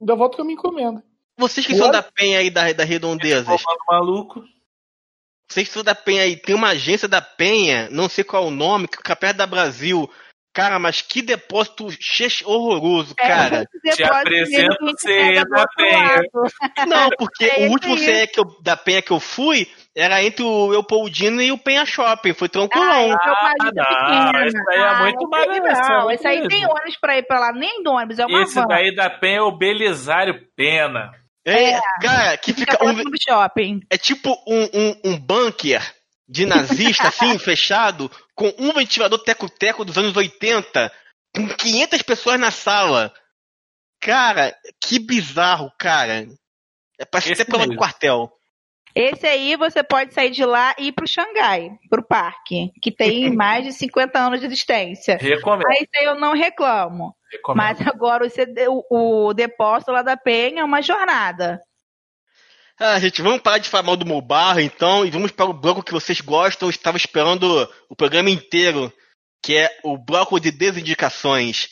ainda volto com a minha encomenda. Vocês que são da Penha aí da, da Redondezas, maluco. Vocês são da Penha aí, tem uma agência da Penha, não sei qual é o nome, que fica perto da Brasil. Cara, mas que depósito horroroso, cara. É, Te apresento pega do da Penha. Não, porque É o último. CE que eu- da Penha que eu fui era entre o Leopoldino e o Penha Shopping. Foi Ah, tranquilão. esse é Ah, não, esse aí é Ah, muito é Não, muito esse aí mesmo. tem ônibus pra ir pra lá, nem do ônibus, é uma Esse van. daí da Penha é o Belisário Pena. É, cara, que Fica fica um, shopping. é tipo um, um, um bunker de nazista, assim, *laughs* fechado, com um ventilador teco-teco dos anos 80, com 500 pessoas na sala. Cara, que bizarro, cara. É parece Esse até prova de mesmo. quartel. Esse aí você pode sair de lá e ir pro Xangai, pro parque, que tem *laughs* mais de 50 anos de existência. Recomendo. Aí eu não reclamo. Recomendo. Mas agora o, CD o, o depósito lá da Penha é uma jornada. Ah, gente, vamos parar de falar mal do Mobarro, então, e vamos para o bloco que vocês gostam. Eu estava esperando o programa inteiro, que é o bloco de desindicações.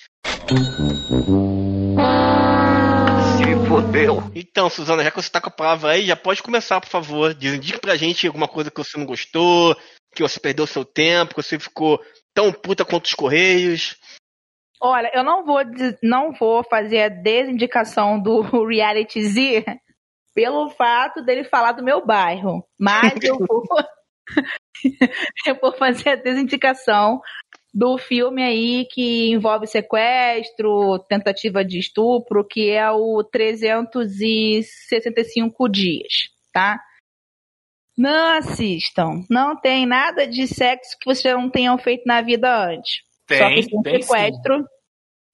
Se fodeu. Então, Suzana, já que você tá com a palavra aí, já pode começar, por favor. Desindique pra gente alguma coisa que você não gostou, que você perdeu seu tempo, que você ficou tão puta quanto os Correios. Olha, eu não vou, não vou fazer a desindicação do *laughs* Reality Z pelo fato dele falar do meu bairro. Mas eu vou, *laughs* eu vou fazer a desindicação do filme aí que envolve sequestro, tentativa de estupro, que é o 365 dias, tá? Não assistam. Não tem nada de sexo que vocês não tenham feito na vida antes. Só que Tem, sem tem sim. sequestro.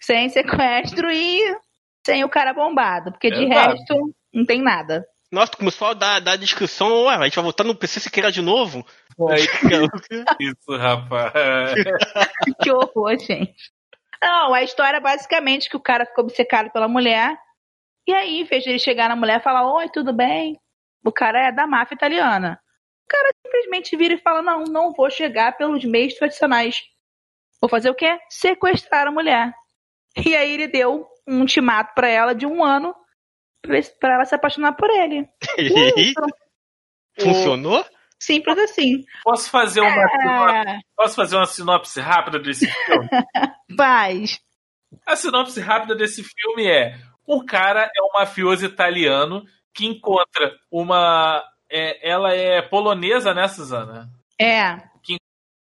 Sem sequestro e sem o cara bombado. Porque de Exato. resto, não tem nada. Nossa, começou a dar, dar a descrição, ué, a gente vai voltar no PC Siqueira de novo? *laughs* Isso, rapaz. *laughs* que horror, gente. Não, a história é basicamente que o cara ficou obcecado pela mulher. E aí, em vez de ele chegar na mulher e falar, oi, tudo bem? O cara é da máfia italiana. O cara simplesmente vira e fala, não, não vou chegar pelos meios tradicionais. Vou fazer o quê? Sequestrar a mulher. E aí ele deu um ultimato pra ela de um ano pra pra ela se apaixonar por ele. Funcionou? Simples assim. Posso fazer uma, É. sinopse, posso fazer uma sinopse rápida desse filme? *laughs* Faz. A sinopse rápida desse filme é: um cara é um mafioso italiano que encontra uma. é, ela é polonesa, né, Suzana? É.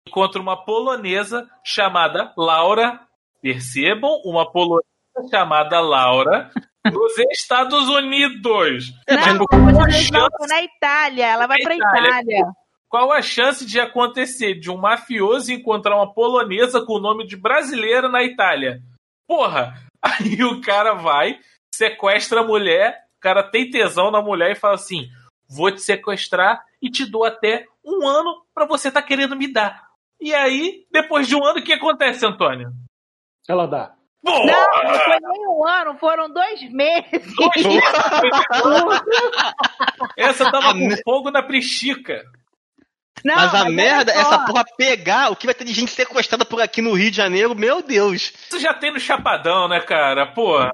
Encontra uma polonesa chamada Laura. Percebam, uma polonesa chamada Laura nos *laughs* Estados Unidos. Não, Tipo, chance na Itália. Ela vai pra Itália. Itália. Qual a chance de acontecer de um mafioso encontrar uma polonesa com o nome de brasileira na Itália? Porra! *laughs* Aí o cara vai, sequestra a mulher, o cara tem tesão na mulher e fala assim: vou te sequestrar e te dou até um ano pra você tá querendo me dar. E aí, depois de um ano, o que acontece, Antônio? Ela dá. Não, não foi nem um ano, foram dois meses. *laughs* Essa tava com fogo na prechica. Não, mas a mas merda é essa porra pegar o que vai ter de gente sequestrada por aqui no Rio de Janeiro, meu Deus. Isso já tem no Chapadão, né, cara? Porra.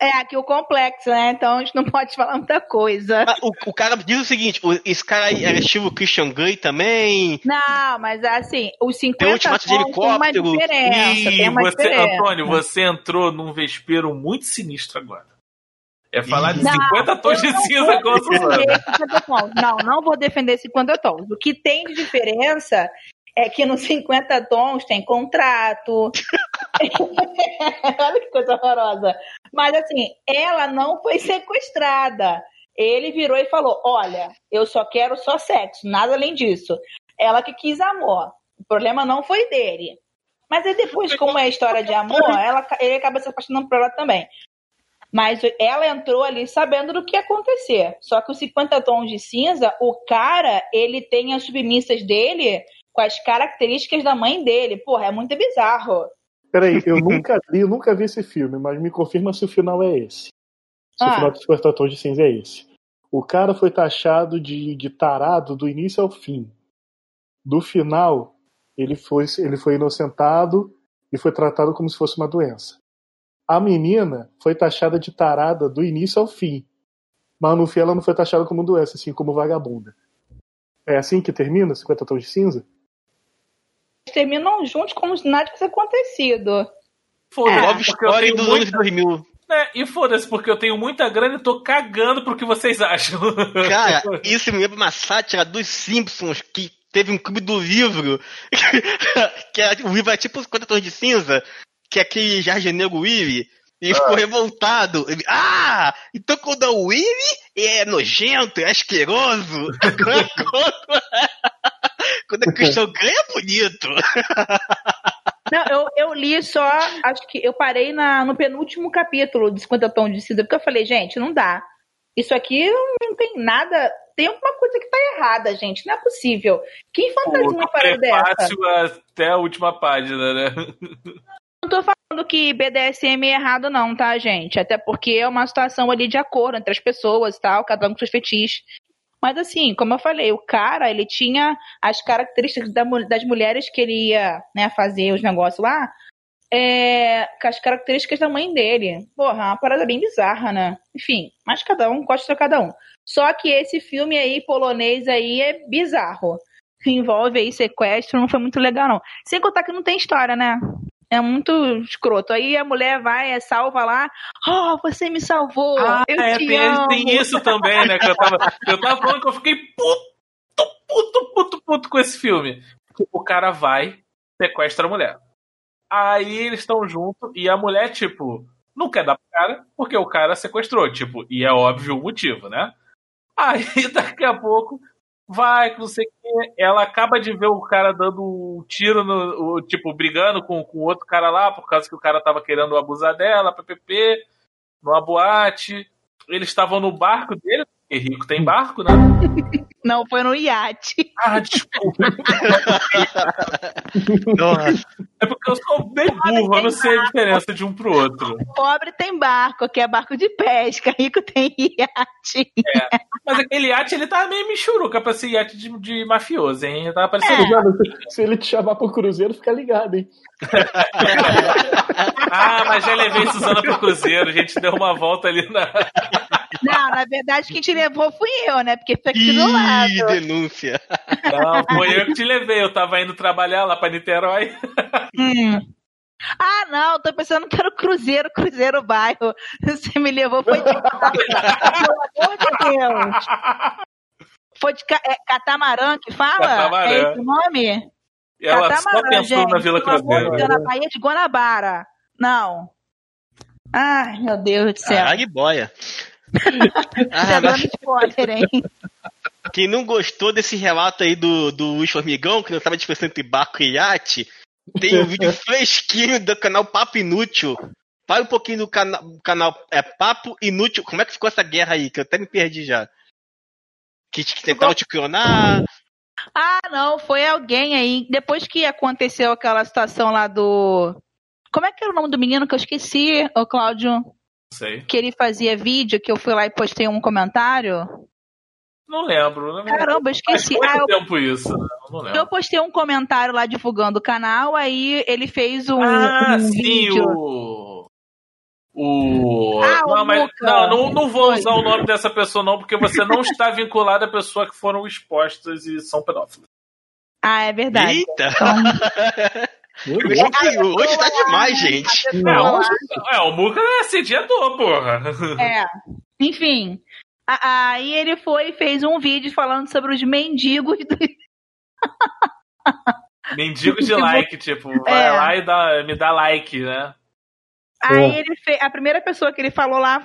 É, aqui o complexo, né? Então a gente não *laughs* pode falar muita coisa. Ah, O, o cara diz o seguinte: o- esse cara aí era estilo Christian Grey também. Não, mas assim, os 50 Tem ultimato de tons tem uma helicóptero. diferença. Ih, tem uma você, diferença. Antônio, você entrou num vespeiro muito sinistro agora. É falar de Não, 50 tons de cinza com a Suzana. defender 50 tons. Não, não vou defender 50 tons. O que tem de diferença é que nos 50 tons tem contrato. *laughs* Olha que coisa horrorosa. Mas assim, ela não foi sequestrada. Ele virou e falou: Olha, eu só quero só sexo, nada além disso. Ela que quis amor. O problema não foi dele. Mas aí depois, como é história de amor, ela, ele acaba se apaixonando por ela também. Mas ela entrou ali sabendo do que ia acontecer. Só que os 50 tons de cinza, o cara, ele tem as submissas dele com as características da mãe dele. Porra, é muito bizarro. Peraí, eu *laughs* nunca li, eu nunca vi esse filme, mas me confirma se o final é esse. Se o Ah. final dos 50 tons de cinza é esse. O cara foi taxado de, de tarado do início ao fim. Do final, ele foi, ele foi inocentado e foi tratado como se fosse uma doença. A menina foi taxada de tarada do início ao fim. Mas no fim ela não foi taxada como doença, assim como vagabunda. É assim que termina 50 tons de cinza? Terminam juntos como se nada tivesse acontecido. Foda-se, Love porque eu Story tenho dos muita- anos 2000. É, e foda-se, porque eu tenho muita grana e tô cagando pro que vocês acham. *laughs* Cara, isso me lembra uma sátira dos Simpsons que teve um clube do livro. *laughs* que é, o livro é tipo 50 tons de cinza, que é aquele jardineiro Willy. E ele ficou revoltado. Ele, ah! Então quando é o Willy, é nojento, é asqueroso. quando, *laughs* quando é Christian Grey é bonito. Não, eu, eu li só, acho que eu parei na, no penúltimo capítulo de 50 tons de cinza, porque eu falei, gente, não dá. Isso aqui não tem nada. Tem alguma coisa que tá errada, gente. Não é possível. Quem fantasia uma parada dessa? prefácio até a última página, né? *laughs* Não tô falando que BDSM é errado, não, tá, gente? Até porque é uma situação ali de acordo entre as pessoas e tal, cada um com seus fetiches. Mas assim, como eu falei, o cara, ele tinha as características das mulheres que ele ia né, fazer os negócios lá, é, com as características da mãe dele. Porra, é uma parada bem bizarra, né? Enfim, mas cada um gosta de cada um. Só que esse filme aí, polonês aí, é bizarro. Envolve aí sequestro, não foi muito legal, não. Sem contar que não tem história, né? É muito escroto. Aí a mulher vai, é salva lá. Oh, você me salvou. Ah, eu é, te tem, amo. tem isso também, né? Que eu tava, eu tava falando que eu fiquei puto, puto, puto, puto com esse filme. O cara vai, sequestra a mulher. Aí eles estão juntos e a mulher, tipo, não quer dar pro cara porque o cara sequestrou, tipo, e é óbvio o motivo, né? Aí *laughs* daqui a pouco vai, não sei o que, ela acaba de ver o cara dando um tiro no, o, tipo, brigando com o outro cara lá, por causa que o cara tava querendo abusar dela, ppp, numa boate. Eles estavam no barco dele, Porque rico tem barco, né? *laughs* Não, foi no iate. Ah, desculpa. *laughs* É porque eu sou bem burro, eu não sei a diferença de um pro outro. Pobre tem barco, que é barco de pesca. Rico tem *laughs* iate. É. Mas aquele iate, ele tava meio michuruca pra ser iate de, de mafioso, hein? Tava parecendo. É. Se ele te chamar pro cruzeiro, fica ligado, hein? Ah, mas já levei Suzana pro Cruzeiro, a gente deu uma volta ali na. Não, na verdade, quem te levou fui eu, né? Porque foi aqui do lado. Ih, denúncia. Não, foi eu que te levei, eu tava indo trabalhar lá pra Niterói. Hum. Ah, não, tô pensando que era o Cruzeiro, Cruzeiro Bairro. Você me levou, foi de. Pelo amor de Deus. Foi de ca- é, catamarã que fala? Catamarã. É esse o nome? Ela só pensou na Vila Cruzeiro. Na Bahia de Guanabara. Não. Ai, meu Deus do céu. Caralho, boia. Ah, mas spoiler, hein? quem não gostou desse relato aí do, do Luiz Formigão, que não tava diferença entre barco e iate, tem um vídeo *laughs* fresquinho do canal Papo Inútil. Para um pouquinho do cana canal é, Papo Inútil. Como é que ficou essa guerra aí? Que eu até me perdi já. Que, que tentaram te clonar. Ah, não, foi alguém aí. Depois que aconteceu aquela situação lá do. Como é que era o nome do menino que eu esqueci, ô Cláudio? Sei. Que ele fazia vídeo, que eu fui lá e postei um comentário. Não lembro. Não lembro. Caramba, eu esqueci. Faz Ah, eu, tempo isso, né? Eu não lembro. eu postei um comentário lá divulgando o canal, aí ele fez um, Ah, um sim, vídeo. o. O. Ah, o não, mas, Luca. não, não, não vou usar o nome dessa pessoa, não, porque você não está vinculado a pessoas que foram expostas e são pedófilos. Ah, é verdade. Eita! Meu *laughs* Achei que hoje tá demais, gente. É, o, é, o Muca é assediador, porra. É. Enfim. a- Aí ele foi e fez um vídeo falando sobre os mendigos do *laughs* Mendigo de like, tipo, vai É. lá e dá, me dá like, né? Aí ele fez. A primeira pessoa que ele falou lá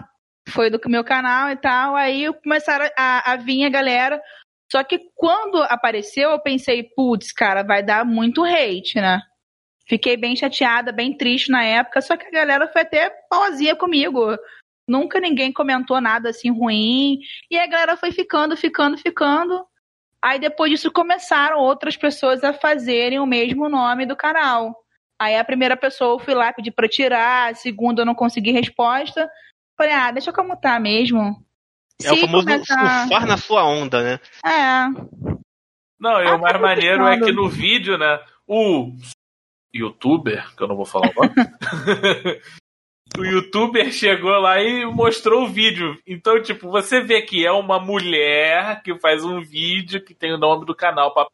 foi do meu canal e tal. Aí começaram a, a vir a galera. Só que quando apareceu, eu pensei, putz, cara, vai dar muito hate, né? Fiquei bem chateada, bem triste na época, só que a galera foi até pauzinha comigo. Nunca ninguém comentou nada assim ruim. E a galera foi ficando, ficando, ficando. Aí depois disso começaram outras pessoas a fazerem o mesmo nome do canal. Aí a primeira pessoa eu fui lá pedir pra tirar, a segunda eu não consegui resposta. Falei, ah, deixa eu comutar mesmo. É o Se famoso começar- surfar na sua onda, né? É. Não, e Ah, o mais tá maneiro é que no vídeo, né, o youtuber, que eu não vou falar o nome, *laughs* o youtuber chegou lá e mostrou o vídeo. Então, tipo, você vê que é uma mulher que faz um vídeo que tem o nome do canal Papo.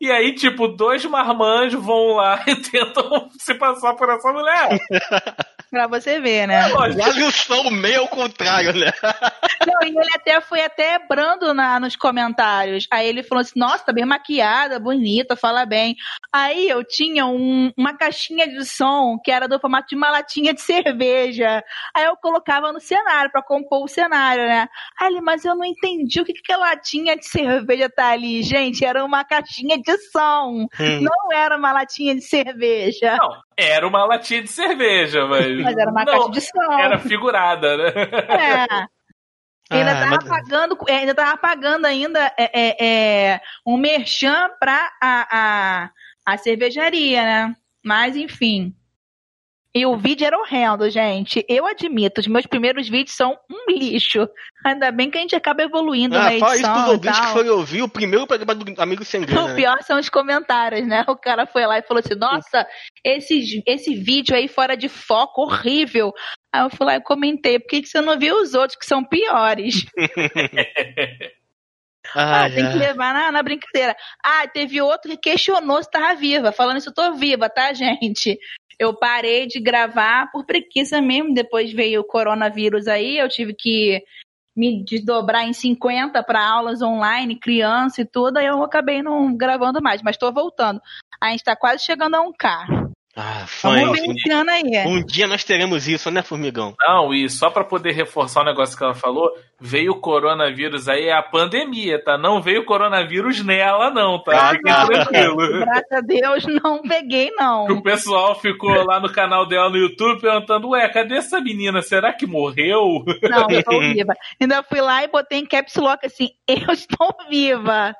E aí, tipo, dois marmanjos vão lá *laughs* e tentam se passar por essa mulher. *laughs* Pra você ver, né? Quase o som meio ao contrário, né? *laughs* Não, e ele até foi até brando na, nos comentários. Aí ele falou assim: nossa, tá bem maquiada, bonita, fala bem. Aí eu tinha um- uma caixinha de som que era do formato de uma latinha de cerveja. Aí eu colocava no cenário pra compor o cenário, né? Aí ele, mas eu não entendi o que, que a latinha de cerveja tá ali. Gente, era uma caixinha de som. Hum. Não era uma latinha de cerveja. Não, era uma latinha de cerveja, mas. Mas era uma não, caixa de som. Era figurada, né? É. *laughs* Ainda Ah, tava mas- pagando, é, ainda tava pagando ainda é, é, é, um merchan pra a, a, a cervejaria, né? Mas enfim. E o vídeo era horrendo, gente. Eu admito, os meus primeiros vídeos são um lixo. Ainda bem que a gente acaba evoluindo Ah, na fala isso edição pros ouvintes que foram ouvir o primeiro programa do Amigo Sem Grana. O né? pior são os comentários, né? O cara foi lá e falou assim: Nossa, esse, esse vídeo aí fora de foco, horrível. Aí eu fui lá e comentei: Por que, que você não viu os outros que são piores? *laughs* *laughs* Ah, Ah, tem que levar na, na brincadeira. Ah, teve outro que questionou se tava viva. Falando isso, eu tô viva, tá, gente? Eu parei de gravar por preguiça mesmo. Depois veio o coronavírus aí, eu tive que me desdobrar em 50 para aulas online, criança e tudo, aí eu acabei não gravando mais, mas tô voltando. A gente tá quase chegando a um K. Ah, fãs. ver Um, ano aí. um dia nós teremos isso, né, Formigão? Não, e só pra poder reforçar o negócio que ela falou, veio o coronavírus aí, é a pandemia, tá? Não veio o coronavírus nela, não, tá? Ah, não. tranquilos. *laughs* Graças a Deus não peguei, não. O pessoal ficou lá no canal dela no YouTube perguntando: Ué, cadê essa menina? Será que morreu? Não, eu estou *laughs* viva. Ainda fui lá e botei em caps lock assim, eu estou viva.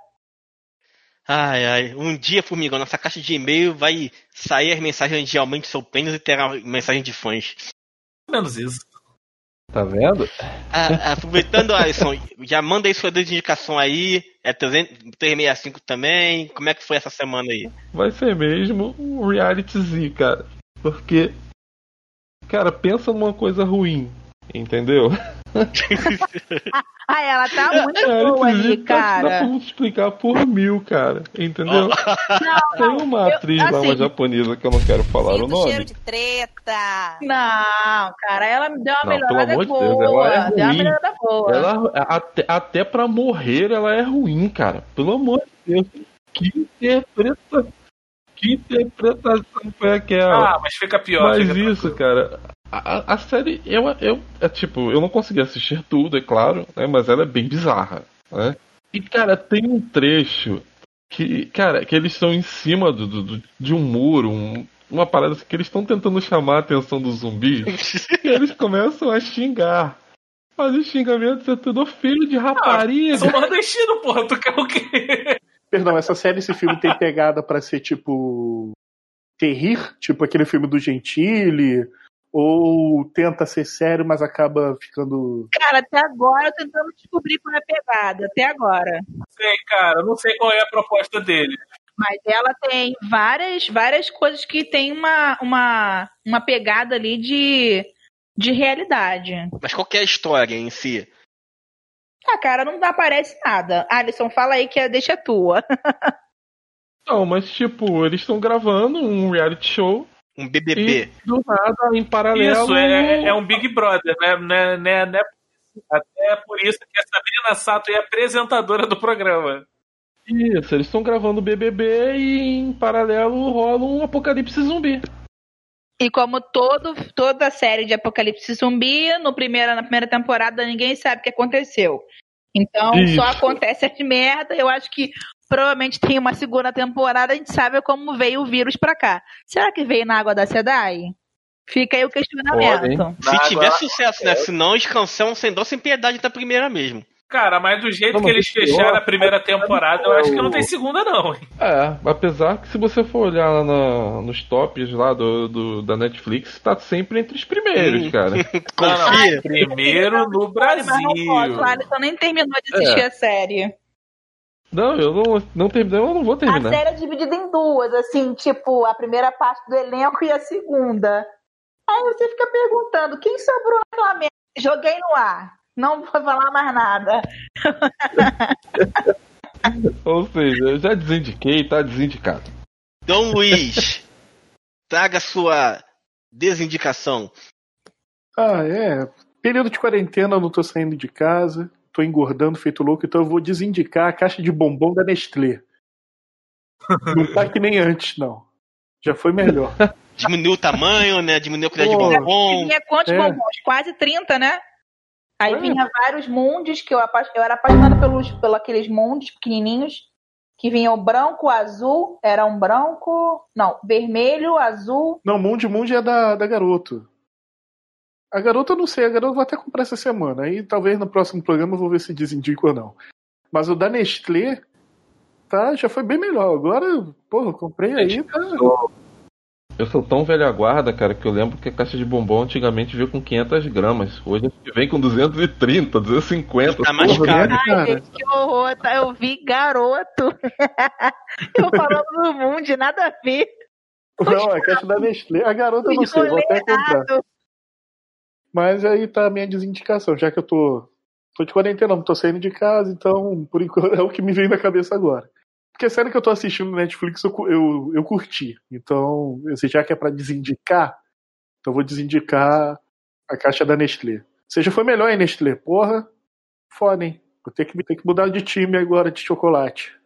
Ai, ai. Um dia, Formigão, nossa caixa de e-mail vai sair as mensagens de aumente seu pênis e terá mensagem de fãs. Menos isso. Tá vendo? Ah, aproveitando, *laughs* Alisson, já manda aí sua indicação aí. É 300 365 também. Como é que foi essa semana aí? Vai ser mesmo um reality Z, cara. Porque, cara, pensa numa coisa ruim, entendeu? *laughs* Ah, ela tá muito Reality boa ali, Dá cara. pra multiplicar por mil, cara. Entendeu? Tem uma eu- atriz lá, uma assim- japonesa, que eu não quero falar o nome. treta. Não, cara, ela me deu uma Não, pelo melhorada amor de Deus, boa. ela é deu uma ruim. melhorada boa. Ela, até, até pra morrer, ela é ruim, cara. Pelo amor de Deus. Que interpretação. Que interpretação foi aquela? Ah, mas fica pior. Mas fica isso, cara. A, a série, eu, eu, é tipo, eu não consegui assistir tudo, é claro, né? Mas ela é bem bizarra, né? E, cara, tem um trecho que, cara, que eles estão em cima do, do- de um muro, um- uma parada assim, que eles estão tentando chamar a atenção dos zumbis, e *laughs* eles começam a xingar. Mas os xingamentos é tudo filho de rapariga. Sou nordestino, porra. Tu quer o quê? Perdão, essa série, esse filme tem pegada pra ser tipo. Terrir, tipo aquele filme do Gentili, ou tenta ser sério, mas acaba ficando. Cara, até agora eu tô tentando descobrir qual é a pegada. Até agora. Não sei, cara. Não sei qual é a proposta dele. Mas ela tem várias, várias coisas que tem uma, uma, uma pegada ali de, de realidade. Mas qual que é a história em si? Ah, cara, não aparece nada. Alisson, fala aí que a deixa tua. *laughs* Não, mas tipo, eles estão gravando um reality show. Um BBB. E do nada, em paralelo. Isso, é, é um Big Brother, né? né, né, né? Até por isso que a Sabrina Sato é apresentadora do programa. Isso, eles estão gravando o BBB e em paralelo rola um apocalipse zumbi. E como todo, toda série de Apocalipse Zumbi, no primeira, na primeira temporada ninguém sabe o que aconteceu. Então Isso. só acontece as merda. Eu acho que provavelmente tem uma segunda temporada, a gente sabe como veio o vírus pra cá. Será que veio na água da SEDAI? Fica aí o questionamento. Se tiver sucesso, né? Senão eles cancelam sem dó, sem piedade da primeira mesmo. Cara, mas do jeito Não, que eles fecharam a primeira temporada, eu acho que não tem segunda, não. hein? É, apesar que se você for olhar lá na- nos tops lá do, do- da Netflix, tá sempre entre os primeiros, Hum. cara. *laughs* Não, não, primeiro no Mas não posso, Brasil. o Alisson nem terminou de assistir É. a série. Não, eu não, não terminei, eu não vou A terminar. série é dividida em duas, assim, tipo, a primeira parte do elenco e a segunda. Aí você fica perguntando, quem sobrou naquela merda? Joguei no ar. Não vou falar mais nada. *laughs* Ou seja, eu já desindiquei, tá desindicado. Dom Luiz, traga sua desindicação. Ah, é. Período de quarentena, eu não tô saindo de casa, tô engordando feito louco, então eu vou desindicar a caixa de bombom da Nestlé. Não tá que nem antes, não. Já foi melhor. *laughs* Diminuiu o tamanho, né? Diminuiu a quantidade de bombom. Vinha quantos É. bombons? Quase 30, né? Aí vinha vários mundos, que eu, apa- eu era apaixonada pelos, pelos aqueles mundos pequenininhos, que vinha o branco, o azul, era um branco, não, vermelho, azul, Não, Mundi Mundi é da, da garoto. A garota eu não sei, a garota eu vou até comprar essa semana. Aí talvez no próximo programa eu vou ver se desindico ou não. Mas o da Nestlé tá, já foi bem melhor. Agora, porra, comprei aí, tá. Eu sou tão velha guarda, cara, que eu lembro que a caixa de bombom antigamente veio com 500 gramas. Hoje vem com 230, 250. Tá mais porra, caro. Ai, gente, que horror, tá? Eu vi garoto. *laughs* eu falando do mundo, nada a ver. Não, a caixa da Nestlé. A garota eu não sei, vou até comprar. Mas aí tá a minha desindicação, já que eu tô, tô de quarentena, não tô saindo de casa, então por enquanto *laughs* é o que me veio na cabeça agora. Porque a série que eu tô assistindo no Netflix eu, eu, eu curti. Então, esse já que é pra desindicar, então eu vou desindicar a caixa da Nestlé. Seja foi melhor, hein, Nestlé? Porra, foda, hein? Vou ter que, ter que mudar de time agora de chocolate.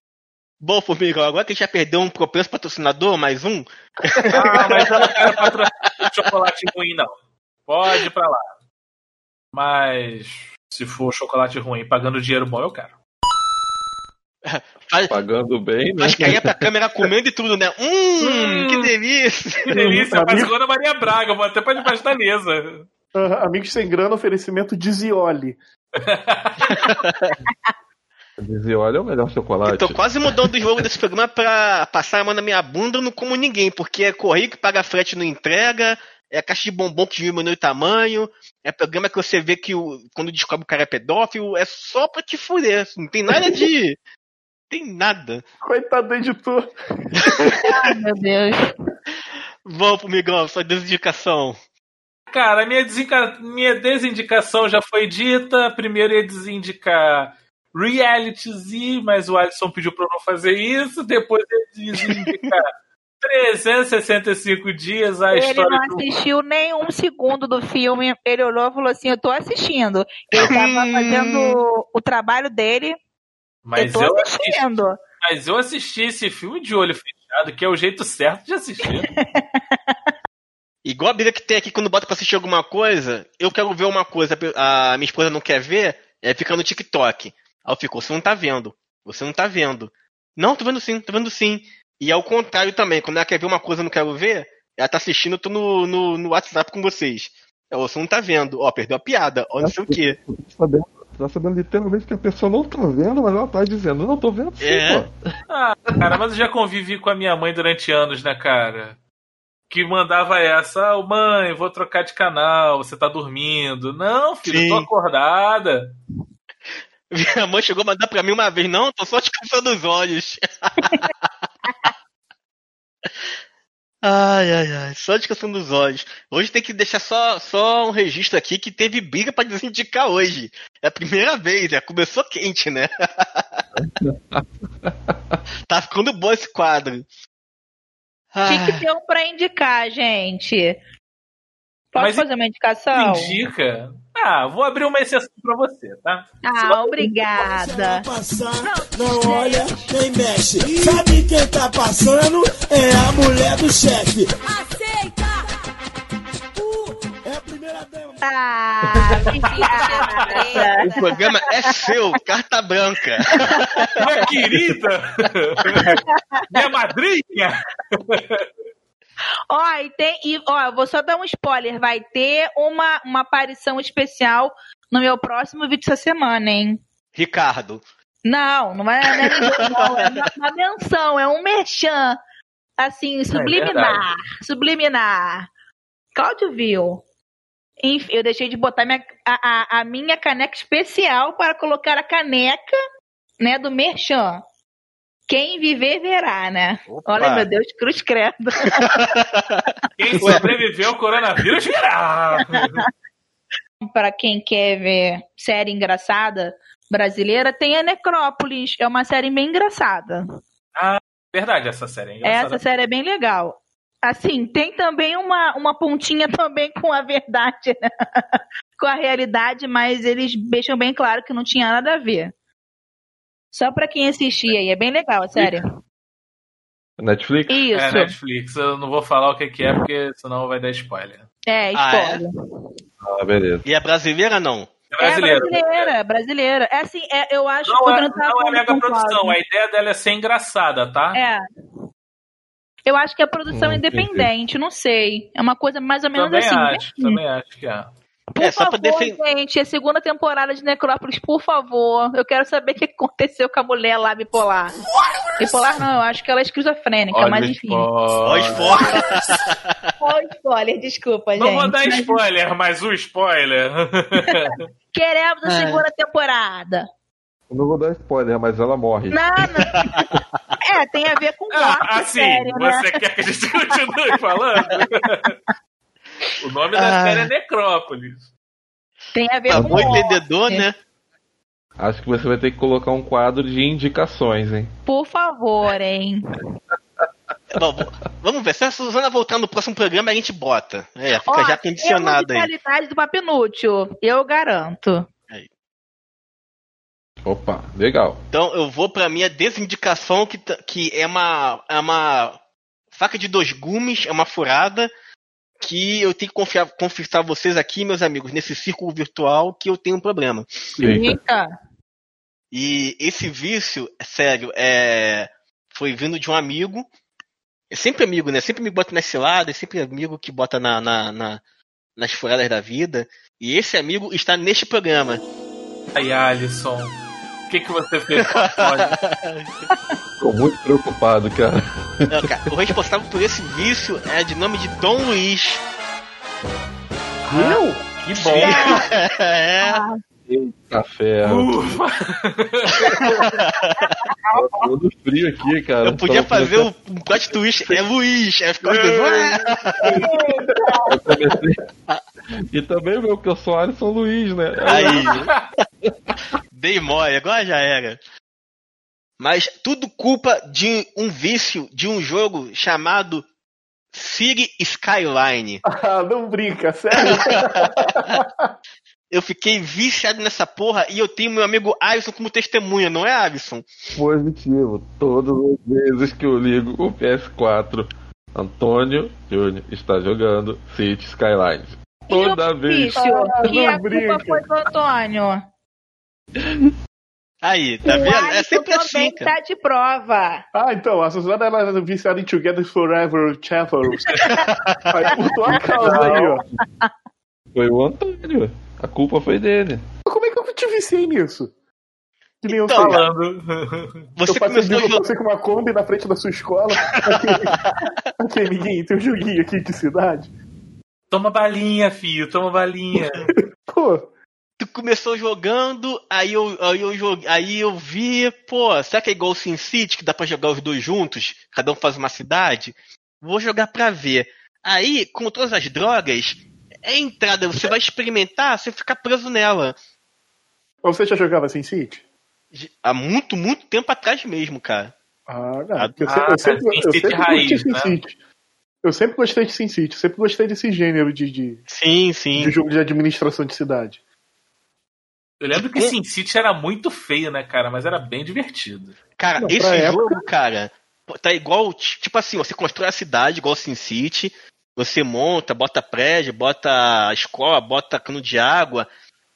Bom, Formiga, agora que a gente já perdeu um propenso patrocinador, mais um. Ah, mas eu não quero patrocinar chocolate ruim, não. Pode ir pra lá. Mas se for chocolate ruim pagando dinheiro bom, eu quero. *laughs* Faz, Pagando bem, né? faz cair pra câmera comendo e tudo, né? Hum, que delícia! Que delícia, *laughs* faz igual a Maria Braga, vou até pra debaixo da mesa. Ah, amigos sem grana, oferecimento de Zioli. *laughs* Dizer, olha, é o melhor chocolate. Eu tô quase mudando o jogo desse programa pra passar a mão na minha bunda, eu não como ninguém, porque é correio que paga frete não entrega, é caixa de bombom que diminui o tamanho, é programa que você vê que o, quando descobre o cara é pedófilo, é só pra te fuder, não tem nada de. *laughs* tem nada. Coitado do editor. Ai, meu Deus. Vamos pro Migão, sua desindicação. Cara, minha, desinca- minha desindicação já foi dita. Primeiro ia desindicar reality Z, mas o Alisson pediu pra eu não fazer isso. Depois ia desindicar *laughs* 365 dias a Ele história não do assistiu nem um segundo do filme. Ele olhou e falou assim: Eu tô assistindo. Ele tava *laughs* fazendo o trabalho dele. Mas eu tô eu assisti, assistindo. mas eu assisti esse filme de olho fechado, que é o jeito certo de assistir. *laughs* Igual a briga que tem aqui quando bota pra assistir alguma coisa, eu quero ver uma coisa, a minha esposa não quer ver, é ficar no TikTok. Aí eu fico, você não tá vendo, você não tá vendo. Não, tô vendo sim, tô vendo sim. E ao contrário também, quando ela quer ver uma coisa e eu não quero ver, ela tá assistindo, eu tô no, no, no WhatsApp com vocês. Eu, você não tá vendo, ó, perdeu a piada, ó, não sei o quê. Tá sabendo, tá sabendo literalmente que a pessoa não tá vendo, mas ela tá dizendo, não tô vendo sim, É. pô. Ah, cara, mas eu já convivi com a minha mãe durante anos, né, cara? Que mandava essa, ah, mãe, vou trocar de canal, você tá dormindo. Não, filho, Sim. tô acordada. *laughs* Minha mãe chegou a mandar pra mim uma vez, não, tô só descansando os olhos. *laughs* ai, ai, ai, só descansando os olhos. Hoje tem que deixar só, só um registro aqui que teve briga pra desindicar hoje. É a primeira vez, já começou quente, né? *laughs* tá ficando bom esse quadro. Tinha que ter um pra indicar, gente. Posso Mas fazer uma indicação? Indica. Ah, vou abrir uma exceção pra você, tá? Ah, obrigada. Não olha nem mexe. Sabe quem tá passando? É a mulher do chefe. Ah, obrigada. O programa é seu, carta branca. Minha querida! Minha madrinha! Ó, e tem. E, ó, eu vou só dar um spoiler. Vai ter uma, uma aparição especial no meu próximo vídeo essa semana, hein? Ricardo. Não, não é, não é, não, é uma, uma menção, é um merchan. Assim, subliminar. subliminar. Cláudio viu. Enfim, eu deixei de botar minha, a, a, a minha caneca especial para colocar a caneca né, do merchan. Quem viver verá, né? Olha, meu Deus, cruz credo. *laughs* Quem sobreviveu ao coronavírus virá! *laughs* Para quem quer ver série engraçada brasileira, tem a Necrópolis. É uma série bem engraçada. Ah, verdade, essa série é engraçada. Essa série é bem legal. Assim, tem também uma, uma pontinha *laughs* também com a verdade, né? com a realidade, mas eles deixam bem claro que não tinha nada a ver. Só pra quem assistir aí, é bem legal, a série. Netflix? Isso. É Netflix, eu não vou falar o que que é, porque senão vai dar spoiler. É, Ah, é? spoiler. Ah, beleza. E é brasileira não? É brasileiro. É brasileira, brasileira. É assim, é, eu acho Não que é, não é mega produção, a ideia dela é ser engraçada, tá? É. Eu acho que é produção Hum, independente, não sei. É uma coisa mais ou menos Também assim. acho, bem- também acho que é. Por É, só pra favor, defender. gente, a segunda temporada de Necrópolis, por favor. Eu quero saber o que aconteceu com a mulher lá bipolar. Bipolar não, eu acho que ela é esquizofrênica, Olha mas o enfim. Ó, spoiler. Olha *laughs* o spoiler, desculpa, Não gente. vou dar spoiler, mas o spoiler. *laughs* Queremos a É. segunda temporada. Eu não vou dar spoiler, mas ela morre. Não, não. É, tem a ver com morte, Ah, assim, sério, né? você quer que a gente continue falando? *laughs* o nome da Ah. série é Necrópolis. Tem a ver Pra com bom entendedor, né? Acho que você vai ter que colocar um quadro de indicações, hein? Por favor, hein? *laughs* Bom, vamos ver. Se a Suzana voltar no próximo programa, a gente bota. É, fica Ó, já condicionado aí. de qualidade do Papinútil, eu garanto. Opa, legal. Então eu vou pra minha desindicação, que, que é, uma, é uma faca de dois gumes, é uma furada, que eu tenho que confiar, confessar a vocês aqui, meus amigos, nesse círculo virtual, que eu tenho um problema. Eita. E esse vício, é sério, é, foi vindo de um amigo. É sempre amigo, né? Sempre amigo bota na cilada, é sempre amigo que bota na, na- na- nas furadas da vida. E esse amigo está neste programa. Aí, Alisson, o que, que você fez com a? *laughs* Tô muito preocupado, cara. Não, cara, o responsável por esse vício é de nome de Dom Luiz. Eu? Que bom. *laughs* é. Eita ferro. Tá todo frio aqui, cara. Eu podia fazer um, um plot twist, é Luiz. Aí ficou as pessoas, Eu comecei- E também, meu, que eu sou Alisson Luiz, né? Aí. Dei mole, agora já era. Mas tudo culpa de um vício de um jogo chamado City Skyline. Ah, não brinca, sério. *laughs* Eu fiquei viciado nessa porra e eu tenho meu amigo Alisson como testemunha, não é, Alisson? Positivo. Todas as vezes que eu ligo o PS4, Antônio Júnior está jogando City Skylines. Toda vez. Vício, que a brinca. culpa foi do Antônio. Aí, tá o vendo? É Alisson sempre assim, cara. tá de prova. Ah, então, a Suzana ela é viciada em Together Forever Chapel. *laughs* Aí por tua causa aí, ó. Foi o Antônio. A culpa foi dele. Como é que eu te viciei nisso? Que nem eu Então, sei. Falando. Você eu passei, começou a eu jogar. passei com uma Kombi na frente da sua escola. *laughs* Aqui, amiguinho, tem um joguinho aqui de cidade. Toma balinha, filho, toma balinha. *laughs* Pô, Tu começou jogando, aí eu, aí eu joguei, aí eu vi, pô, será que é igual o Sin City, que dá pra jogar os dois juntos? Cada um faz uma cidade? Vou jogar pra ver. Aí, como todas as drogas, é entrada, você vai experimentar, você fica preso nela. você já jogava Sin City? Há muito, muito tempo atrás mesmo, cara. Ah, não. Ah, porque eu, sempre- eu sempre, Sin eu sempre raiz, gostei de Sin né? City. Eu sempre gostei de Sin City, sempre gostei desse gênero de, de, Sim, sim. de jogo de administração de cidade. Eu lembro que Sin City era muito feio, né, cara? Mas era bem divertido. Cara, Não, esse jogo, época- cara, tá igual, tipo assim, você constrói a cidade igual Sin City, você monta, bota prédio, bota escola, bota cano de água,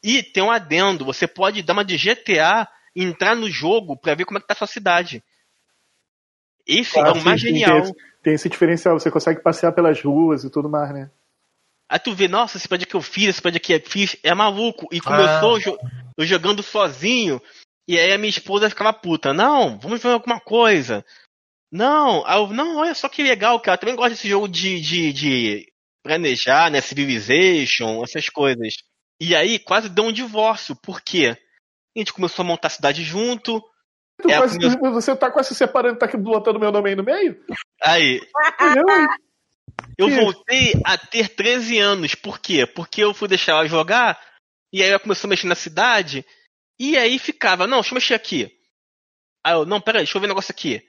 e tem um adendo, você pode dar uma de GTA e entrar no jogo pra ver como é que tá a sua cidade. Esse é Ah, o sim, mais sim, genial. Tem esse, tem esse diferencial, você consegue passear pelas ruas e tudo mais, né? Aí tu vê, nossa, esse prédio que eu fiz, esse prédio que eu fiz, é maluco. E começou Ah. eu jogando sozinho, e aí a minha esposa ficava puta, não, vamos ver alguma coisa. Não, aí eu, não, olha só que legal, cara. Eu também gosto desse jogo de, de, de planejar, né? Civilization, essas coisas. E aí quase deu um divórcio, por quê? A gente começou a montar a cidade junto. Quase- Você tá quase se separando, tá aqui botando meu nome aí no meio? Aí, Eu, voltei a ter 13 anos. Por quê? Porque eu fui deixar ela jogar, e aí ela começou a mexer na cidade, e aí ficava, não, deixa eu mexer aqui. Aí eu, não, peraí, deixa eu ver um negócio aqui.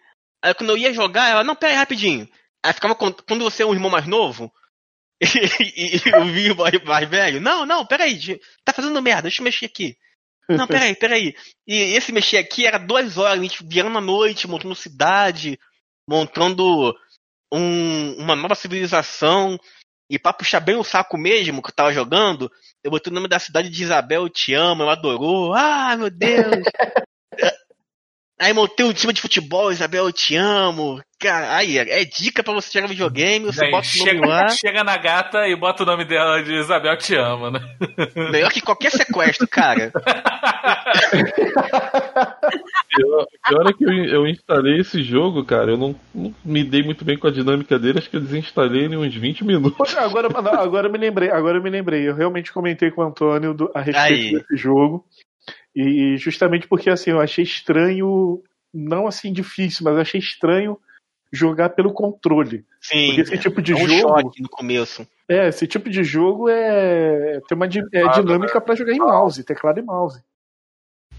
Aí quando eu ia jogar, ela, não, peraí, rapidinho. Aí ficava, quando você é um irmão mais novo, *laughs* e, o mais, mais velho, não, não, peraí, de- tá fazendo merda, deixa eu mexer aqui. Não, peraí, peraí. E esse mexer aqui era duas horas, a gente virando à noite, montando cidade, montando um- uma nova civilização. E pra puxar bem o saco mesmo que eu tava jogando, eu botei o nome da cidade de Isabel, te amo, ela adorou. Ah, meu Deus! *laughs* Aí montei um time de futebol, Isabel, eu te amo. Cara, aí, é dica pra você jogar videogame, você Aí, bota o nome lá. chega, *laughs* chega na gata e bota o nome dela de Isabel Te Ama, né? Melhor que qualquer sequestro, cara. *laughs* Pior, pior é que eu, eu instalei esse jogo, cara. Eu não, não me dei muito bem com a dinâmica dele. Acho que eu desinstalei ele em uns 20 minutos. Poxa, Agora, não, agora eu me lembrei, agora eu me lembrei. Eu realmente comentei com o Antônio do- a respeito Aí. desse jogo. E justamente porque assim, eu achei estranho, não assim difícil, mas achei estranho jogar pelo controle. Sim. Porque esse tipo de é um jogo. choque no começo. É, esse tipo de jogo é tem uma é dinâmica pra jogar em mouse, teclado e mouse.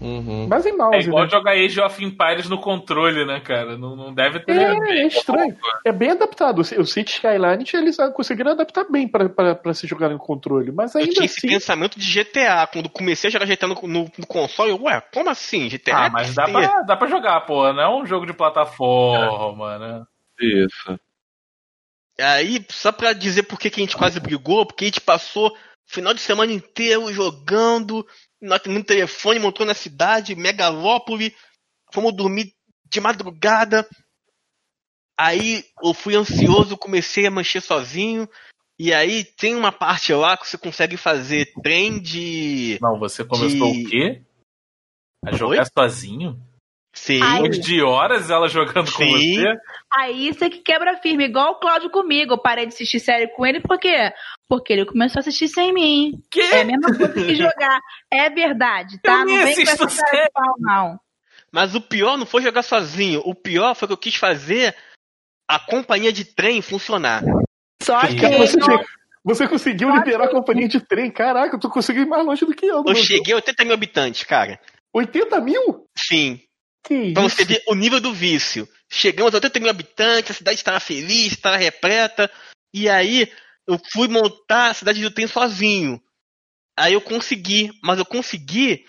Uhum. Mas em É mouse, igual né? jogar Age of Empires no controle, né, cara? Não, não deve ter. É, é estranho. É bem adaptado. O City Skyline eles conseguiram adaptar bem pra, pra, pra se jogar no controle. Mas Eu ainda tinha esse assim. pensamento de GTA. Quando comecei a jogar GTA no, no- no console, eu, ué, como assim? GTA? Ah, mas dá pra, dá pra jogar, pô. Não é um jogo de plataforma, né? Isso. Aí, só pra dizer por que, que a gente quase brigou, porque a gente passou o final de semana inteiro jogando, no no telefone, montou na cidade, megalópole, fomos dormir de madrugada. Aí eu fui ansioso, comecei a mexer sozinho. E aí tem uma parte lá que você consegue fazer trem de. Não, você começou de- o quê? A jogar sozinho? Sim. Depois de horas ela jogando com Sim. você? Aí isso é que quebra firme, igual o Cláudio comigo. Eu parei de assistir série com ele, por quê? Porque ele começou a assistir sem mim. Que? É a mesma coisa que jogar. É verdade, tá? Eu não vem com essa de pau, não. Mas o pior não foi jogar sozinho. O pior foi que eu quis fazer a companhia de trem funcionar. Só Cara, você, você conseguiu liberar a companhia de trem. Caraca, tu conseguiu ir mais longe do que eu. Eu cheguei a 80 mil habitantes, cara. 80 mil? Sim. Que Pra isso? você ver o nível do vício. Chegamos a 80 mil habitantes, a cidade estava feliz, estava repleta. E aí eu fui montar a cidade do trem sozinho. Aí eu consegui, mas eu consegui,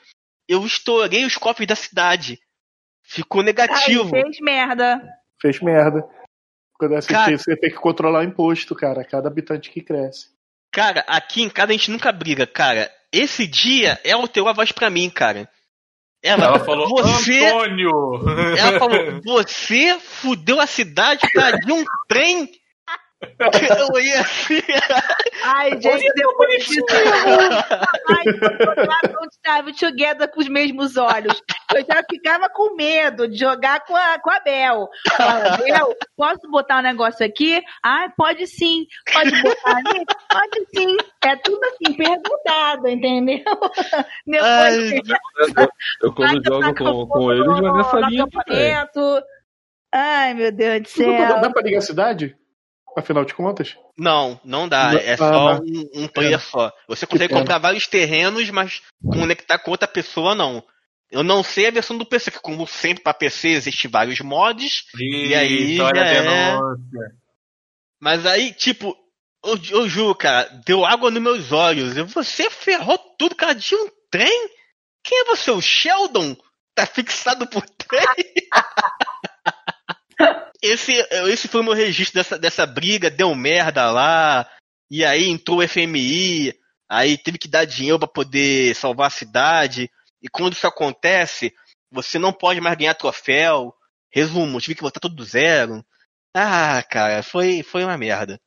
eu estourei os cofres da cidade. Ficou negativo. Aí fez merda. Fez merda. Quando assistir, Cara- você tem que controlar o imposto, cara. Cada habitante que cresce. Cara, aqui em casa a gente nunca briga, cara. Esse dia ela alterou a voz pra mim, cara. Ela, Ela falou, você, Antônio! Ela falou, *laughs* você fudeu a cidade pra de um trem? Eu ia assim. Ai, gente, depois disso. Ai, não estava together com os mesmos olhos. Eu já ficava com medo de jogar com a, com a Bel. Falava, Bel, posso botar um negócio aqui? Ai, pode sim. Pode botar ali? Pode sim. É tudo assim, perguntado, entendeu? *laughs* Depois. Eu quando jogo com, com eles, vai nessa linha. Ai, meu Deus do Dá, céu. dá pra ligar a cidade? Afinal de contas? Não, não dá. Não- É ah, só não. um, um player só. Você consegue pena. comprar vários terrenos, mas conectar com outra pessoa, não. Eu não sei a versão do PC, que como sempre para PC existe vários mods. e aí olha já é... Mas aí, tipo, eu, eu juro, cara, deu água nos meus olhos. Você ferrou tudo, cara, de um trem? Quem é você? O Sheldon? Tá fixado por trem? *laughs* esse, esse foi o meu registro dessa, dessa briga, deu merda lá. E aí entrou o FMI, aí teve que dar dinheiro pra poder salvar a cidade. E quando isso acontece, você não pode mais ganhar troféu. Resumo, tive que voltar tudo do zero. Ah, cara, foi, foi uma merda.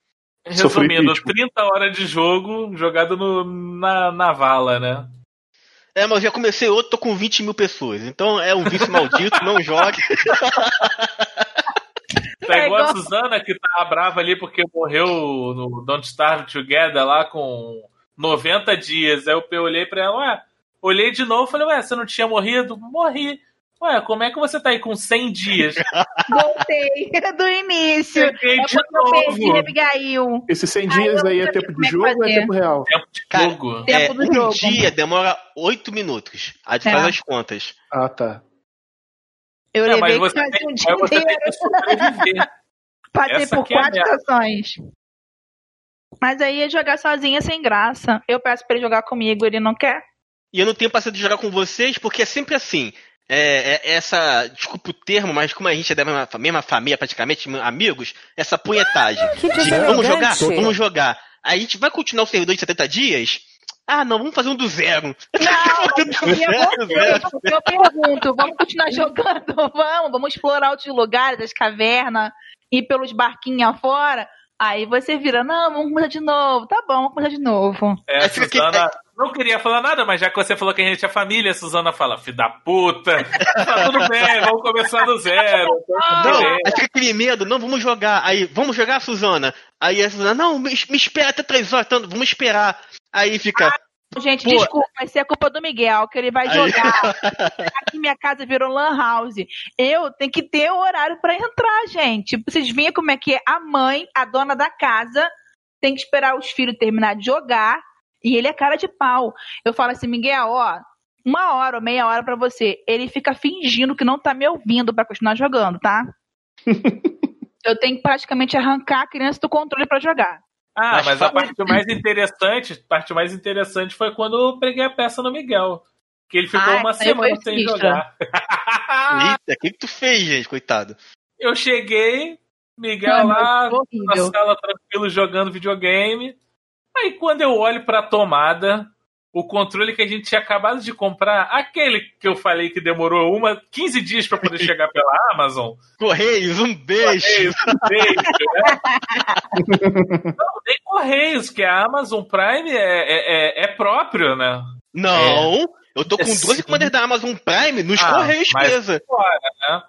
Resumindo, 30 horas de jogo jogado no, na, na vala, né? É, mas eu já comecei outro, tô com 20 mil pessoas. Então é um vício maldito, não jogue. *laughs* Tá É igual a Suzana que tá brava ali porque morreu no Don't Starve Together lá com 90 dias. Aí eu olhei pra ela, ué, olhei de novo e falei, ué, você não tinha morrido? Morri. Ué, como é que você tá aí com 100 dias? *laughs* Voltei do início. Cheguei É de eu novo. perdi, Abigail. Esses 100 dias aí é tempo de é que jogo ou é tempo real? Tempo de Cara, jogo. É, Tempo do um jogo. dia demora 8 minutos. Aí tu É. faz as contas. Ah, tá. Eu Não, mas levei você quase um dia inteiro. *laughs* Passei Essa por é quatro merda. estações. Mas aí ia jogar sozinha sem graça. Eu peço pra ele jogar comigo, ele não quer. E eu não tenho paciência de jogar com vocês, porque é sempre assim. É, é- essa, desculpa o termo, mas como a gente é da mesma, mesma família, praticamente, amigos, essa punhetagem. Que de, vamos jogar? Vamos jogar. Aí a gente vai continuar o servidor de 70 dias? Ah, não, vamos fazer um do zero. Não, e é você, eu pergunto, vamos continuar jogando? *laughs* Vamos, vamos explorar outros lugares, as cavernas, ir pelos barquinhos afora. Aí você vira, não, vamos começar de novo. Tá bom, vamos começar de novo. É, a Suzana não queria falar nada, mas já que você falou que a gente é família, a Suzana fala, filho da puta, tá tudo bem, vamos começar do zero. tá Não, bem." aí fica aquele medo, não, vamos jogar. Aí, vamos jogar, Suzana? Aí a Suzana, não, me, me espera até três horas, então, vamos esperar. Aí fica. Gente, Pô. desculpa, vai ser a culpa do Miguel, que ele vai Aí- jogar. *laughs* Aqui minha casa virou lan house. Eu tenho que ter o horário pra entrar, gente. Vocês veem como é que é a mãe, a dona da casa, tem que esperar os filhos terminar de jogar e ele é cara de pau. Eu falo assim, Miguel, ó, uma hora ou meia hora pra você. Ele fica fingindo que não tá me ouvindo pra continuar jogando, tá? *laughs* eu tenho que praticamente arrancar a criança do controle pra jogar. Ah, mas, a parte mais interessante, a parte mais interessante foi quando eu peguei a peça no Miguel. Que ele ficou Ah, uma foi semana sem sinistra. jogar. *laughs* Eita, o que, que tu fez, gente, coitado? Eu cheguei, Miguel Mano, lá na sala tranquilo jogando videogame. Aí quando eu olho pra tomada, o controle que a gente tinha acabado de comprar, aquele que eu falei que demorou uma 15 dias pra poder chegar pela Amazon. Correios, um beijo. Correios, um beijo, né? *laughs* Não, nem Correios, que a Amazon Prime é, é, é- é próprio, né? Não, eu tô com É 12 encomendas da Amazon Prime nos Ah, Correios, mas beleza. fora, né?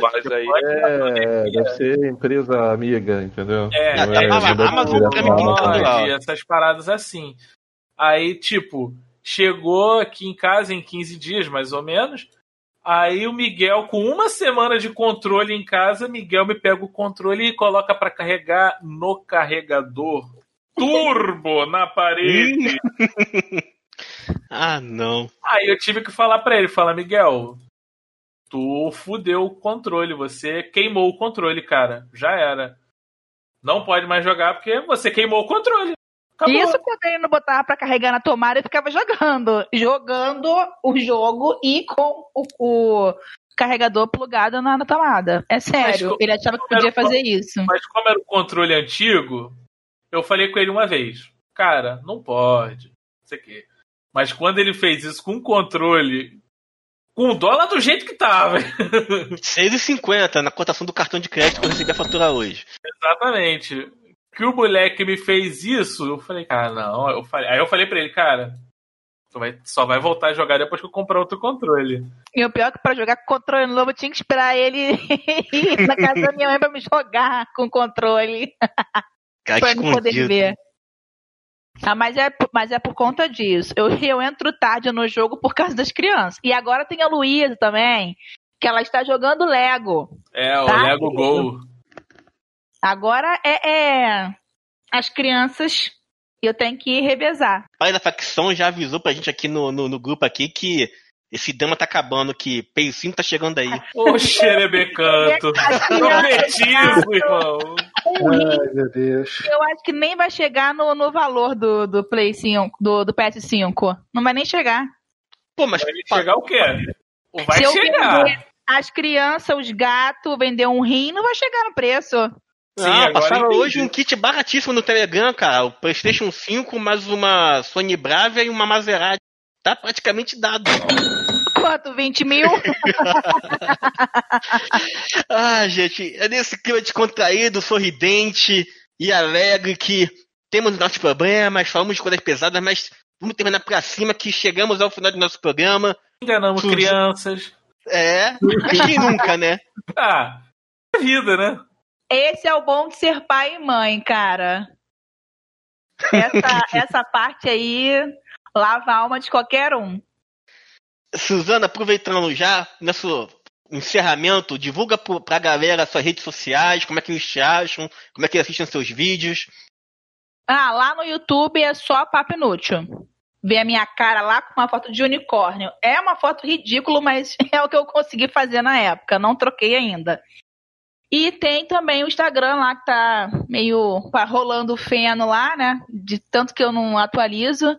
Mas aí é, deve ser empresa amiga, entendeu? É, é, não a Amazon lá. Pode, essas paradas assim. Aí, tipo, chegou aqui em casa em 15 dias, mais ou menos. Aí o Miguel, com uma semana de controle em casa, Miguel me pega o controle e coloca pra carregar no carregador turbo na parede. *laughs* Ah, não. Aí eu tive que falar pra ele, falar, Miguel, tu fudeu o controle, você queimou o controle, cara. Já era. Não pode mais jogar porque você queimou o controle. Acabou. Isso quando ele não botava pra carregar na tomada e ficava jogando. Jogando o jogo e com o, o carregador plugado na, na tomada. É sério, Mas ele achava que podia o fazer isso. Mas como era o controle antigo, eu falei com ele uma vez. Cara, não pode. Não sei o quê. Mas quando ele fez isso com o controle, com o dólar do jeito que tava. 6,50 na cotação do cartão de crédito que eu recebi a fatura hoje. Exatamente. Que o moleque me fez isso, eu falei, cara, não. Eu falei, aí eu falei pra ele, cara, tu vai, só vai voltar a jogar depois que eu comprar outro controle. E o pior é que pra jogar com controle novo eu tinha que esperar ele *laughs* ir na casa da minha mãe pra me jogar com controle. *laughs* Cara, pra me poder ver. Ah, mas é, por- mas é por conta disso. Eu, eu entro tarde no jogo por causa das crianças. E agora tem a Luísa também, que ela está jogando Lego. É, o Tá? Lego Gol. Agora é, é as crianças eu tenho que revezar. O pai da facção já avisou pra gente aqui no, no, no grupo aqui que esse drama tá acabando, que Peicinho tá chegando aí. Ô, xerebecanto. Profetizo, irmão. Ai, meu Deus. Eu acho que nem vai chegar no, no valor do, do Play 5, do, do PS5. Não vai nem chegar. Pô, mas Vai chegar o quê? Vai Se chegar. as crianças, os gatos, vender um rim, não vai chegar no preço. Sim, ah, passaram entendi. hoje um kit baratíssimo no Telegram, cara. O PlayStation 5 mais uma Sony Bravia e uma Maserati. Tá praticamente dado. Quanto? 20 mil? *laughs* ah, gente, é nesse clima descontraído, sorridente e alegre que temos nossos problemas, falamos de coisas pesadas, mas vamos terminar pra cima que chegamos ao final do nosso programa. Enganamos crianças. É, mas quem nunca, né? *laughs* Ah, é vida, né? Esse é o bom de ser pai e mãe, cara. *laughs* Essa, essa parte aí lava a alma de qualquer um. Suzana, aproveitando já, nosso encerramento, divulga pro, pra galera suas redes sociais, como é que eles te acham, como é que eles assistem seus vídeos. Ah, lá no YouTube é só papo inútil. Vê a minha cara lá com uma foto de unicórnio. É uma foto ridícula, mas *laughs* é o que eu consegui fazer na época. Não troquei ainda. E tem também o Instagram lá que tá meio pá, rolando feno lá, né? De tanto que eu não atualizo.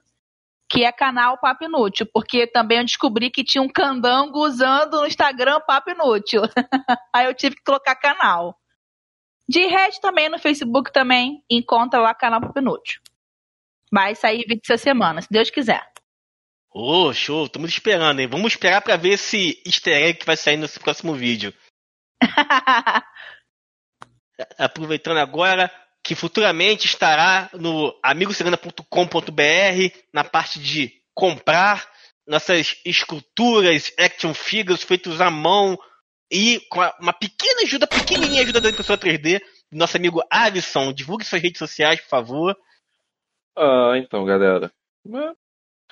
Que é canal Papo Inútil. Porque também eu descobri que tinha um candango usando no Instagram Papo Inútil. *laughs* Aí eu tive que colocar canal. De resto, também no Facebook também encontra lá canal Papo Inútil. Vai sair vídeo essa semana, se Deus quiser. Ô, show, estamos esperando, hein? Vamos esperar pra ver esse easter egg que vai sair nesse próximo vídeo. *laughs* Aproveitando agora que futuramente estará no amigosegunda.com.br na parte de comprar nossas esculturas, action figures feitos à mão e com uma pequena ajuda, pequenininha ajuda da impressora 3D do nosso amigo Alisson. Divulgue suas redes sociais, por favor. Ah, então, galera. É,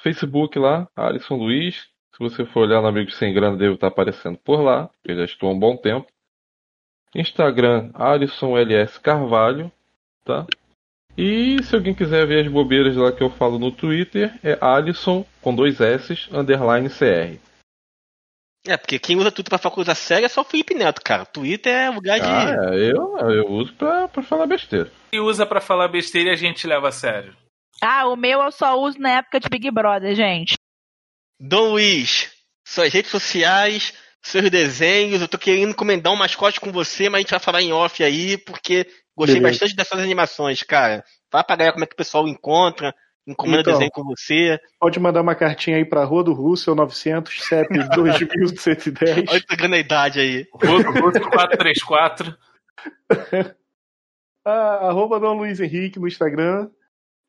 Facebook lá, Alisson Luiz. Se você for olhar no Amigos Sem Grana, deve estar aparecendo por lá. Eu já estou há um bom tempo. Instagram, Alisson LS Carvalho. Tá? E se alguém quiser ver as bobeiras lá que eu falo no Twitter, é Alisson com dois S, underline CR. É, porque quem usa Twitter pra falar coisa séria é só o Felipe Neto, cara. Twitter é lugar de. Ah, é, eu, eu uso pra, pra falar besteira. E usa pra falar besteira e a gente leva a sério. Ah, o meu eu só uso na época de Big Brother, gente. Dom Luiz, suas redes sociais, seus desenhos. Eu tô querendo encomendar um mascote com você, mas a gente vai falar em off aí, porque gostei Beleza. bastante dessas animações, cara. Fala pra galera como é que o pessoal encontra, encomenda Então. desenho com você. Pode mandar uma cartinha aí pra Rua do Russell 900 CEP 2110. Olha pegando a idade aí. Outro 434. *laughs* Ah, arroba Dom Luiz Henrique no Instagram.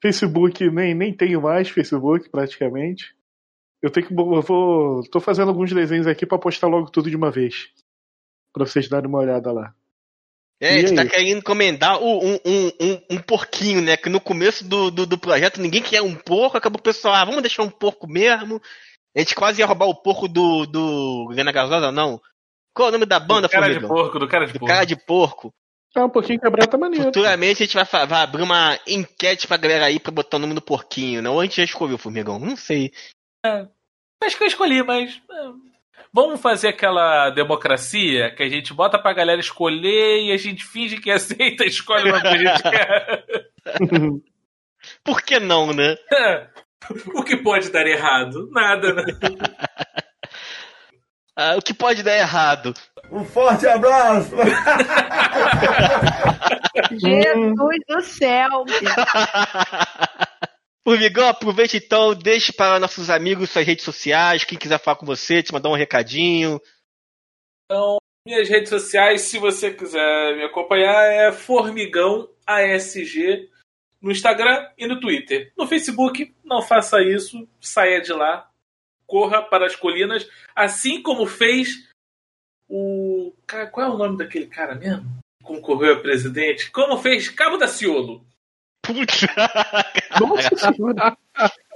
Facebook, nem, nem tenho mais Facebook, praticamente. Eu tenho que. Eu vou. tô fazendo alguns desenhos aqui pra postar logo tudo de uma vez. Pra vocês darem uma olhada lá. É, a E gente tá querendo encomendar o- um, um, um, um porquinho, né? Que no começo do, do, do projeto ninguém queria um porco, acabou o pessoal, ah, vamos deixar um porco mesmo. A gente quase ia roubar o porco do, do Gana Gasosa, não. Qual é o nome da banda, Do cara de porco, do cara de Do porco. cara de porco. Ah, um pouquinho quebrado tá maneiro. Futuramente a gente vai, vai abrir uma enquete pra galera aí pra botar o nome do porquinho, né? Ou a gente já escolheu, Formigão? Não sei. Acho que eu escolhi, mas. Vamos fazer aquela democracia que a gente bota pra galera escolher e a gente finge que *laughs* aceita e escolhe nome que a gente quer. Por que não, né? *laughs* o que pode dar errado? Nada, né? *laughs* Ah, o que pode dar errado? Um forte abraço! Jesus do céu. Formigão, aproveite então, deixe para nossos amigos suas redes sociais, quem quiser falar com você, te mandar um recadinho. Então, minhas redes sociais, se você quiser me acompanhar, é Formigão ASG no Instagram e no Twitter. No Facebook, não faça isso, saia de lá, corra para as colinas, assim como fez o. Cara, qual é o nome daquele cara mesmo? Concorreu a presidente? Como fez Cabo da Ciolo. Putz!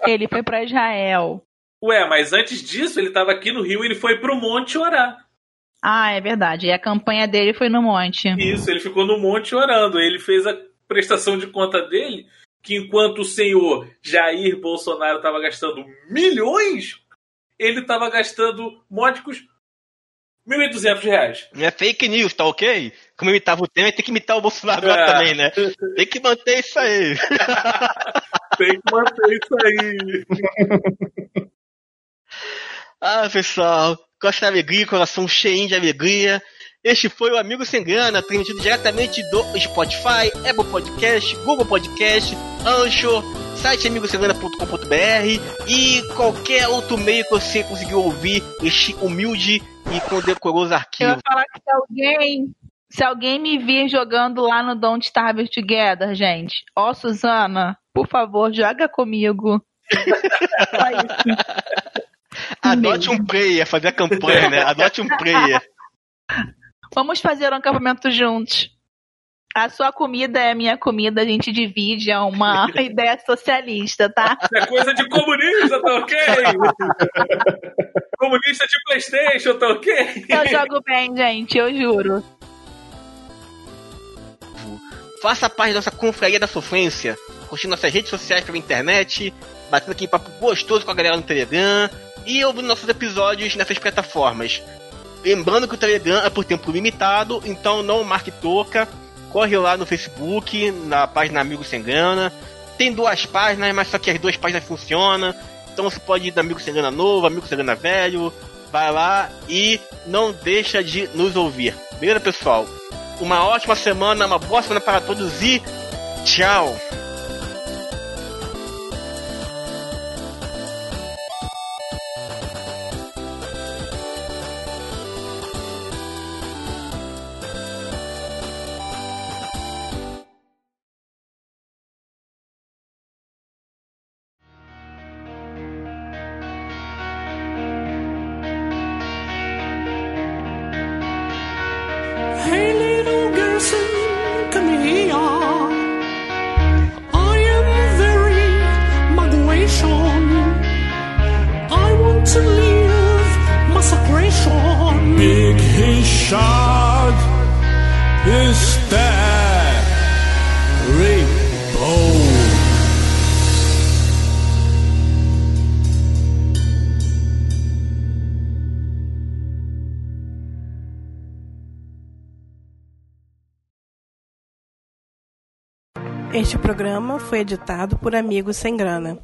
Ele foi pra Israel. Ué, mas antes disso, ele estava aqui no Rio e ele foi pro Monte orar. Ah, é verdade. E a campanha dele foi no monte. Isso, ele ficou no monte orando. Ele fez a prestação de conta dele que enquanto o senhor Jair Bolsonaro estava gastando milhões, ele estava gastando módicos 1.200 reais. Não é fake news, tá ok? Como imitava o Temer, tem que imitar o Bolsonaro agora É. também, né? Tem que manter isso aí. *laughs* Tem que manter isso aí. *laughs* Ah, pessoal, gosto da alegria, coração cheinho de alegria. Este foi o Amigo Sem Grana, transmitido diretamente do Spotify, Apple Podcast, Google Podcast, Anchor, site amigosemgrana.com.br e qualquer outro meio que você conseguiu ouvir este humilde e condecoroso Eu arquivo. ia falar que se alguém, se alguém me vir jogando lá no Don't Starve Together, gente, ó, Suzana, por favor, joga comigo. *laughs* Só isso. Adote um player, fazer a campanha, né? Adote um player. Vamos fazer um acampamento juntos. A sua comida é a minha comida, a gente divide, é uma *laughs* ideia socialista, tá? Isso é coisa de comunista, tá ok? *laughs* comunista de Playstation, tá ok? Eu jogo bem, gente, eu juro. Faça parte da nossa confraria da sofrência, curtindo nossas redes sociais pela internet, batendo aqui papo gostoso com a galera no Telegram e ouvindo nossos episódios nessas plataformas. Lembrando que o Telegram é por tempo limitado, então não marque toca. Corre lá no Facebook, na página Amigo Sem Grana. Tem duas páginas, mas só que as duas páginas funcionam. Então você pode ir no Amigo Sem Grana Novo, Amigo Sem Grana Velho. Vai lá e não deixa de nos ouvir. Beleza, pessoal? Uma ótima semana, uma boa semana para todos e tchau! Este programa foi editado por Amigos Sem Grana.